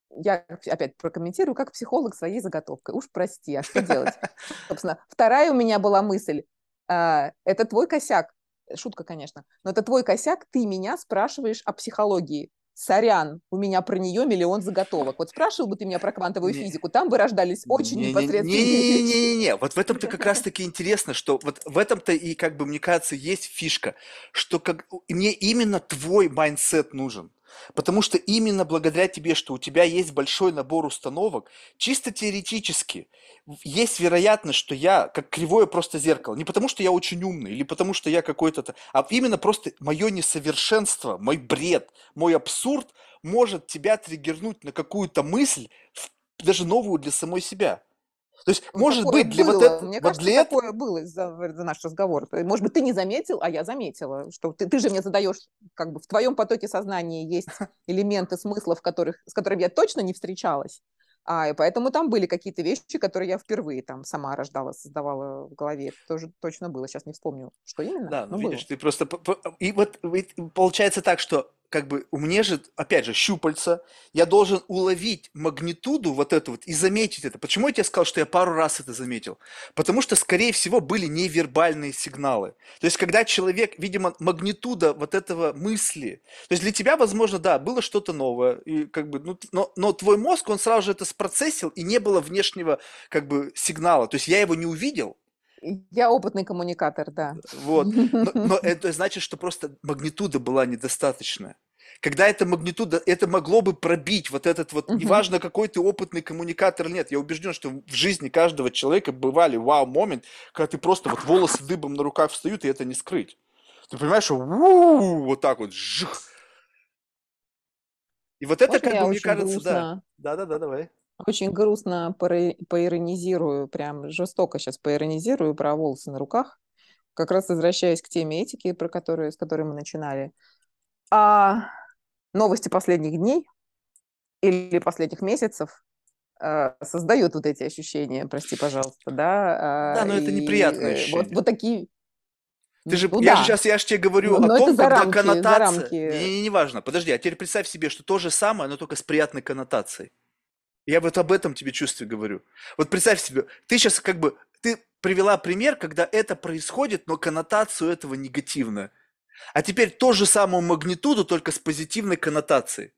[SPEAKER 2] я опять прокомментирую, как психолог своей заготовкой. Уж прости, а что делать? [LAUGHS] Собственно, вторая у меня была мысль. А, это твой косяк шутка, конечно, но это твой косяк, ты меня спрашиваешь о психологии. Сорян, у меня про нее миллион заготовок. Вот спрашивал бы ты меня про квантовую не, физику, там бы рождались очень не, непосредственные
[SPEAKER 1] не, не, не, не, не, вот в этом-то как [LAUGHS] раз-таки интересно, что вот в этом-то и, как бы, мне кажется, есть фишка, что как, мне именно твой mindset нужен. Потому что именно благодаря тебе, что у тебя есть большой набор установок, чисто теоретически есть вероятность, что я как кривое просто зеркало. Не потому, что я очень умный, или потому, что я какой-то... А именно просто мое несовершенство, мой бред, мой абсурд может тебя триггернуть на какую-то мысль, даже новую для самой себя. То есть, ну, может быть, для
[SPEAKER 2] было.
[SPEAKER 1] вот этого...
[SPEAKER 2] Мне кажется, для такое было за, за наш разговор. Может быть, ты не заметил, а я заметила, что ты, ты же мне задаешь, как бы в твоем потоке сознания есть [LAUGHS] элементы смыслов, которых, с которыми я точно не встречалась. А, и поэтому там были какие-то вещи, которые я впервые там сама рождала, создавала в голове. Это тоже точно было. Сейчас не вспомню, что именно.
[SPEAKER 1] Да, ну видишь, было. ты просто... И вот получается так, что как бы у меня же, опять же, щупальца, я должен уловить магнитуду вот эту вот и заметить это. Почему я тебе сказал, что я пару раз это заметил? Потому что, скорее всего, были невербальные сигналы. То есть, когда человек, видимо, магнитуда вот этого мысли, то есть для тебя, возможно, да, было что-то новое, и как бы, ну, но, но твой мозг, он сразу же это спроцессил, и не было внешнего как бы сигнала. То есть я его не увидел,
[SPEAKER 2] я опытный коммуникатор, да.
[SPEAKER 1] Вот. Но, [LAUGHS] но это значит, что просто магнитуда была недостаточная. Когда эта магнитуда, это могло бы пробить вот этот вот, неважно, какой ты опытный коммуникатор или нет. Я убежден, что в жизни каждого человека бывали вау-момент, когда ты просто вот волосы дыбом на руках встают, и это не скрыть. Ты понимаешь, что вот так вот, жих. И вот это, Можно как бы, мне кажется, грустно. да. Да-да-да, давай.
[SPEAKER 2] Очень грустно поиронизирую, прям жестоко сейчас поиронизирую про волосы на руках. как раз возвращаясь к теме этики, про которую, с которой мы начинали. А новости последних дней или последних месяцев э, создают вот эти ощущения, прости, пожалуйста, да?
[SPEAKER 1] Да, но это неприятные
[SPEAKER 2] э,
[SPEAKER 1] ощущения.
[SPEAKER 2] Вот, вот такие
[SPEAKER 1] Ты же,
[SPEAKER 2] ну
[SPEAKER 1] я
[SPEAKER 2] да.
[SPEAKER 1] же сейчас, я же тебе говорю
[SPEAKER 2] Но
[SPEAKER 1] о
[SPEAKER 2] это
[SPEAKER 1] том, когда
[SPEAKER 2] рамки-
[SPEAKER 1] коннотация... Не, не, не важно. Подожди, а теперь представь себе, что то же самое, но только с приятной коннотацией. Я вот об этом тебе чувстве говорю. Вот представь себе, ты сейчас как бы, ты привела пример, когда это происходит, но коннотацию этого негативная. А теперь ту же самую магнитуду, только с позитивной коннотацией.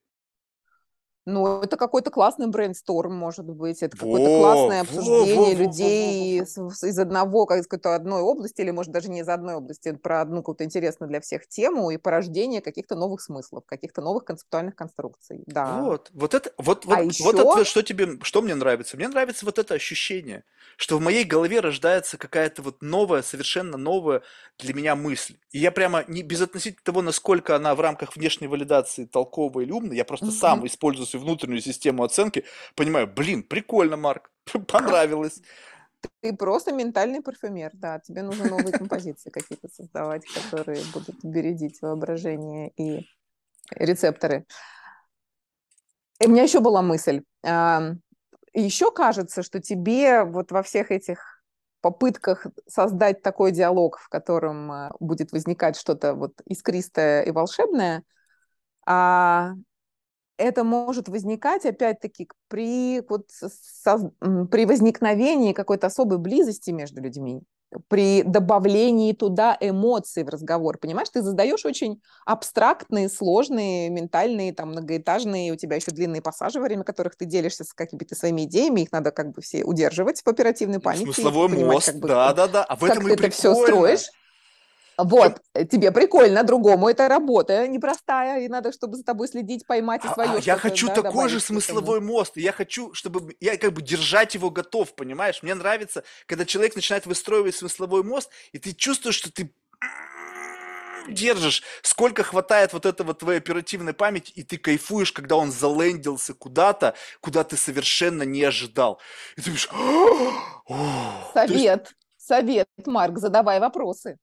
[SPEAKER 2] Ну, это какой-то классный брейнсторм, может быть, это какое-то
[SPEAKER 1] Во,
[SPEAKER 2] классное обсуждение
[SPEAKER 1] во, во, во,
[SPEAKER 2] людей с- из одного, как из какой-то одной области, или, может, даже не из одной области, про одну какую-то интересную для всех тему и порождение каких-то новых смыслов, каких-то новых концептуальных конструкций. Да.
[SPEAKER 1] Вот, вот это, вот,
[SPEAKER 2] А
[SPEAKER 1] вот, вот
[SPEAKER 2] ещё-
[SPEAKER 1] это, что тебе, что мне нравится? Мне нравится вот это ощущение, что в моей голове рождается какая-то вот новая, совершенно новая для меня мысль. И я прямо, не без относительно того, насколько она в рамках внешней валидации толковая или умная, я просто
[SPEAKER 2] Мгм.
[SPEAKER 1] сам использую свою внутреннюю систему оценки, понимаю, блин, прикольно, Марк, [LAUGHS] понравилось.
[SPEAKER 2] Ты просто ментальный парфюмер, да, тебе нужно новые композиции какие-то создавать, которые будут бередить воображение и рецепторы. И у меня еще была мысль. Еще кажется, что тебе вот во всех этих попытках создать такой диалог, в котором а, будет возникать что-то вот искристое и волшебное, а, это может возникать, опять-таки, при, вот, со- при возникновении какой-то особой близости между людьми, при добавлении туда эмоций в разговор. Понимаешь, ты задаешь очень абстрактные, сложные, ментальные, там, многоэтажные, у тебя еще длинные пассажи, во время которых ты делишься с какими-то своими идеями, их надо как бы все удерживать в оперативной памяти. и
[SPEAKER 1] Смысловой
[SPEAKER 2] понимать,
[SPEAKER 1] мост, да-да-да, а в
[SPEAKER 2] как
[SPEAKER 1] этом
[SPEAKER 2] ты
[SPEAKER 1] и
[SPEAKER 2] это все
[SPEAKER 1] прикольно.
[SPEAKER 2] строишь. Вот, э, тебе прикольно, другому это работа непростая, и надо, чтобы за тобой следить, поймать и
[SPEAKER 1] А-
[SPEAKER 2] свое
[SPEAKER 1] а я
[SPEAKER 2] что-то,
[SPEAKER 1] хочу
[SPEAKER 2] да,
[SPEAKER 1] такой же
[SPEAKER 2] этому.
[SPEAKER 1] смысловой мост. Я хочу, чтобы я как бы держать его готов, понимаешь? Мне нравится, когда человек начинает выстраивать смысловой мост, и ты чувствуешь, что ты держишь, сколько хватает вот этого твоей оперативной памяти, и ты кайфуешь, когда он залендился куда-то, куда ты совершенно не ожидал. И ты думаешь. То есть,
[SPEAKER 2] Совет, совет, Марк, задавай вопросы.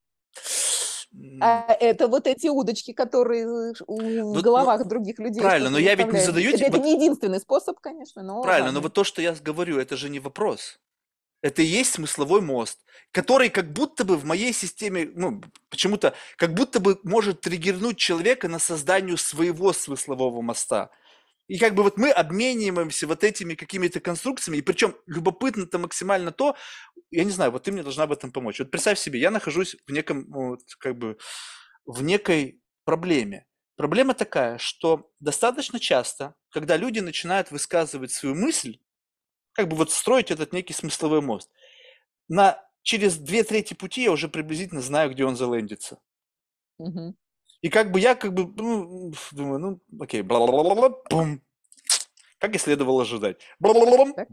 [SPEAKER 2] А это вот эти удочки, которые
[SPEAKER 1] Ну,
[SPEAKER 2] в
[SPEAKER 1] ну,
[SPEAKER 2] головах других людей.
[SPEAKER 1] правильно, но я ведь не задаю
[SPEAKER 2] Это,
[SPEAKER 1] тебе-
[SPEAKER 2] это
[SPEAKER 1] вот-
[SPEAKER 2] не единственный способ, конечно, но
[SPEAKER 1] Правильно, но
[SPEAKER 2] ладно.
[SPEAKER 1] вот то, что я говорю, это же не вопрос. Это и есть смысловой мост, который как будто бы в моей системе, ну, почему-то, как будто бы может триггернуть человека на созданию своего смыслового моста. И как бы вот мы обмениваемся вот этими какими-то конструкциями, и причем любопытно-то максимально то, я не знаю, вот ты мне должна в этом помочь. Вот представь себе, я нахожусь в неком, вот, как бы, в некой проблеме. Проблема такая, что достаточно часто, когда люди начинают высказывать свою мысль, как бы вот строить этот некий смысловой мост, на, через две трети пути я уже приблизительно знаю, где он залендится.
[SPEAKER 2] Мгм.
[SPEAKER 1] И как бы я как бы ну, думаю, ну, окей, бла-бла-бла-бла, бум. Как и следовало ожидать.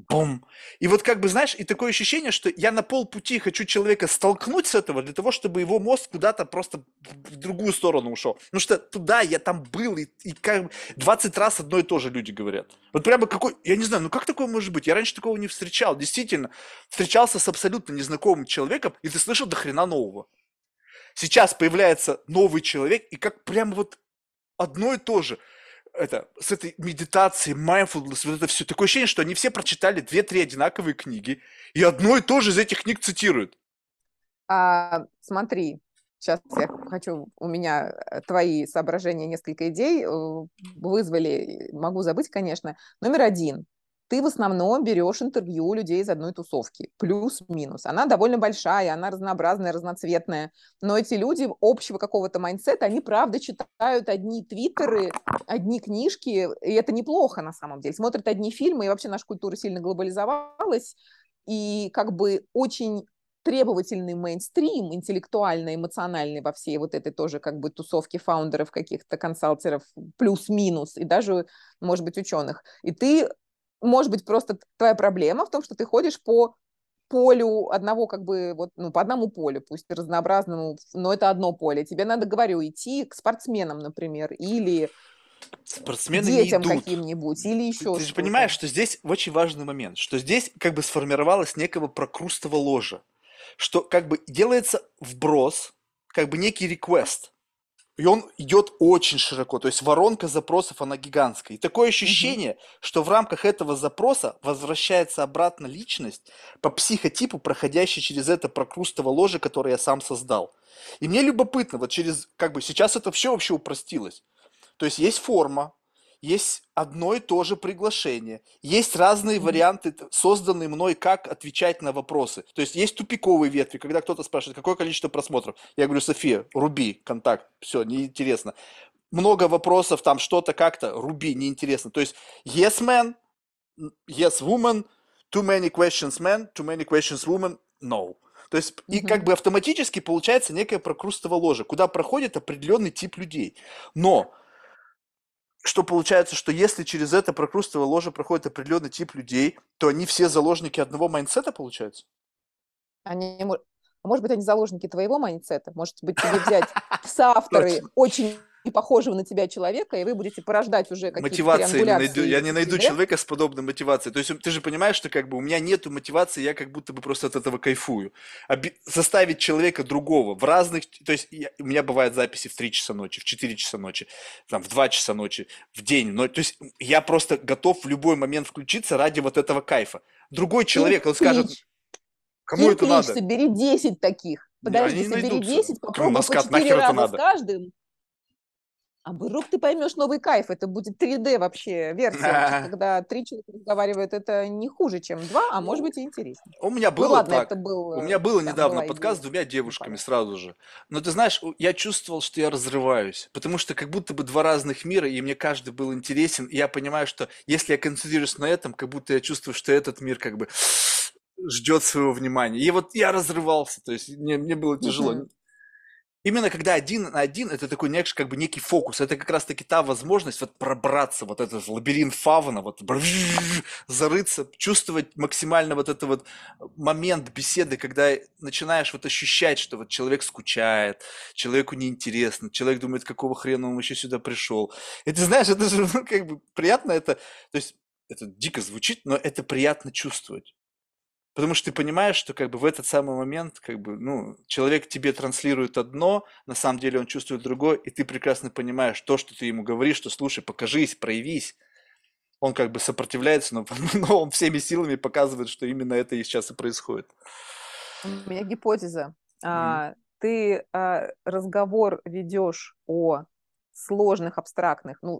[SPEAKER 1] Бум. И вот как бы, знаешь, и такое ощущение, что я на полпути хочу человека столкнуть с этого для того, чтобы его мозг куда-то просто в другую сторону ушел. Потому что туда я там был, и, и как бы 20 раз одно и то же люди говорят. Вот прямо какой, я не знаю, ну как такое может быть? Я раньше такого не встречал. Действительно, встречался с абсолютно незнакомым человеком, и ты слышал до хрена нового. Сейчас появляется новый человек, и как прямо вот одно и то же. Это, с этой медитацией, mindfulness, вот это все. Такое ощущение, что они все прочитали две-три одинаковые книги, и одно и то же из этих книг цитируют.
[SPEAKER 2] А, смотри, сейчас я хочу, у меня э, твои соображения, несколько идей э, вызвали, могу забыть, конечно. Номер один. Ты в основном берешь интервью людей из одной тусовки, плюс-минус. Она довольно большая, она разнообразная, разноцветная, но эти люди общего какого-то mindset а, они правда читают одни твиттеры, одни книжки, и это неплохо на самом деле. Смотрят одни фильмы, и вообще наша культура сильно глобализовалась, и как бы очень требовательный мейнстрим, интеллектуально-эмоциональный во всей вот этой тоже как бы тусовке фаундеров, каких-то консалтеров, плюс-минус, и даже, может быть, ученых. И ты, может быть, просто твоя проблема в том, что ты ходишь по полю одного как бы вот ну по одному полю пусть разнообразному но это одно поле тебе надо говорю идти к спортсменам например или
[SPEAKER 1] Спортсмены не
[SPEAKER 2] детям
[SPEAKER 1] идут.
[SPEAKER 2] каким-нибудь или еще
[SPEAKER 1] ты же понимаешь, что здесь очень важный момент, что здесь как бы сформировалось некого прокрустово ложа. что как бы делается вброс, как бы некий реквест, и он идет очень широко, то есть воронка запросов, она гигантская. И такое ощущение, mm-hmm. что в рамках этого запроса возвращается обратно личность по психотипу, проходящей через это прокрустово ложе, которое я сам создал. И мне любопытно, вот через, как бы сейчас это все вообще упростилось. То есть есть форма, есть одно и то же приглашение, есть разные варианты, созданные мной, как отвечать на вопросы. То есть есть тупиковые ветви, когда кто-то спрашивает, какое количество просмотров. Я говорю, София, руби, контакт, все, неинтересно. Много вопросов, там что-то как-то, руби, неинтересно. То есть yes man, yes woman, too many questions man, too many questions woman, no. То есть, mm-hmm. и как бы автоматически получается некое прокрустово ложе, куда проходит определенный тип людей. Но что получается, что если через это прокрустово ложе проходит определенный тип людей, то они все заложники одного mindset а, получается?
[SPEAKER 2] Они, а может быть, они заложники твоего mindset а? Может быть, тебе взять [LAUGHS] соавторы очень и похожего на тебя человека, и вы будете порождать уже какие-то
[SPEAKER 1] Мотивации не найду, я не найду человека с подобной мотивацией. То есть ты же понимаешь, что как бы у меня нету мотивации, я как будто бы просто от этого кайфую. Оби- заставить человека другого в разных... То есть я, у меня бывают записи в 3 часа ночи, в 4 часа ночи, там, в 2 часа ночи, в день. Но, то есть я просто готов в любой момент включиться ради вот этого кайфа. Другой человек, он скажет... Кому это надо?
[SPEAKER 2] Собери 10 таких. Подожди, собери 10, попробуй по 4 раза с каждым. А вдруг ты поймешь новый кайф, это будет 3D вообще версия, [LAUGHS] когда три человека разговаривают, это не хуже, чем два, а может быть и интереснее.
[SPEAKER 1] У меня ну было ну, ладно, так. Это был, У меня было недавно подкаст с двумя девушками сразу же. Но ты знаешь, я чувствовал, что я разрываюсь, потому что как будто бы два разных мира, и мне каждый был интересен, и я понимаю, что если я концентрируюсь на этом, как будто я чувствую, что этот мир как бы [SNIFFS] ждет своего внимания. И вот я разрывался, то есть мне, мне было тяжело. Mm-hmm. Именно когда один на один, это такой некий, как бы некий фокус. Это как раз-таки та возможность вот пробраться, вот этот лабиринт фавна, вот [LAUGHS] зарыться, чувствовать максимально вот этот вот момент беседы, когда начинаешь вот ощущать, что вот человек скучает, человеку неинтересно, человек думает, какого хрена он еще сюда пришел. Ты знаешь, [LAUGHS] это же ну, как бы приятно это, то есть это дико звучит, но это приятно чувствовать. Потому что ты понимаешь, что как бы в этот самый момент как бы, ну, человек тебе транслирует одно, на самом деле он чувствует другое, и ты прекрасно понимаешь то, что ты ему говоришь, что слушай, покажись, проявись. Он как бы сопротивляется, но, [LAUGHS] но он всеми силами показывает, что именно это и сейчас и происходит.
[SPEAKER 2] У меня гипотеза. Mm. А, ты а, разговор ведешь о сложных, абстрактных, ну,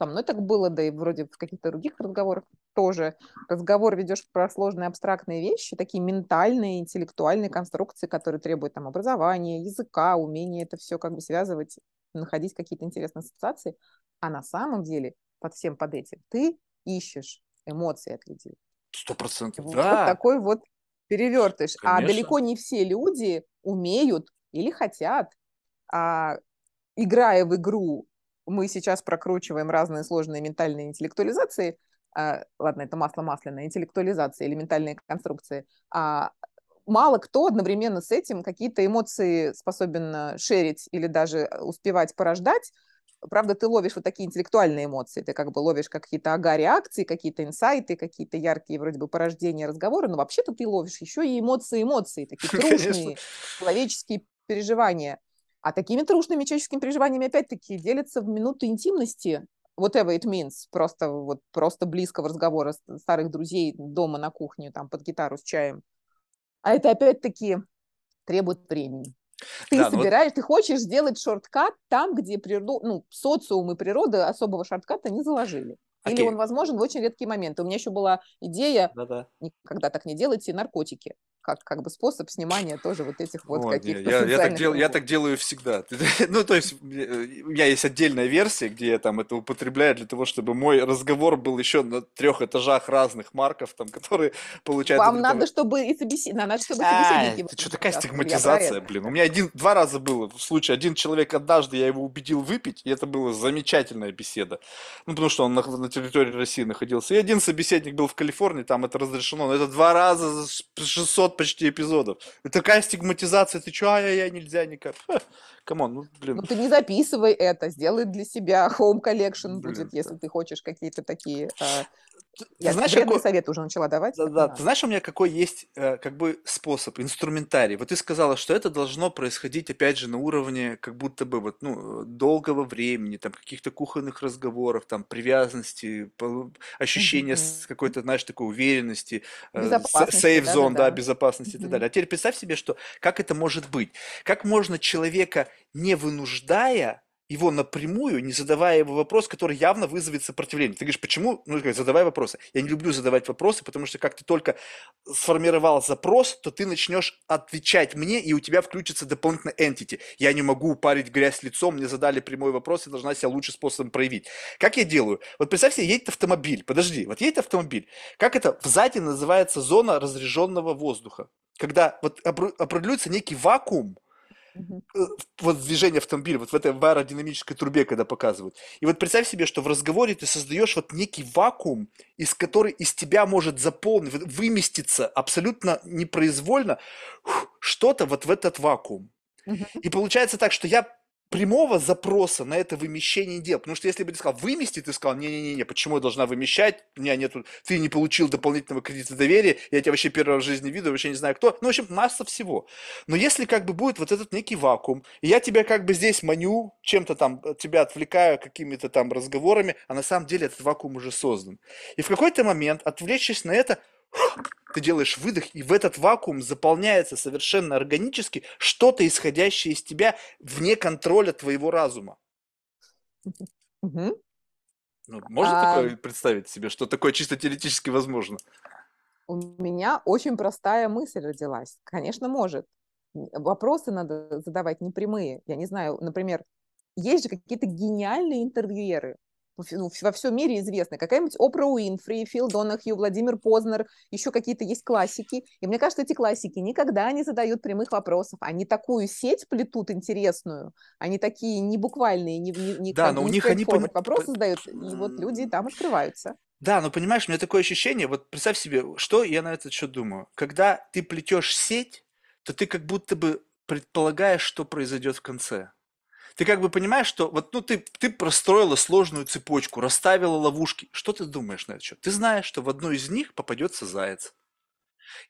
[SPEAKER 2] со мной так было, да и вроде в каких-то других разговорах тоже. Разговор ведешь про сложные абстрактные вещи, такие ментальные, интеллектуальные конструкции, которые требуют там образования, языка, умения это все как бы связывать, находить какие-то интересные ассоциации. А на самом деле под всем под этим ты ищешь эмоции от людей.
[SPEAKER 1] Сто процентов,
[SPEAKER 2] вот да. такой вот перевертыш. А далеко не все люди умеют или хотят, а, играя в игру мы сейчас прокручиваем разные сложные ментальные интеллектуализации, а, ладно, это масло масляное, интеллектуализация или ментальные конструкции, а мало кто одновременно с этим какие-то эмоции способен э, шерить или даже успевать порождать, Правда, ты ловишь вот такие интеллектуальные эмоции, ты как бы ловишь какие-то ага-реакции, какие-то инсайты, какие-то яркие вроде бы порождения разговора, но вообще-то ты ловишь еще и эмоции эмоции, такие [LAUGHS] трушные человеческие переживания. А такими трушными человеческими переживаниями опять-таки делятся в минуты интимности, whatever it means, просто, вот, просто близкого разговора старых друзей дома на кухне, там, под гитару с чаем. А это опять-таки требует времени. Ты да, собираешь, вот... ты хочешь сделать шорткат там, где природу, ну, социум и природа особого шортката не заложили. Окей. Или он возможен в очень редкие моменты. У меня еще была идея, Да-да. никогда так не делайте, наркотики как, как бы способ снимания тоже вот этих вот О, каких-то
[SPEAKER 1] я, я, так дел, я так делаю всегда. [LAUGHS] Ну, то есть, у меня есть отдельная версия, где я там это употребляю для того, чтобы мой разговор был еще на трех этажах разных марков, там, которые получают...
[SPEAKER 2] Вам надо, чтобы и собеседники... Надо, чтобы собеседники...
[SPEAKER 1] Это что, такая стигматизация, блин. У меня один, два раза было в случае. Один человек однажды, я его убедил выпить, и это была замечательная беседа. Ну, потому что он на, на территории России находился. И один собеседник был в Калифорнии, там это разрешено. Но это два раза за 600 почти эпизодов. И такая стигматизация, ты чё, ай-яй-яй, нельзя никак. Come on, ну, блин.
[SPEAKER 2] Ну, ты не записывай это, сделай для себя [LAUGHS] home collection
[SPEAKER 1] Блин,
[SPEAKER 2] будет, если ты хочешь какие-то такие... а, Я
[SPEAKER 1] знаешь, какой...
[SPEAKER 2] советы уже начала давать.
[SPEAKER 1] Да, да, ты знаешь, у меня какой есть э, как бы способ, инструментарий. Вот ты сказала, что это должно происходить, опять же, на уровне как будто бы вот, ну, долгого времени, там, каких-то кухонных разговоров, там, привязанности, ощущения с какой-то, знаешь, такой уверенности, э, сейф зон, да,
[SPEAKER 2] да-да-да.
[SPEAKER 1] безопасности и так далее. А теперь представь себе, что как это может быть? Как можно человека, не вынуждая, его напрямую, не задавая его вопрос, который явно вызовет сопротивление. Ты говоришь, почему? Ну, задавай вопросы. Я не люблю задавать вопросы, потому что как ты только сформировал запрос, то ты начнешь отвечать мне, и у тебя включится дополнительный entity. Я не могу упарить грязь лицом, мне задали прямой вопрос, я должна себя лучшим способом проявить. Как я делаю? Вот представь себе, едет автомобиль, подожди, вот едет автомобиль. Как это в называется зона разреженного воздуха? Когда вот опре- определяется некий вакуум, Э, вот движение автомобиля, вот в этой в аэродинамической трубе, когда показывают. И вот представь себе, что в разговоре ты создаешь вот некий вакуум, из который из тебя может заполнить, выместиться абсолютно непроизвольно что-то вот в этот вакуум. И получается так, что я прямого запроса на это вымещение не. Потому что если бы ты сказал вымести, ты сказал, не-не-не, почему я должна вымещать? У меня нету, ты не получил дополнительного кредита доверия, я тебя вообще первый раз в жизни виду, вообще не знаю кто. Ну, в общем, масса всего. Но если как бы будет вот этот некий вакуум, и я тебя как бы здесь маню, чем-то там э, тебя отвлекаю какими-то там разговорами, а на самом деле этот вакуум уже создан. И в какой-то момент, отвлечься на это, [GASPS] ты делаешь выдох, и в этот вакуум заполняется совершенно органически что-то, исходящее из тебя вне контроля твоего разума. Ну, можно
[SPEAKER 2] А,
[SPEAKER 1] такое представить себе, что такое чисто теоретически возможно?
[SPEAKER 2] У меня очень простая мысль родилась. Конечно, может. Вопросы надо задавать не прямые. Я не знаю, например, есть же какие-то гениальные интервьюеры. Ну, во всем мире известны. Какая-нибудь Опра Уинфри, Фил Донахью, Владимир Познер, еще какие-то есть классики. И мне кажется, эти классики никогда не задают прямых вопросов. Они такую сеть плетут интересную. Они такие не буквальные, не, не, не,
[SPEAKER 1] Да, но
[SPEAKER 2] бы
[SPEAKER 1] у
[SPEAKER 2] не
[SPEAKER 1] них они... пони-
[SPEAKER 2] вопросы задают. И вот люди там открываются.
[SPEAKER 1] Да, но понимаешь, у меня такое ощущение, вот представь себе, что я на этот счет думаю. Когда ты плетешь сеть, то ты как будто бы предполагаешь, что произойдет в конце. Ты как бы понимаешь, что вот ну ты, ты простроила сложную цепочку, расставила ловушки. Что ты думаешь на этот счет? Ты знаешь, что в одну из них попадется заяц.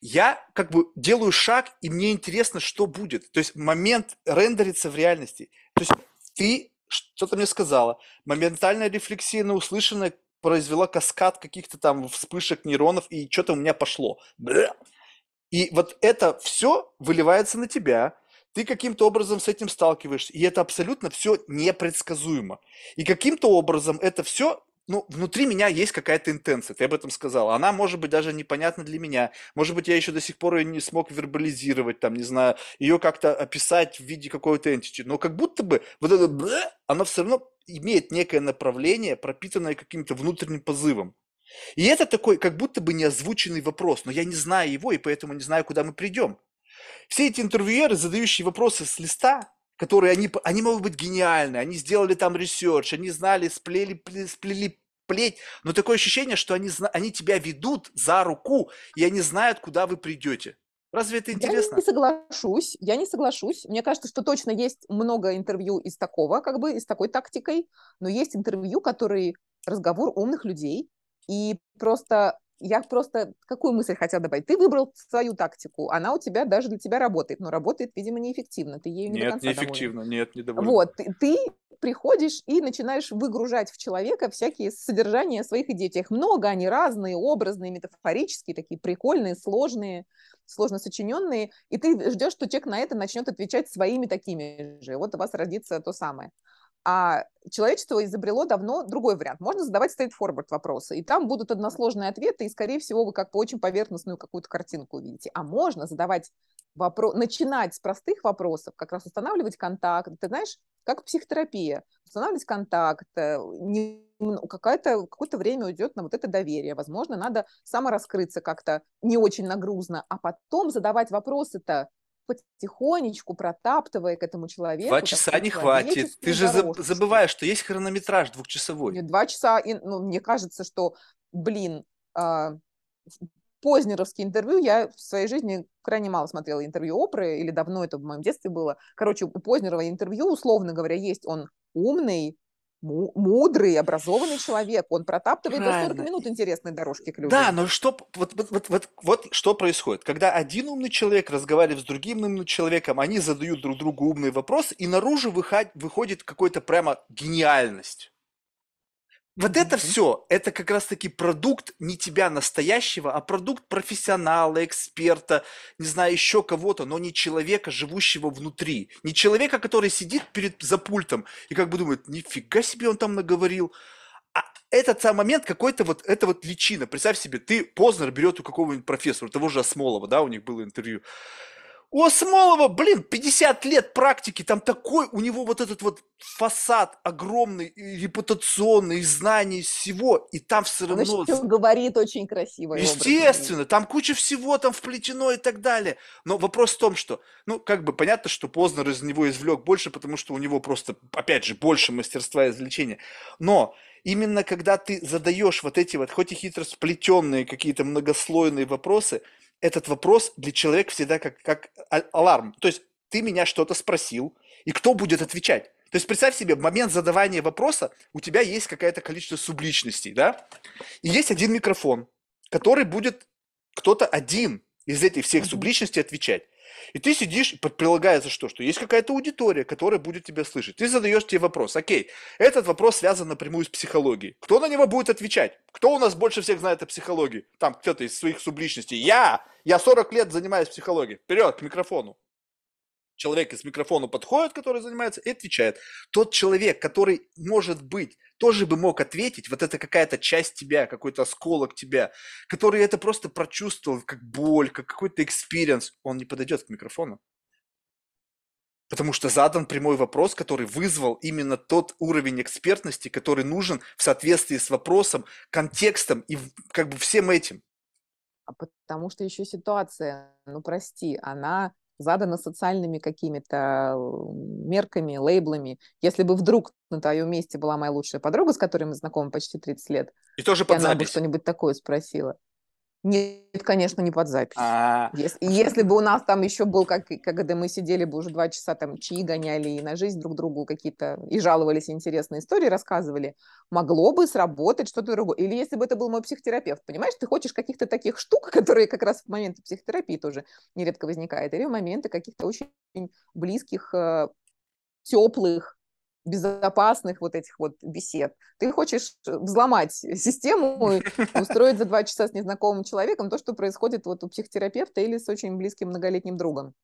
[SPEAKER 1] Я как бы делаю шаг, и мне интересно, что будет. То есть момент рендерится в реальности. То есть ты что-то мне сказала, моментальная рефлексия на услышанное произвела каскад каких-то там вспышек нейронов, и что-то у меня пошло. И вот это все выливается на тебя, ты каким-то образом с этим сталкиваешься, и это абсолютно все непредсказуемо. И каким-то образом это все, ну, внутри меня есть какая-то интенция, ты об этом сказала. Она может быть даже непонятна для меня. Может быть, я еще до сих пор ее не смог вербализировать, там, не знаю, ее как-то описать в виде какой-то entity. Но как будто бы вот это бля, оно все равно имеет некое направление, пропитанное каким-то внутренним позывом. И это такой, как будто бы неозвученный вопрос, но я не знаю его, и поэтому не знаю, куда мы придем. Все эти интервьюеры, задающие вопросы с листа, которые они, они могут быть гениальны, они сделали там research, они знали, сплели, пле- сплели плеть, но такое ощущение, что они, они тебя ведут за руку, и они знают, куда вы придете. Разве это
[SPEAKER 2] Я
[SPEAKER 1] интересно?
[SPEAKER 2] не соглашусь, я не соглашусь. Мне кажется, что точно есть много интервью из такого, как бы, из такой тактикой, но есть интервью, которые разговор умных людей, и просто я просто какую мысль хотела добавить? Ты выбрал свою тактику, она у тебя даже для тебя работает, но работает, видимо, неэффективно, ты ею не до
[SPEAKER 1] Нет,
[SPEAKER 2] конца доволен.
[SPEAKER 1] неэффективно, нет, недоволен.
[SPEAKER 2] Вот, ты, ты приходишь и начинаешь выгружать в человека всякие содержания своих идей. Их много, они разные, образные, метафорические, такие прикольные, сложные, сложно сочиненные, и ты ждешь, что человек на это начнет отвечать своими такими же. Вот у вас родится то самое. А человечество изобрело давно другой вариант. Можно задавать straightforward вопросы, и там будут односложные ответы, и, скорее всего, вы как бы очень поверхностную какую-то картинку увидите. А можно задавать вопрос, начинать с простых вопросов, как раз устанавливать контакт. Ты знаешь, как психотерапия. Устанавливать контакт, э, не- ну, какое-то, какое-то время уйдет на вот это доверие. Возможно, надо самораскрыться как-то не очень нагрузно, а потом задавать вопросы-то потихонечку, протаптывая к этому человеку.
[SPEAKER 1] Два часа не хватит. Ты же забываешь, что есть хронометраж двухчасовой.
[SPEAKER 2] Нет, два часа, и, ну, мне кажется, что, блин, а, познеровские интервью, я в своей жизни крайне мало смотрела интервью Опры, или давно это в моем детстве было. Короче, у Познерова интервью, условно говоря, есть он умный, мудрый, образованный человек. Он протаптывает Правильно. за 40 минут интересной дорожки к людям.
[SPEAKER 1] Да, но что, вот, вот, вот, вот, вот что происходит? Когда один умный человек разговаривает с другим умным человеком, они задают друг другу умные вопросы, и наружу выходит какой-то прямо гениальность. Вот это все, это как раз-таки продукт не тебя настоящего, а продукт профессионала, эксперта, не знаю, еще кого-то, но не человека, живущего внутри. Не человека, который сидит перед за пультом и как бы думает, нифига себе он там наговорил. А этот сам момент какой-то вот, это вот личина. Представь себе, ты Познер берет у какого-нибудь профессора, того же Осмолова, да, у них было интервью. У Осмолова, блин, 50 лет практики, там такой, у него вот этот вот фасад огромный, репутационный, знаний всего, и там все равно... Он
[SPEAKER 2] еще говорит очень красиво.
[SPEAKER 1] Естественно, там куча всего там вплетено и так далее. Но вопрос в том, что, ну, как бы понятно, что Познер из него извлек больше, потому что у него просто, опять же, больше мастерства извлечения. Но именно когда ты задаешь вот эти вот, хоть и хитро сплетенные какие-то многослойные вопросы, этот вопрос для человека всегда как, как а, аларм. То есть ты меня что-то спросил, и кто будет отвечать? То есть представь себе, в момент задавания вопроса у тебя есть какое-то количество субличностей, да? И есть один микрофон, который будет кто-то один из этих всех субличностей отвечать. И ты сидишь, прилагается что? Что есть какая-то аудитория, которая будет тебя слышать. Ты задаешь тебе вопрос. Окей, этот вопрос связан напрямую с психологией. Кто на него будет отвечать? Кто у нас больше всех знает о психологии? Там кто-то из своих субличностей. Я! Я 40 лет занимаюсь психологией. Вперед, к микрофону человек из микрофона подходит, который занимается, и отвечает. Тот человек, который, может быть, тоже бы мог ответить, вот это какая-то часть тебя, какой-то осколок тебя, который это просто прочувствовал, как боль, как какой-то experience, он не подойдет к микрофону. Потому что задан прямой вопрос, который вызвал именно тот уровень экспертности, который нужен в соответствии с вопросом, контекстом и как бы всем этим.
[SPEAKER 2] А потому что еще ситуация, ну прости, она задано социальными какими-то мерками, лейблами. Если бы вдруг на твоем месте была моя лучшая подруга, с которой мы знакомы почти 30 лет,
[SPEAKER 1] и тоже под
[SPEAKER 2] и
[SPEAKER 1] она
[SPEAKER 2] бы что-нибудь такое спросила, нет, конечно, не под запись. А. Если, если бы у нас там еще был, как, когда мы сидели бы уже два часа, там чаи гоняли и на жизнь друг другу какие-то, и жаловались, интересные истории рассказывали, могло бы сработать что-то другое. Или если бы это был мой психотерапевт, понимаешь, ты хочешь каких-то таких штук, [LAUGHS] которые как раз в моменты психотерапии тоже нередко возникают, или в моменты каких-то очень близких, э, теплых, безопасных вот этих вот бесед. Ты хочешь э, взломать систему и [LAUGHS] устроить за два часа с незнакомым человеком то, что происходит вот у психотерапевта или с очень близким многолетним другом.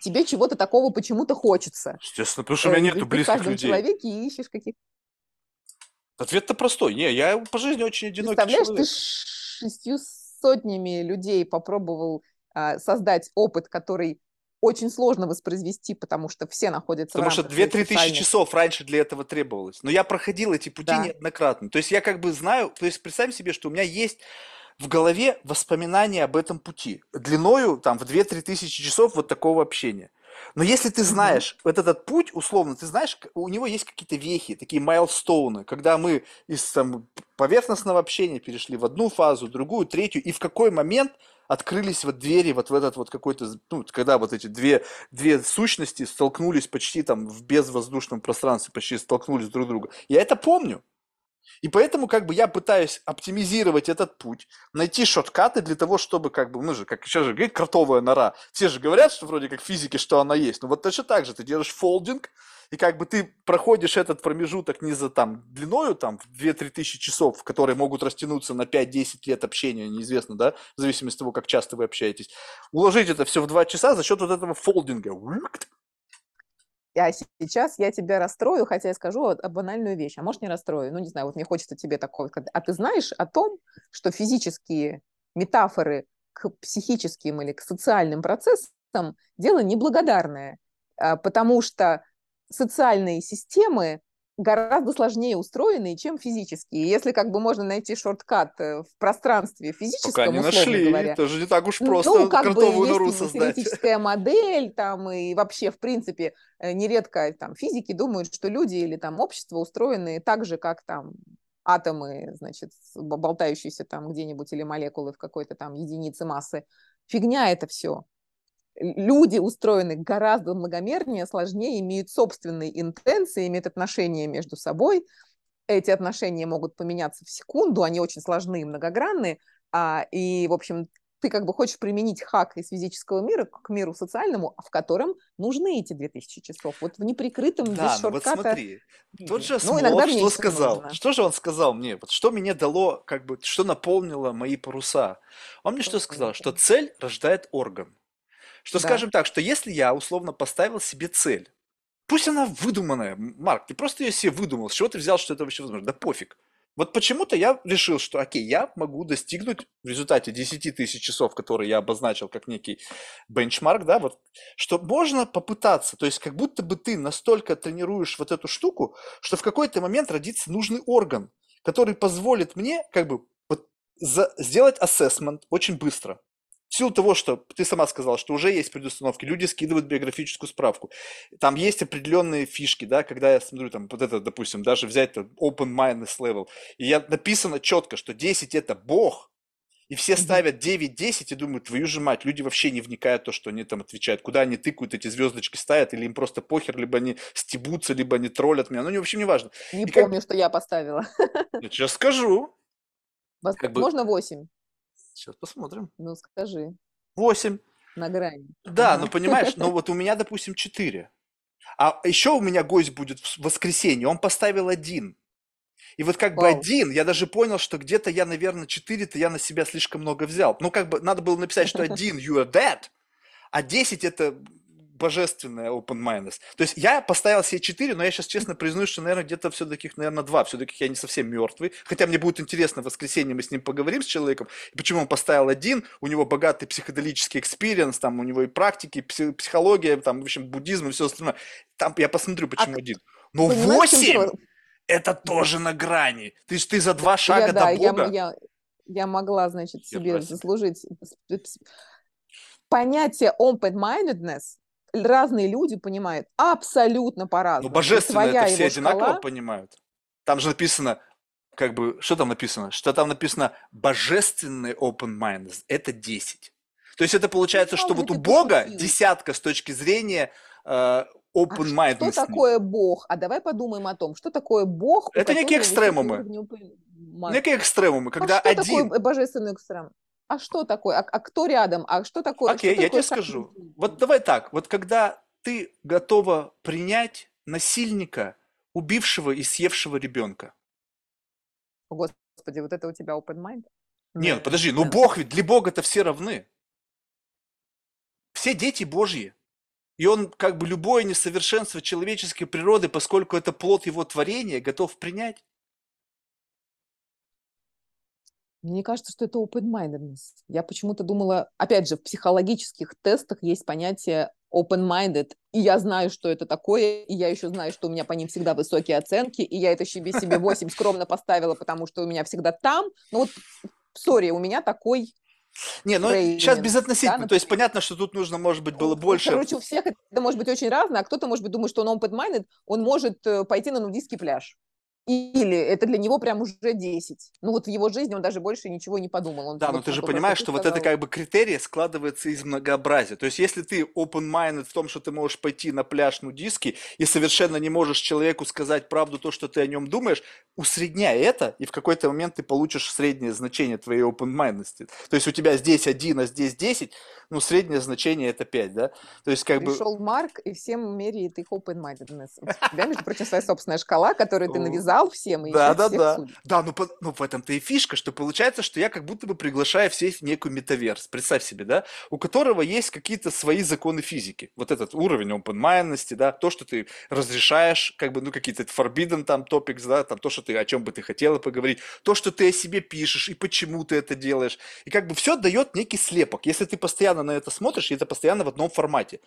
[SPEAKER 2] Тебе чего-то такого почему-то хочется.
[SPEAKER 1] Естественно, потому что у меня э, нету близких людей. Ты в
[SPEAKER 2] каждом человеке ищешь каких
[SPEAKER 1] Ответ-то простой. Не, я по жизни очень одинокий Представляешь, человек.
[SPEAKER 2] ты шестью сотнями людей попробовал а, создать опыт, который очень сложно воспроизвести, потому что все находятся
[SPEAKER 1] Потому что 2-3 тысячи часов раньше для этого требовалось. Но я проходил эти пути да. неоднократно. То есть я как бы знаю, то есть представь себе, что у меня есть в голове воспоминания об этом пути. Длиною там в 2-3 тысячи часов вот такого общения. Но если ты знаешь mm-hmm. вот этот путь, условно, ты знаешь, у него есть какие-то вехи, такие майлстоуны, когда мы из там, поверхностного общения перешли в одну фазу, другую, третью, и в какой момент открылись вот двери вот в этот вот какой-то, ну, когда вот эти две, две сущности столкнулись почти там в безвоздушном пространстве, почти столкнулись друг с другом. Я это помню. И поэтому как бы я пытаюсь оптимизировать этот путь, найти шоткаты для того, чтобы как бы, ну же, как сейчас же говорит, кротовая нора. Все же говорят, что вроде как физики, что она есть. Но вот точно так же ты делаешь фолдинг, и как бы ты проходишь этот промежуток не за там длиною, там, в 2-3 тысячи часов, которые могут растянуться на 5-10 лет общения, неизвестно, да, в зависимости от того, как часто вы общаетесь. Уложить это все в 2 часа за счет вот этого фолдинга.
[SPEAKER 2] А сейчас я тебя расстрою, хотя я скажу банальную вещь, а может не расстрою, ну не знаю, вот мне хочется тебе такого. А ты знаешь о том, что физические метафоры к психическим или к социальным процессам дело неблагодарное, а, потому что социальные системы гораздо сложнее устроенные, чем физические. Если как бы можно найти шорткат э, в пространстве физическом, Пока
[SPEAKER 1] не нашли,
[SPEAKER 2] говоря,
[SPEAKER 1] это же не так уж ну, просто ну, как бы нору создать.
[SPEAKER 2] теоретическая модель, там, и вообще, в принципе, э, нередко там физики думают, что люди или там общество устроены так же, как там атомы, значит, болтающиеся там где-нибудь или молекулы в какой-то там единице массы. Фигня это все. Люди устроены гораздо многомернее, сложнее, имеют собственные интенции, имеют отношения между собой. Эти отношения могут поменяться в секунду, они очень сложные, многогранные. А, и, в общем, ты как бы хочешь применить хак из физического мира к миру социальному, в котором нужны эти 2000 часов. Вот в неприкрытом,
[SPEAKER 1] да,
[SPEAKER 2] без
[SPEAKER 1] ну вот смотри, тот же ну, Смолов что сказал? Нужно. Что же он сказал мне? Вот что мне дало, как бы, что наполнило мои паруса? Он мне что сказал? Что цель рождает орган. Что, да. скажем так, что если я условно поставил себе цель, пусть она выдуманная, Марк, ты просто ее себе выдумал, с чего ты взял, что это вообще возможно? Да пофиг. Вот почему-то я решил, что окей, я могу достигнуть в результате 10 тысяч часов, которые я обозначил как некий бенчмарк, да, вот, что можно попытаться, то есть как будто бы ты настолько тренируешь вот эту штуку, что в какой-то момент родится нужный орган, который позволит мне как бы вот за, сделать ассессмент очень быстро в силу того, что ты сама сказала, что уже есть предустановки, люди скидывают биографическую справку. Там есть определенные фишки, да, когда я смотрю, там, вот это, допустим, даже взять там, open mindedness level, и я написано четко, что 10 это Бог, и все ставят 9-10 и думают, твою же мать, люди вообще не вникают в то, что они там отвечают, куда они тыкают, эти звездочки ставят, или им просто похер, либо они стебутся, либо они троллят меня, ну, не, вообще не важно.
[SPEAKER 2] Не и помню, как... что я поставила.
[SPEAKER 1] Я сейчас скажу.
[SPEAKER 2] Возможно, 8.
[SPEAKER 1] Сейчас посмотрим.
[SPEAKER 2] Ну, скажи.
[SPEAKER 1] Восемь.
[SPEAKER 2] На грани.
[SPEAKER 1] Да, ну [LAUGHS] понимаешь, ну вот у меня, допустим, четыре. А еще у меня гость будет в воскресенье, он поставил один. И вот как Вау. бы один, я даже понял, что где-то я, наверное, четыре-то я на себя слишком много взял. Ну, как бы надо было написать, что один you are dead, а десять это божественная open mindedness. То есть я поставил себе 4, но я сейчас честно признаюсь, что, наверное, где-то все-таки, наверное, 2. Все-таки я не совсем мертвый. Хотя мне будет интересно, в воскресенье мы с ним поговорим, с человеком, почему он поставил один, у него богатый психоделический experience, там у него и практики, психология, там, в общем, буддизм и все остальное. Там я посмотрю, почему а один. Но 8 это тоже на грани. Ты ж ты за два шага я, да, до Бога.
[SPEAKER 2] Я, я, я могла, значит, себе я заслужить понятие open-mindedness разные люди понимают абсолютно по-разному.
[SPEAKER 1] Ну, божественно это все одинаково шкала... понимают. Там же написано, как бы, что там написано? Что там написано божественный open mind, это 10. То есть это получается, ну, что вот у Бога десятка с точки зрения э, open mind.
[SPEAKER 2] А что такое Бог? А давай подумаем о том, что такое Бог.
[SPEAKER 1] Это некие экстремумы. Некие экстремумы, когда а что один...
[SPEAKER 2] такое божественный экстрем? А что такое, а, а кто рядом, а что такое?
[SPEAKER 1] Окей,
[SPEAKER 2] okay,
[SPEAKER 1] я тебе скажу. Вот давай так, вот когда ты готова принять насильника, убившего и съевшего ребенка.
[SPEAKER 2] Господи, вот это у тебя open mind?
[SPEAKER 1] Нет, подожди, ну Бог ведь, для Бога-то все равны. Все дети Божьи. И он как бы любое несовершенство человеческой природы, поскольку это плод его творения, готов принять.
[SPEAKER 2] Мне кажется, что это open-mindedness. Я почему-то думала, опять же, в психологических тестах есть понятие open-minded, и я знаю, что это такое, и я еще знаю, что у меня по ним всегда высокие оценки, и я это себе себе 8 скромно поставила, потому что у меня всегда там. Ну вот, сори, у меня такой
[SPEAKER 1] не, ну сейчас безотносительно. Да? То есть понятно, что тут нужно, может быть, было больше.
[SPEAKER 2] Короче, у всех это может быть очень разное, а кто-то, может быть, думает, что он open-minded, он может э, пойти на нудистский пляж. Или это для него прям уже 10. Ну вот в его жизни он даже больше ничего не подумал. Он
[SPEAKER 1] да, но ты же понимаешь, что сказал... вот это как бы критерий складывается из многообразия. То есть если ты open-minded в том, что ты можешь пойти на пляж нудистский и совершенно не можешь человеку сказать правду то, что ты о нем думаешь, усредняй это, и в какой-то момент ты получишь среднее значение твоей open-mindedности. То есть у тебя здесь 1, а здесь 10, ну среднее значение это 5, да? То есть как
[SPEAKER 2] Пришел бы... Марк и всем меряет их open-mindedness. У тебя, между прочим, своя собственная шкала, которую ты навязал сказал всем, и
[SPEAKER 1] да, да, да. Судит. Да, ну, по, ну в этом-то и фишка, что получается, что я как будто бы приглашаю всех в некую метаверс. Представь себе, да, у которого есть какие-то свои законы физики. Вот этот уровень open да, то, что ты разрешаешь, как бы, ну, какие-то forbidden там topics, да, там то, что ты, о чем бы ты хотела поговорить, то, что ты о себе пишешь и почему ты это делаешь. И как бы все дает некий слепок. Если ты постоянно на это смотришь, и это постоянно в одном формате,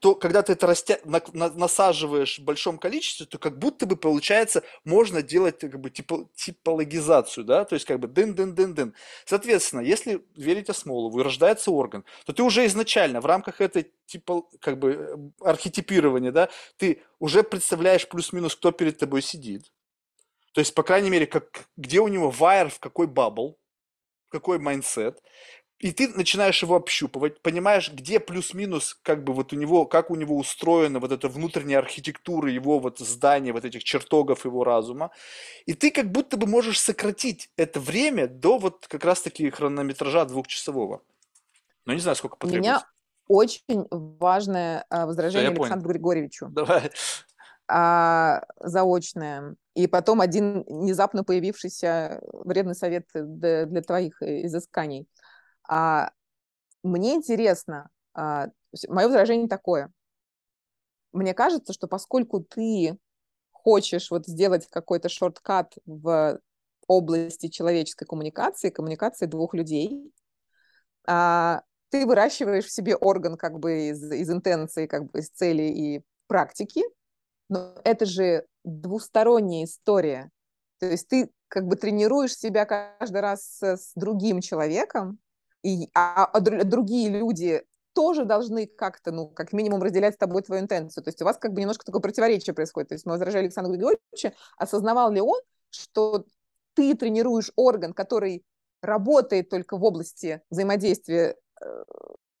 [SPEAKER 1] то когда ты это растя... на... На... насаживаешь в большом количестве, то как будто бы получается, можно нужно делать как бы типо, типологизацию, да, то есть как бы дын-дын-дын-дын. Соответственно, если верить Асмолову и рождается орган, то ты уже изначально в рамках этой типа как бы архетипирования, да, ты уже представляешь плюс-минус, кто перед тобой сидит. То есть, по крайней мере, как, где у него wire, в какой bubble, какой mindset. И ты начинаешь его общупывать, понимаешь, где плюс-минус, как бы вот у него, как у него устроена вот эта внутренняя архитектура его вот здания, вот этих чертогов его разума. И ты как будто бы можешь сократить это время до вот как раз-таки хронометража двухчасового. Но не знаю, сколько
[SPEAKER 2] У меня очень важное а, возражение
[SPEAKER 1] понял.
[SPEAKER 2] Александру Григорьевичу.
[SPEAKER 1] Давай.
[SPEAKER 2] а, заочное. И потом один внезапно появившийся вредный совет для, для твоих э, изысканий. А, мне интересно, а, мое возражение такое. Мне кажется, что поскольку ты хочешь вот сделать какой-то шорткат в области человеческой коммуникации, коммуникации двух людей, а, ты выращиваешь в себе орган как бы из, из интенции, как бы из цели и практики, но это же двусторонняя история. То есть ты как бы тренируешь себя каждый раз с, с другим человеком, и, а, а другие люди тоже должны как-то, ну, как минимум, разделять с тобой твою интенцию. То есть у вас как бы немножко такое противоречие происходит. То есть мы возражали Александру Григорьевичу, осознавал ли он, что ты тренируешь орган, который работает только в области взаимодействия э,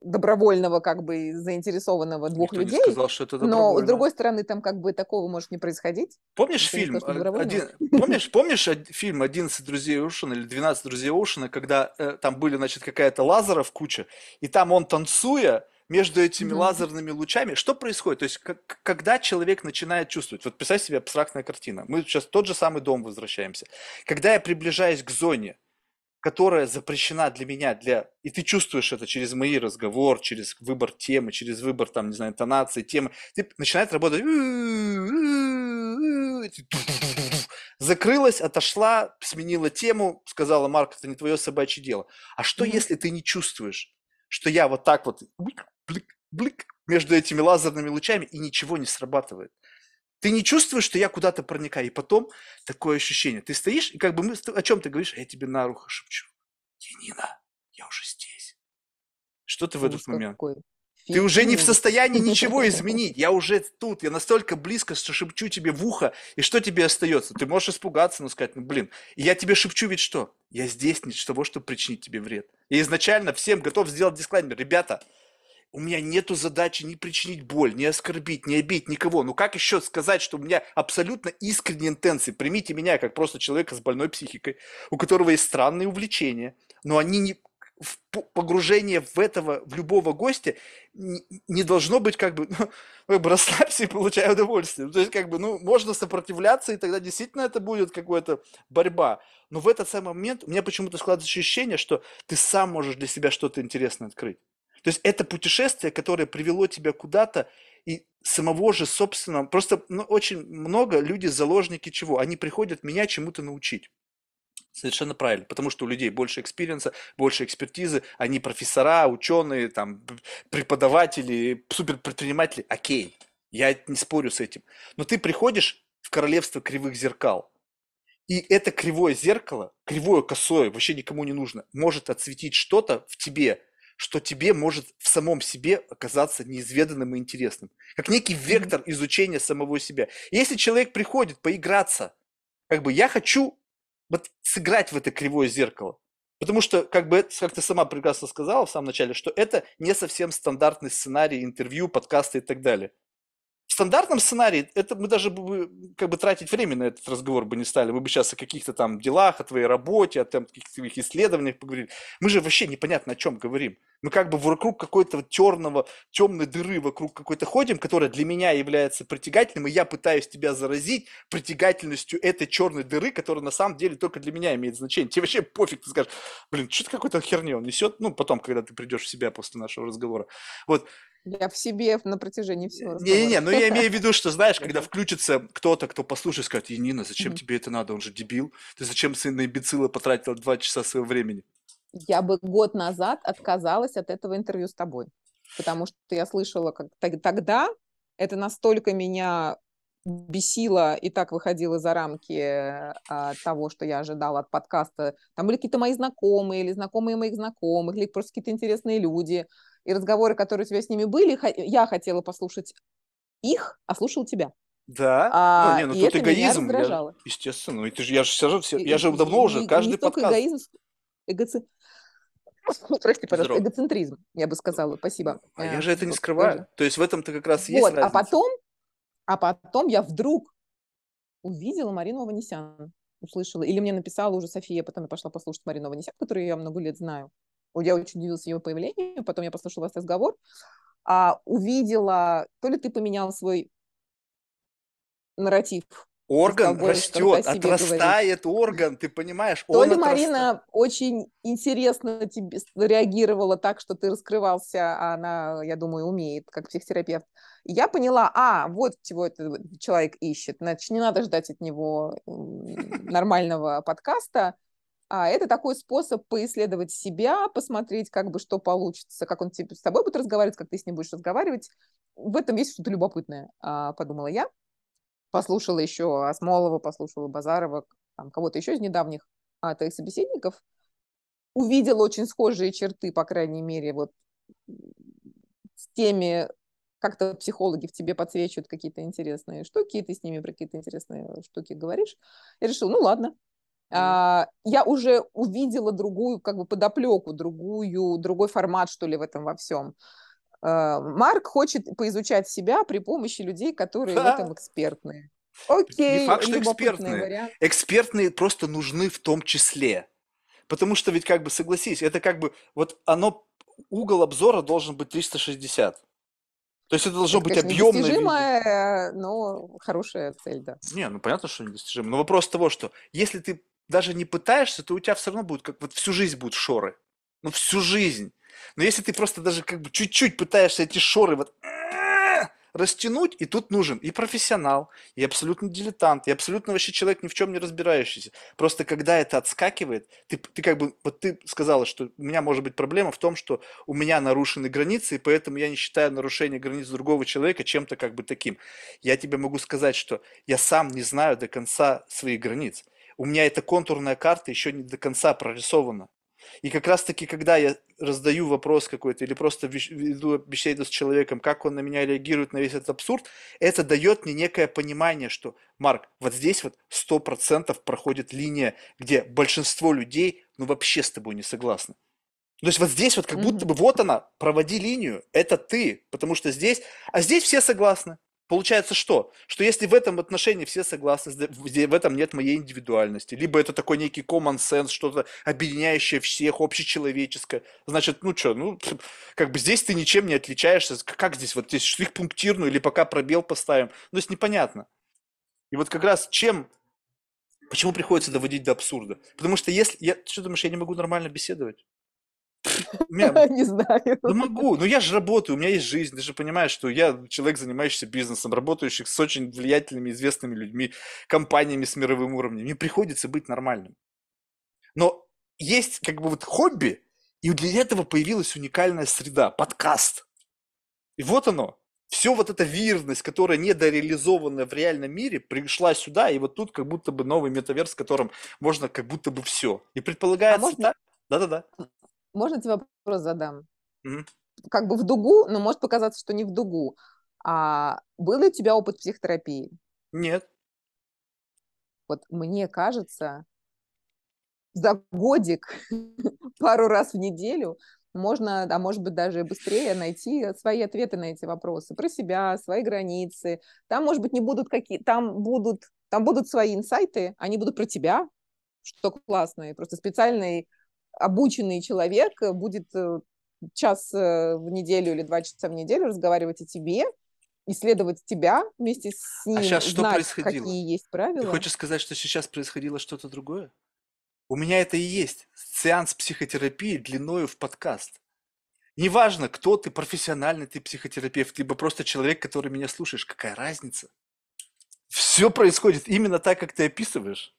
[SPEAKER 2] добровольного, как бы заинтересованного двух
[SPEAKER 1] Никто
[SPEAKER 2] людей.
[SPEAKER 1] сказал, что это
[SPEAKER 2] но с другой стороны, там как бы такого может не происходить.
[SPEAKER 1] Помнишь фильм?
[SPEAKER 2] добровольно.
[SPEAKER 1] Один, [LAUGHS] помнишь, помнишь фильм «11 друзей Оушена» или «12 друзей Оушена», когда э, там были, значит, какая-то лазеров куча, и там он, танцуя, между этими
[SPEAKER 2] Мгм.
[SPEAKER 1] лазерными лучами, что происходит? То есть, как- когда человек начинает чувствовать, вот представь себе абстрактная картина, мы сейчас в тот же самый дом возвращаемся. Когда я приближаюсь к зоне, которая запрещена для меня, для... и ты чувствуешь это через мои разговор, через выбор темы, через выбор, там, не знаю, интонации, темы, ты начинает работать. Закрылась, отошла, сменила тему, сказала, Марк, это не твое собачье дело. А что, если ты не чувствуешь, что я вот так вот блик, блик, блик между этими лазерными лучами и ничего не срабатывает? Ты не чувствуешь, что я куда-то проникаю, и потом такое ощущение. Ты стоишь, и как бы мы, о чем ты говоришь, а я тебе на ухо шепчу. Енина, я уже здесь. Что ты в этот
[SPEAKER 2] Ужас
[SPEAKER 1] момент?
[SPEAKER 2] какой.
[SPEAKER 1] Ты уже не в
[SPEAKER 2] Ужас.
[SPEAKER 1] состоянии ничего [LAUGHS] изменить. Я уже тут, я настолько близко, что шепчу тебе в ухо, и что тебе остается? Ты можешь испугаться, но сказать, ну блин, и я тебе шепчу ведь что? Я здесь не для того, чтобы причинить тебе вред. Я изначально всем готов сделать дисклаймер. Ребята, у меня нету задачи не причинить боль, не оскорбить, не обидеть никого. Ну как еще сказать, что у меня абсолютно искренние интенции? Примите меня как просто человека с больной психикой, у которого есть странные увлечения, но они не погружение в этого, в любого гостя не, должно быть как бы, [LAUGHS] ну, как бы расслабься и получай удовольствие. То есть как бы, ну, можно сопротивляться, и тогда действительно это будет какая-то борьба. Но в этот самый момент у меня почему-то складывается ощущение, что ты сам можешь для себя что-то интересное открыть. То есть это путешествие, которое привело тебя куда-то, и самого же собственного, просто ну, очень много люди заложники чего? Они приходят меня чему-то научить. Совершенно правильно, потому что у людей больше experience а, больше экспертизы, они профессора, ученые, там, преподаватели, суперпредприниматели, окей, я не спорю с этим. Но ты приходишь в королевство кривых зеркал, и это кривое зеркало, кривое, косое, вообще никому не нужно, может отсветить что-то в тебе, что тебе может в самом себе оказаться неизведанным и интересным. Как некий вектор изучения самого себя. Если человек приходит поиграться, как бы я хочу вот сыграть в это кривое зеркало. Потому что, как бы, как ты сама прекрасно сказала в самом начале, что это не совсем стандартный сценарий интервью, подкаста и так далее. В стандартном сценарии это мы даже бы, как бы тратить время на этот разговор бы не стали. Мы бы сейчас о каких-то там делах, о твоей работе, о там, каких-то исследованиях поговорили. Мы же вообще непонятно о чем говорим. Мы как бы вокруг какой-то черного, темной дыры вокруг какой-то ходим, которая для меня является притягательным, и я пытаюсь тебя заразить притягательностью этой черной дыры, которая на самом деле только для меня имеет значение. Тебе вообще пофиг, ты скажешь, блин, что-то какой-то херню он несет, ну, потом, когда ты придешь в себя после нашего разговора. Вот,
[SPEAKER 2] Я в себе на протяжении всего
[SPEAKER 1] не-не-не,
[SPEAKER 2] разговора.
[SPEAKER 1] ну я имею в виду, что, знаешь, [LAUGHS] когда включится кто-то, кто послушает, скажет, Енина, зачем тебе это надо, он же дебил, ты зачем сын на имбецила потратил два часа своего времени?
[SPEAKER 2] Я бы год назад отказалась от этого интервью с тобой, потому что я слышала, как тог- тогда это настолько меня бесило и так выходило за рамки а, того, что я ожидала от подкаста. Там были какие-то мои знакомые или знакомые моих знакомых, или просто какие-то интересные люди. И разговоры, которые у тебя с ними были, я хотела послушать их, а слушала тебя.
[SPEAKER 1] Да? Ну,
[SPEAKER 2] А,
[SPEAKER 1] не, ну
[SPEAKER 2] и
[SPEAKER 1] тут
[SPEAKER 2] это меня
[SPEAKER 1] эгоизм, я,
[SPEAKER 2] раздражало.
[SPEAKER 1] естественно. Ну, это же, я же все,
[SPEAKER 2] И-
[SPEAKER 1] я же давно
[SPEAKER 2] и
[SPEAKER 1] уже, каждый
[SPEAKER 2] не
[SPEAKER 1] подкаст.
[SPEAKER 2] эгоизм, эгоци- [LAUGHS] Прости, пожалуйста,
[SPEAKER 1] Здорово.
[SPEAKER 2] эгоцентризм, я бы сказала, спасибо.
[SPEAKER 1] А
[SPEAKER 2] Э,
[SPEAKER 1] я же это не скрываю. То есть в этом-то как раз есть
[SPEAKER 2] Вот, а
[SPEAKER 1] разница.
[SPEAKER 2] потом, а потом я вдруг увидела Марину Аванесян, услышала, или мне написала уже София, потом я пошла послушать Марину Аванесян, которую я много лет знаю. Я очень удивилась ее появлению, потом я послушала ваш разговор, а, увидела, то ли ты поменял свой нарратив,
[SPEAKER 1] Орган растет,
[SPEAKER 2] о себе говорить.
[SPEAKER 1] отрастает орган, ты понимаешь?
[SPEAKER 2] То ли
[SPEAKER 1] отрастает.
[SPEAKER 2] Марина очень интересно тебе реагировала так, что ты раскрывался, а она, я думаю, умеет, как психотерапевт. Я поняла, а, вот чего этот человек ищет. Значит, не надо ждать от него нормального подкаста, а это такой способ поисследовать себя, посмотреть, как бы что получится, как он тебе, с тобой будет разговаривать, как ты с ним будешь разговаривать. В этом есть что-то любопытное, а, подумала я. Послушала еще Осмолова, послушала Базарова, там, кого-то еще из недавних а, твоих собеседников. Увидела очень схожие черты, по крайней мере, вот с теми, как-то психологи в тебе подсвечивают какие-то интересные штуки, и ты с ними про какие-то интересные штуки говоришь. Я решила, ну ладно, а, я уже увидела другую как бы подоплеку, другую, другой формат, что ли, в этом во всем. А, Марк хочет поизучать себя при помощи людей, которые в этом экспертные. Окей,
[SPEAKER 1] Не факт, что экспертные.
[SPEAKER 2] вариант.
[SPEAKER 1] Экспертные просто нужны в том числе. Потому что ведь как бы, согласись, это как бы, вот оно, угол обзора должен быть 360. То есть это должно
[SPEAKER 2] Это,
[SPEAKER 1] быть
[SPEAKER 2] конечно,
[SPEAKER 1] объемное
[SPEAKER 2] недостижимая, но хорошая цель, да.
[SPEAKER 1] Не, ну понятно, что недостижимо. Но вопрос того, что если ты даже не пытаешься, то у тебя все равно будет, как вот всю жизнь будут шоры. Ну, всю жизнь. Но если ты просто даже как бы чуть-чуть пытаешься эти шоры вот растянуть, и тут нужен и профессионал, и абсолютно дилетант, и абсолютно вообще человек ни в чем не разбирающийся. Просто когда это отскакивает, ты, ты как бы, вот ты сказала, что у меня может быть проблема в том, что у меня нарушены границы, и поэтому я не считаю нарушение границ другого человека чем-то как бы таким. Я тебе могу сказать, что я сам не знаю до конца своих границ. У меня эта контурная карта еще не до конца прорисована. И как раз-таки, когда я раздаю вопрос какой-то или просто веду беседу с человеком, как он на меня реагирует на весь этот абсурд, это дает мне некое понимание, что, Марк, вот здесь вот сто процентов проходит линия, где большинство людей, ну, вообще с тобой не согласны. То есть вот здесь вот как будто бы вот она, проводи линию, это ты, потому что здесь, а здесь все согласны. Получается что? Что если в этом отношении все согласны, в этом нет моей индивидуальности, либо это такой некий common sense, что-то объединяющее всех, общечеловеческое, значит, ну что, ну, как бы здесь ты ничем не отличаешься. Как здесь, вот здесь штрих пунктирную или пока пробел поставим? Ну, то есть непонятно. И вот как раз чем, почему приходится доводить до абсурда? Потому что если, я, что думаешь, я не могу нормально беседовать? [LAUGHS]
[SPEAKER 2] Не знаю.
[SPEAKER 1] да могу, но я же работаю, у меня есть жизнь, ты же понимаешь, что я человек, занимающийся бизнесом, работающий с очень влиятельными, известными людьми, компаниями с мировым уровнем. Мне приходится быть нормальным. Но есть как бы вот хобби, и для этого появилась уникальная среда, подкаст. И вот оно. Все вот эта вирность, которая недореализованная в реальном мире, пришла сюда, и вот тут как будто бы новый метаверс, в котором можно как будто бы все. И предполагается
[SPEAKER 2] можно-
[SPEAKER 1] так. Да-да-да.
[SPEAKER 2] Можно тебе вопрос задам?
[SPEAKER 1] Мгм.
[SPEAKER 2] Как бы в дугу, но может показаться, что не в дугу. А был ли у тебя опыт психотерапии?
[SPEAKER 1] Нет.
[SPEAKER 2] Вот мне кажется, за годик, [LAUGHS] пару раз в неделю можно, а может быть даже быстрее найти свои ответы на эти вопросы про себя, свои границы. Там, может быть, не будут какие, там будут, там будут свои инсайты, они будут про тебя, что классно, и просто специальный обученный человек будет э, час э, в неделю или два часа в неделю разговаривать о тебе, исследовать тебя вместе с ним,
[SPEAKER 1] щас А что
[SPEAKER 2] знать,
[SPEAKER 1] происходило?
[SPEAKER 2] какие есть
[SPEAKER 1] Ты
[SPEAKER 2] правила.
[SPEAKER 1] хочешь сказать, что сейчас происходило что-то другое? У меня это и есть. Сеанс психотерапии длиною в подкаст. Неважно, кто ты, профессиональный ты психотерапевт, либо просто человек, который меня слушаешь, какая разница? Все происходит именно так, как ты описываешь.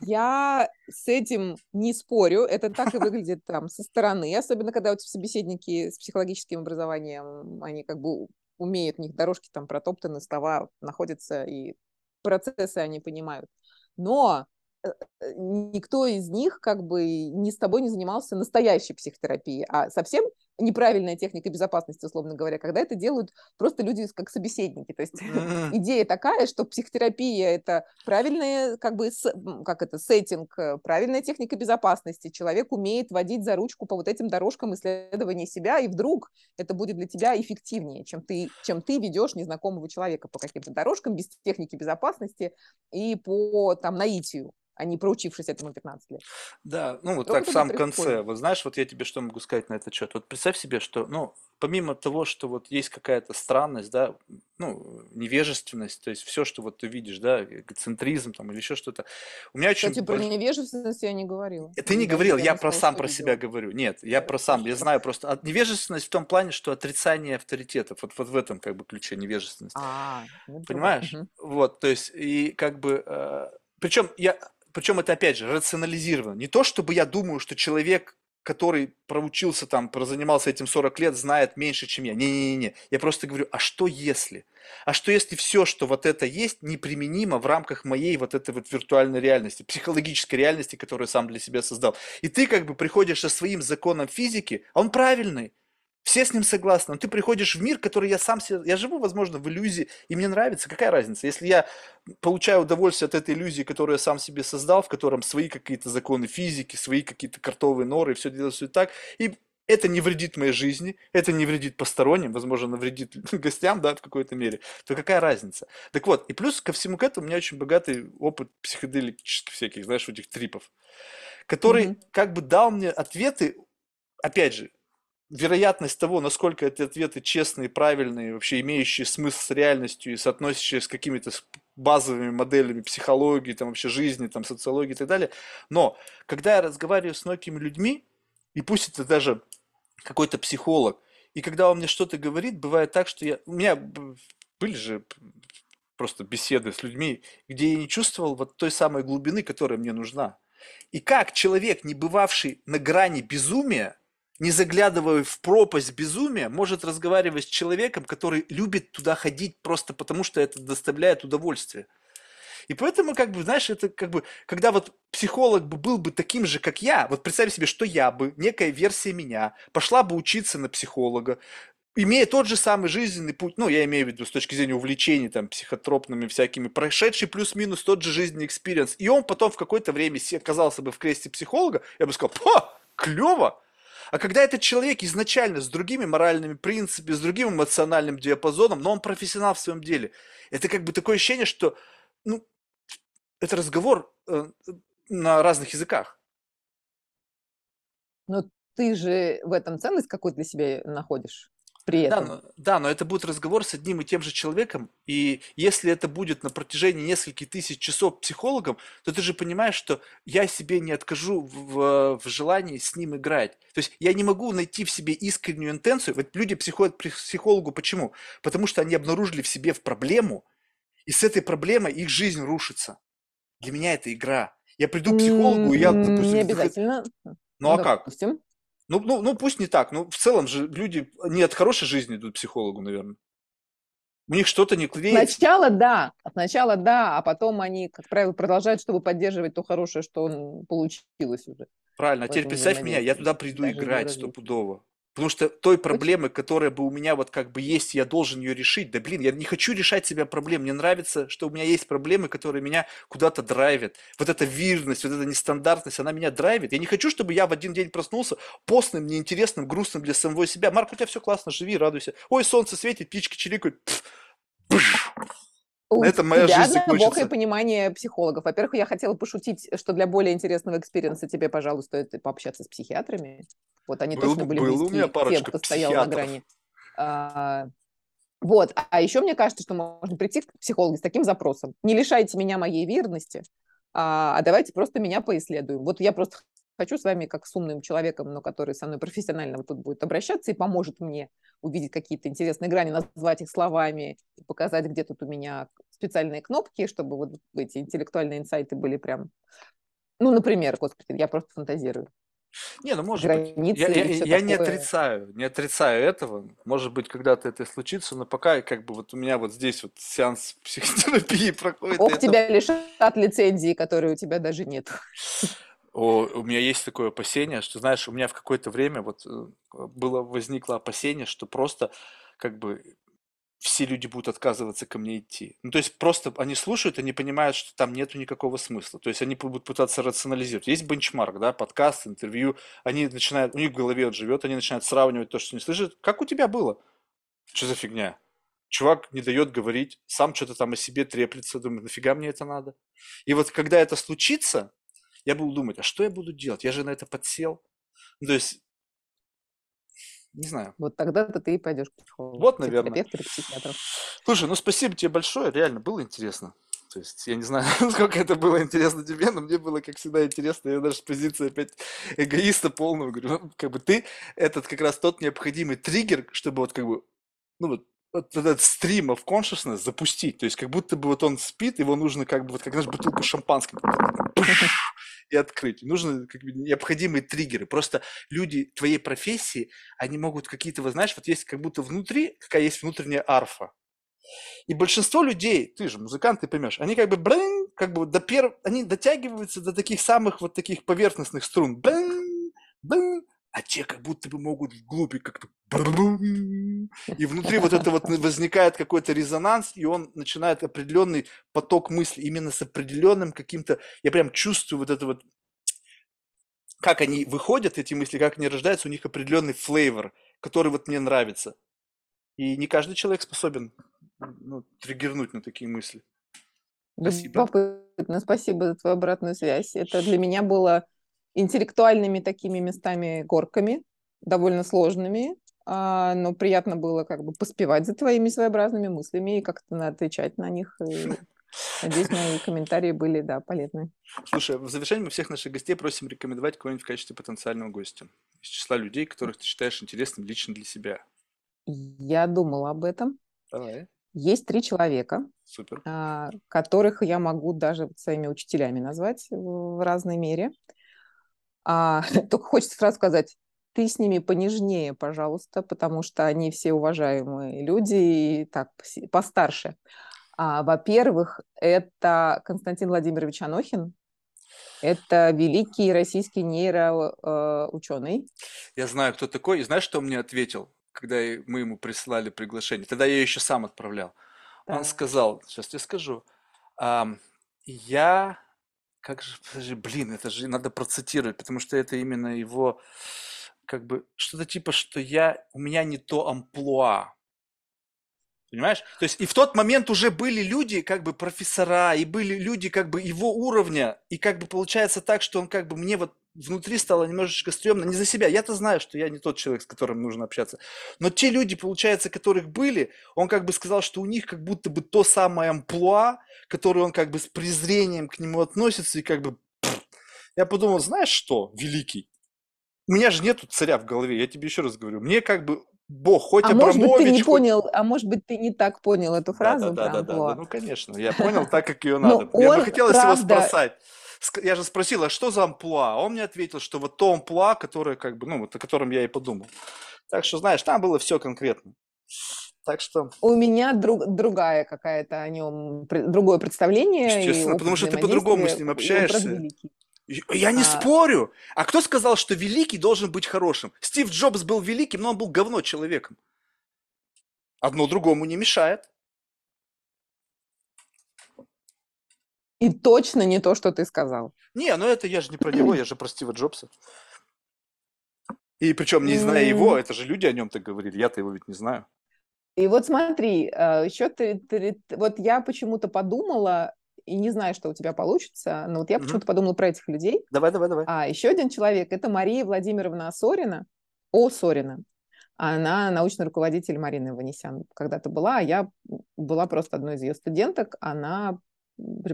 [SPEAKER 2] Я с этим не спорю, это так и выглядит там со стороны, особенно когда у тебя собеседники с психологическим образованием, они как бы умеют, у них дорожки там протоптаны, слова находятся, и процессы они понимают. Но э, э, никто из них как бы не с тобой не занимался настоящей психотерапией, а совсем неправильная техника безопасности, условно говоря, когда это делают просто люди как собеседники. То есть [LAUGHS] идея такая, что психотерапия – это правильная, как бы, как это, сеттинг, э, правильная техника безопасности. Человек умеет водить за ручку по вот этим дорожкам исследования себя, и вдруг это будет для тебя эффективнее, чем ты, чем ты ведешь незнакомого человека по каким-то дорожкам без техники безопасности и по там наитию а не проучившись этому 15 лет.
[SPEAKER 1] Да, ну вот так в самом конце. Вот знаешь, вот я тебе что могу сказать на этот счет. Вот представь себе, что, ну, помимо того, что вот есть какая-то странность, да, ну, невежественность, то есть все, что вот ты видишь, да, эгоцентризм там или еще что-то. У меня очень...
[SPEAKER 2] Кстати, про невежественность я не говорила.
[SPEAKER 1] Ты не говорил, я про сам про себя говорю. Нет, я про сам, я знаю просто. От невежественность в том плане, что отрицание авторитетов, вот, вот в этом как бы ключе невежественность. А, ну, Понимаешь? Вот, то есть, и как бы... Э, причем я причем это опять же рационализировано. Не то, чтобы я думаю, что человек, который проучился там, прозанимался этим 40 лет, знает меньше, чем я. Не-не-не. Я просто говорю, а что если? А что если все, что вот это есть, неприменимо в рамках моей вот этой вот виртуальной реальности, психологической реальности, которую сам для себя создал? И ты как бы приходишь со своим законом физики, а он правильный. Все с ним согласны. Но ты приходишь в мир, который я сам себе... Я живу, возможно, в иллюзии, и мне нравится. Какая разница? Если я получаю удовольствие от этой иллюзии, которую я сам себе создал, в котором свои какие-то законы физики, свои какие-то картовые норы, все делается так, и это не вредит моей жизни, это не вредит посторонним, возможно, навредит [LAUGHS] гостям, да, в какой-то мере, то какая разница? Так вот, и плюс ко всему к этому у меня очень богатый опыт психоделических всяких, знаешь, этих трипов, который mm-hmm. как бы дал мне ответы, опять же, вероятность того, насколько эти ответы честные, правильные, вообще имеющие смысл с реальностью и соотносящие с какими-то базовыми моделями психологии, там вообще жизни, там социологии и так далее. Но когда я разговариваю с многими людьми, и пусть это даже какой-то психолог, и когда он мне что-то говорит, бывает так, что я... У меня были же просто беседы с людьми, где я не чувствовал вот той самой глубины, которая мне нужна. И как человек, не бывавший на грани безумия, не заглядывая в пропасть безумия, может разговаривать с человеком, который любит туда ходить просто потому, что это доставляет удовольствие. И поэтому, как бы, знаешь, это как бы, когда вот психолог бы был бы таким же, как я, вот представь себе, что я бы, некая версия меня, пошла бы учиться на психолога, имея тот же самый жизненный путь, ну, я имею в виду с точки зрения увлечений там психотропными всякими, прошедший плюс-минус тот же жизненный experience, и он потом в какое-то время оказался бы в кресле психолога, я бы сказал, ха, клево, а когда этот человек изначально с другими моральными принципами, с другим эмоциональным диапазоном, но он профессионал в своем деле, это как бы такое ощущение, что ну, это разговор э, на разных языках.
[SPEAKER 2] Но ты же в этом ценность то для себя находишь при этом.
[SPEAKER 1] Да но, да, но это будет разговор с одним и тем же человеком, и если это будет на протяжении нескольких тысяч часов психологом, то ты же понимаешь, что я себе не откажу в, в желании с ним играть. То есть я не могу найти в себе искреннюю интенцию. Вот люди приходят к психологу почему? Потому что они обнаружили в себе в проблему, и с этой проблемой их жизнь рушится. Для меня это игра. Я приду к психологу, и я,
[SPEAKER 2] допустим... Не обязательно.
[SPEAKER 1] Ну а как? Ну, ну, ну пусть не так, но в целом же люди не от хорошей жизни идут к психологу, наверное. У них что-то не клеится.
[SPEAKER 2] Сначала да, сначала да, а потом они, как правило, продолжают, чтобы поддерживать то хорошее, что получилось уже.
[SPEAKER 1] Правильно, а теперь представь меня, я туда приду играть стопудово. Потому что той проблемы, которая бы у меня вот как бы есть, я должен ее решить. Да блин, я не хочу решать себе проблем. Мне нравится, что у меня есть проблемы, которые меня куда-то драйвят. Вот эта вирность, вот эта нестандартность, она меня драйвит. Я не хочу, чтобы я в один день проснулся постным, неинтересным, грустным для самого себя. Марк, у тебя все классно, живи, радуйся. Ой, солнце светит, птички чирикают. Пфф,
[SPEAKER 2] у это моя тебя жизнь глубокое понимание психологов. Во-первых, я хотела пошутить, что для более интересного experience а тебе, пожалуй, стоит пообщаться с психиатрами. Вот они был, точно были был близки у меня тем, кто стоял на грани. А, вот. А еще мне кажется, что можно прийти к психологу с таким запросом. Не лишайте меня моей верности, а, а давайте просто меня поисследуем. Вот я просто хочу с вами, как с умным человеком, но который со мной профессионально вот тут будет обращаться и поможет мне увидеть какие-то интересные грани, назвать их словами, показать, где тут у меня специальные кнопки, чтобы вот эти интеллектуальные инсайты были прям... Ну, например, господи, я просто фантазирую.
[SPEAKER 1] Не, ну может быть. Я, я, я не отрицаю, не отрицаю этого. Может быть, когда-то это случится, но пока как бы вот у меня вот здесь вот сеанс [LAUGHS] психотерапии проходит.
[SPEAKER 2] Ох, тебя лишат лицензии, которой у тебя даже нет. [LAUGHS]
[SPEAKER 1] О, у меня есть такое опасение, что, знаешь, у меня в какое-то время вот э, было возникло опасение, что просто как бы все люди будут отказываться ко мне идти. Ну, то есть просто они слушают, они понимают, что там нету никакого смысла. То есть они будут пытаться рационализировать. Есть бенчмарк, да, подкаст, интервью. Они начинают, у них в голове он живет, они начинают сравнивать то, что не слышат. Как у тебя было? Что за фигня? Чувак не дает говорить, сам что-то там о себе треплется, думает, нафига мне это надо? И вот когда это случится, я буду думать, а что я буду делать? Я же на это подсел. Ну, то есть, не знаю.
[SPEAKER 2] Вот тогда-то ты и пойдешь к психологу.
[SPEAKER 1] Вот, наверное.
[SPEAKER 2] Терапевту или.
[SPEAKER 1] Слушай, ну спасибо тебе большое, реально было интересно. То есть я не знаю, [LAUGHS] сколько это было интересно тебе, но мне было, как всегда, интересно. Я даже с позиции опять эгоиста полного говорю, ну, как бы ты этот как раз тот необходимый триггер, чтобы вот как бы, ну вот вот этот стрим of consciousness запустить. То есть как будто бы вот он спит, его нужно как бы вот как знаешь бутылку шампанского [LAUGHS] и открыть. Нужны как бы, необходимые триггеры. Просто люди твоей профессии, они могут какие-то, вы знаешь, вот есть как будто внутри, какая есть внутренняя арфа. И большинство людей, ты же музыкант, ты поймешь, они как бы, блин, как бы до перв... они дотягиваются до таких самых вот таких поверхностных струн. Блин, блин, а те как будто бы могут вглубь как-то и внутри вот это вот возникает какой-то резонанс, и он начинает определенный поток мыслей, именно с определенным каким-то, я прям чувствую вот это вот, как они выходят, эти мысли, как они рождаются, у них определенный флейвор, который вот мне нравится. И не каждый человек способен ну, триггернуть на такие мысли.
[SPEAKER 2] Спасибо. Любопытно, спасибо за твою обратную связь. Это для меня было интеллектуальными такими местами горками, довольно сложными, но приятно было как бы поспевать за твоими своеобразными мыслями и как-то отвечать на них. И надеюсь, мои комментарии были, да, полезны.
[SPEAKER 1] Слушай, в завершении мы всех наших гостей просим рекомендовать кого-нибудь в качестве потенциального гостя из числа людей, которых ты считаешь интересным лично для себя.
[SPEAKER 2] Я думала об этом.
[SPEAKER 1] Давай.
[SPEAKER 2] Есть три человека,
[SPEAKER 1] Супер.
[SPEAKER 2] а, которых я могу даже своими учителями назвать в разной мере. А, [LAUGHS] только хочется сразу сказать, ты с ними понежнее, пожалуйста, потому что они все уважаемые люди и так постарше. А, во-первых, это Константин Владимирович Анохин, это великий российский нейроученый. Э,
[SPEAKER 1] я знаю, кто такой. И знаешь, что он мне ответил, когда мы ему прислали приглашение? Тогда я еще сам отправлял. Да. Он сказал, сейчас я скажу, я как же, блин, это же надо процитировать, потому что это именно его, как бы, что-то типа, что я, у меня не то амплуа. Понимаешь? То есть и в тот момент уже были люди, как бы профессора, и были люди, как бы его уровня, и как бы получается так, что он как бы мне вот внутри стало немножечко стрёмно, не за себя. Я-то знаю, что я не тот человек, с которым нужно общаться. Но те люди, получается, которых были, он как бы сказал, что у них как будто бы то самое амплуа, которое он как бы с презрением к нему относится, и как бы... Я подумал, знаешь что, великий, у меня же нету царя в голове, я тебе еще раз говорю. Мне как бы Бог, хоть
[SPEAKER 2] а
[SPEAKER 1] Абрамович...
[SPEAKER 2] может быть, ты не хоть... понял, а может быть, ты не так понял эту фразу?
[SPEAKER 1] Да, да, да, да, да, ну, конечно, я понял так, как ее [LAUGHS] надо. Мне бы хотелось его спросать я же спросил, а что за амплуа? А он мне ответил, что вот то амплуа, которое как бы, ну, вот о котором я и подумал. Так что, знаешь, там было все конкретно. Так что...
[SPEAKER 2] У меня друг, другая какая-то о нем, другое представление.
[SPEAKER 1] Естественно, потому что ты по-другому с ним общаешься. Я не а... спорю. А кто сказал, что великий должен быть хорошим? Стив Джобс был великим, но он был говно человеком. Одно другому не мешает.
[SPEAKER 2] И точно не то, что ты сказал.
[SPEAKER 1] Не, ну это я же не про него, я же про Стива Джобса. И причем не зная его, это же люди о нем так говорили, я-то его ведь не знаю.
[SPEAKER 2] И вот смотри, а, еще ты, ты вот я почему-то подумала, и не знаю, что у тебя получится, но вот я почему-то подумала про этих людей.
[SPEAKER 1] Давай, давай, давай.
[SPEAKER 2] А еще один человек, это Мария Владимировна Сорина, О Сорина. Она научный руководитель Марины Ванесян когда-то была, а я была просто одной из ее студенток. Она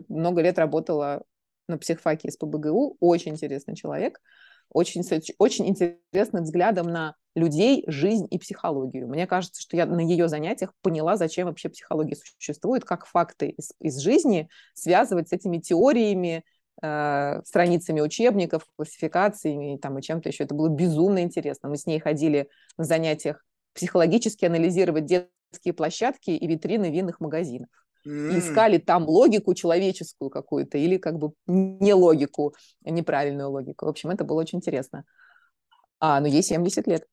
[SPEAKER 2] много лет работала на психфаке из ПБГУ, очень интересный человек, очень, очень интересным взглядом на людей, жизнь и психологию. Мне кажется, что я на ее занятиях поняла, зачем вообще психология существует, как факты из, из жизни связывать с этими теориями, э, страницами учебников, классификациями там, и чем-то еще. Это было безумно интересно. Мы с ней ходили на занятиях психологически анализировать детские площадки и витрины винных магазинов и искали там логику человеческую какую-то или как бы не логику, неправильную логику. В общем, это было очень интересно. А, ну ей 70 лет,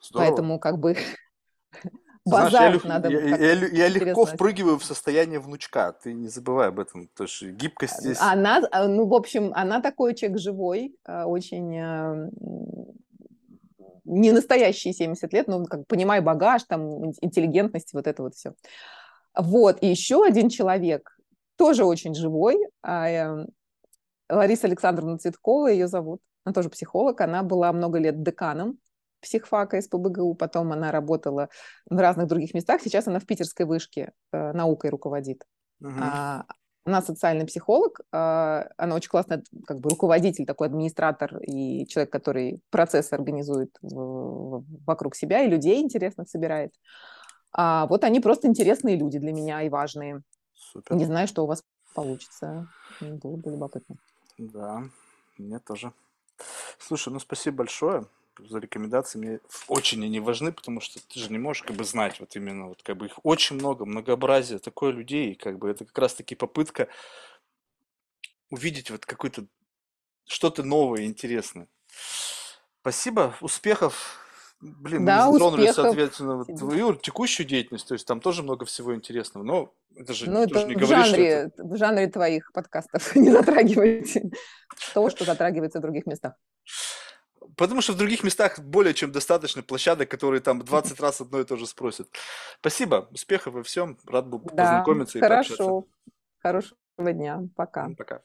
[SPEAKER 1] Здорово.
[SPEAKER 2] поэтому как бы
[SPEAKER 1] Ты знаешь, я,
[SPEAKER 2] надо
[SPEAKER 1] я- я я легко впрыгиваю в состояние внучка. Ты не забывай об этом. То есть гибкость здесь.
[SPEAKER 2] Она, а, ну, в общем, она такой человек живой, а, очень не настоящие 70 лет, но, как понимай, багаж, там, ин- интеллигентность, вот это вот все. Вот, и еще один человек, тоже очень живой, а, эм, Лариса Александровна Цветкова ее зовут, она тоже психолог, она была много лет деканом психфака СПБГУ, потом она работала в разных других местах, сейчас она в питерской вышке э, наукой руководит.
[SPEAKER 1] Мгм.
[SPEAKER 2] А, Она социальный психолог, а, она очень классный как бы руководитель, такой администратор и человек, который процессы организует в- вокруг себя и людей интересных собирает. А вот они просто интересные люди для меня и важные.
[SPEAKER 1] Супер.
[SPEAKER 2] Не знаю, что у вас получится. Было бы любопытно.
[SPEAKER 1] Да, мне тоже. Слушай, ну спасибо большое за рекомендации. Мне очень они важны, потому что ты же не можешь как бы знать вот именно вот как бы их очень много, многообразие такое людей, и как бы это как раз таки попытка увидеть вот какой-то что-то новое, интересное. Спасибо, успехов. Блин, мы
[SPEAKER 2] Да,
[SPEAKER 1] не затронули,
[SPEAKER 2] успехов
[SPEAKER 1] соответственно, вот твою текущую деятельность, то есть там тоже много всего интересного, но это же
[SPEAKER 2] Ну, это
[SPEAKER 1] не
[SPEAKER 2] в
[SPEAKER 1] говорит, что это...
[SPEAKER 2] жанре, в жанре твоих подкастов. [LAUGHS] Не затрагивайте то, что затрагивается в других местах.
[SPEAKER 1] Потому что в других местах более чем достаточно площадок, которые там 20 раз одно и то же спросят. Спасибо, успехов во всем, рад был
[SPEAKER 2] Да,
[SPEAKER 1] познакомиться и пообщаться.
[SPEAKER 2] хорошо. Хорошего дня. Пока.
[SPEAKER 1] Пока.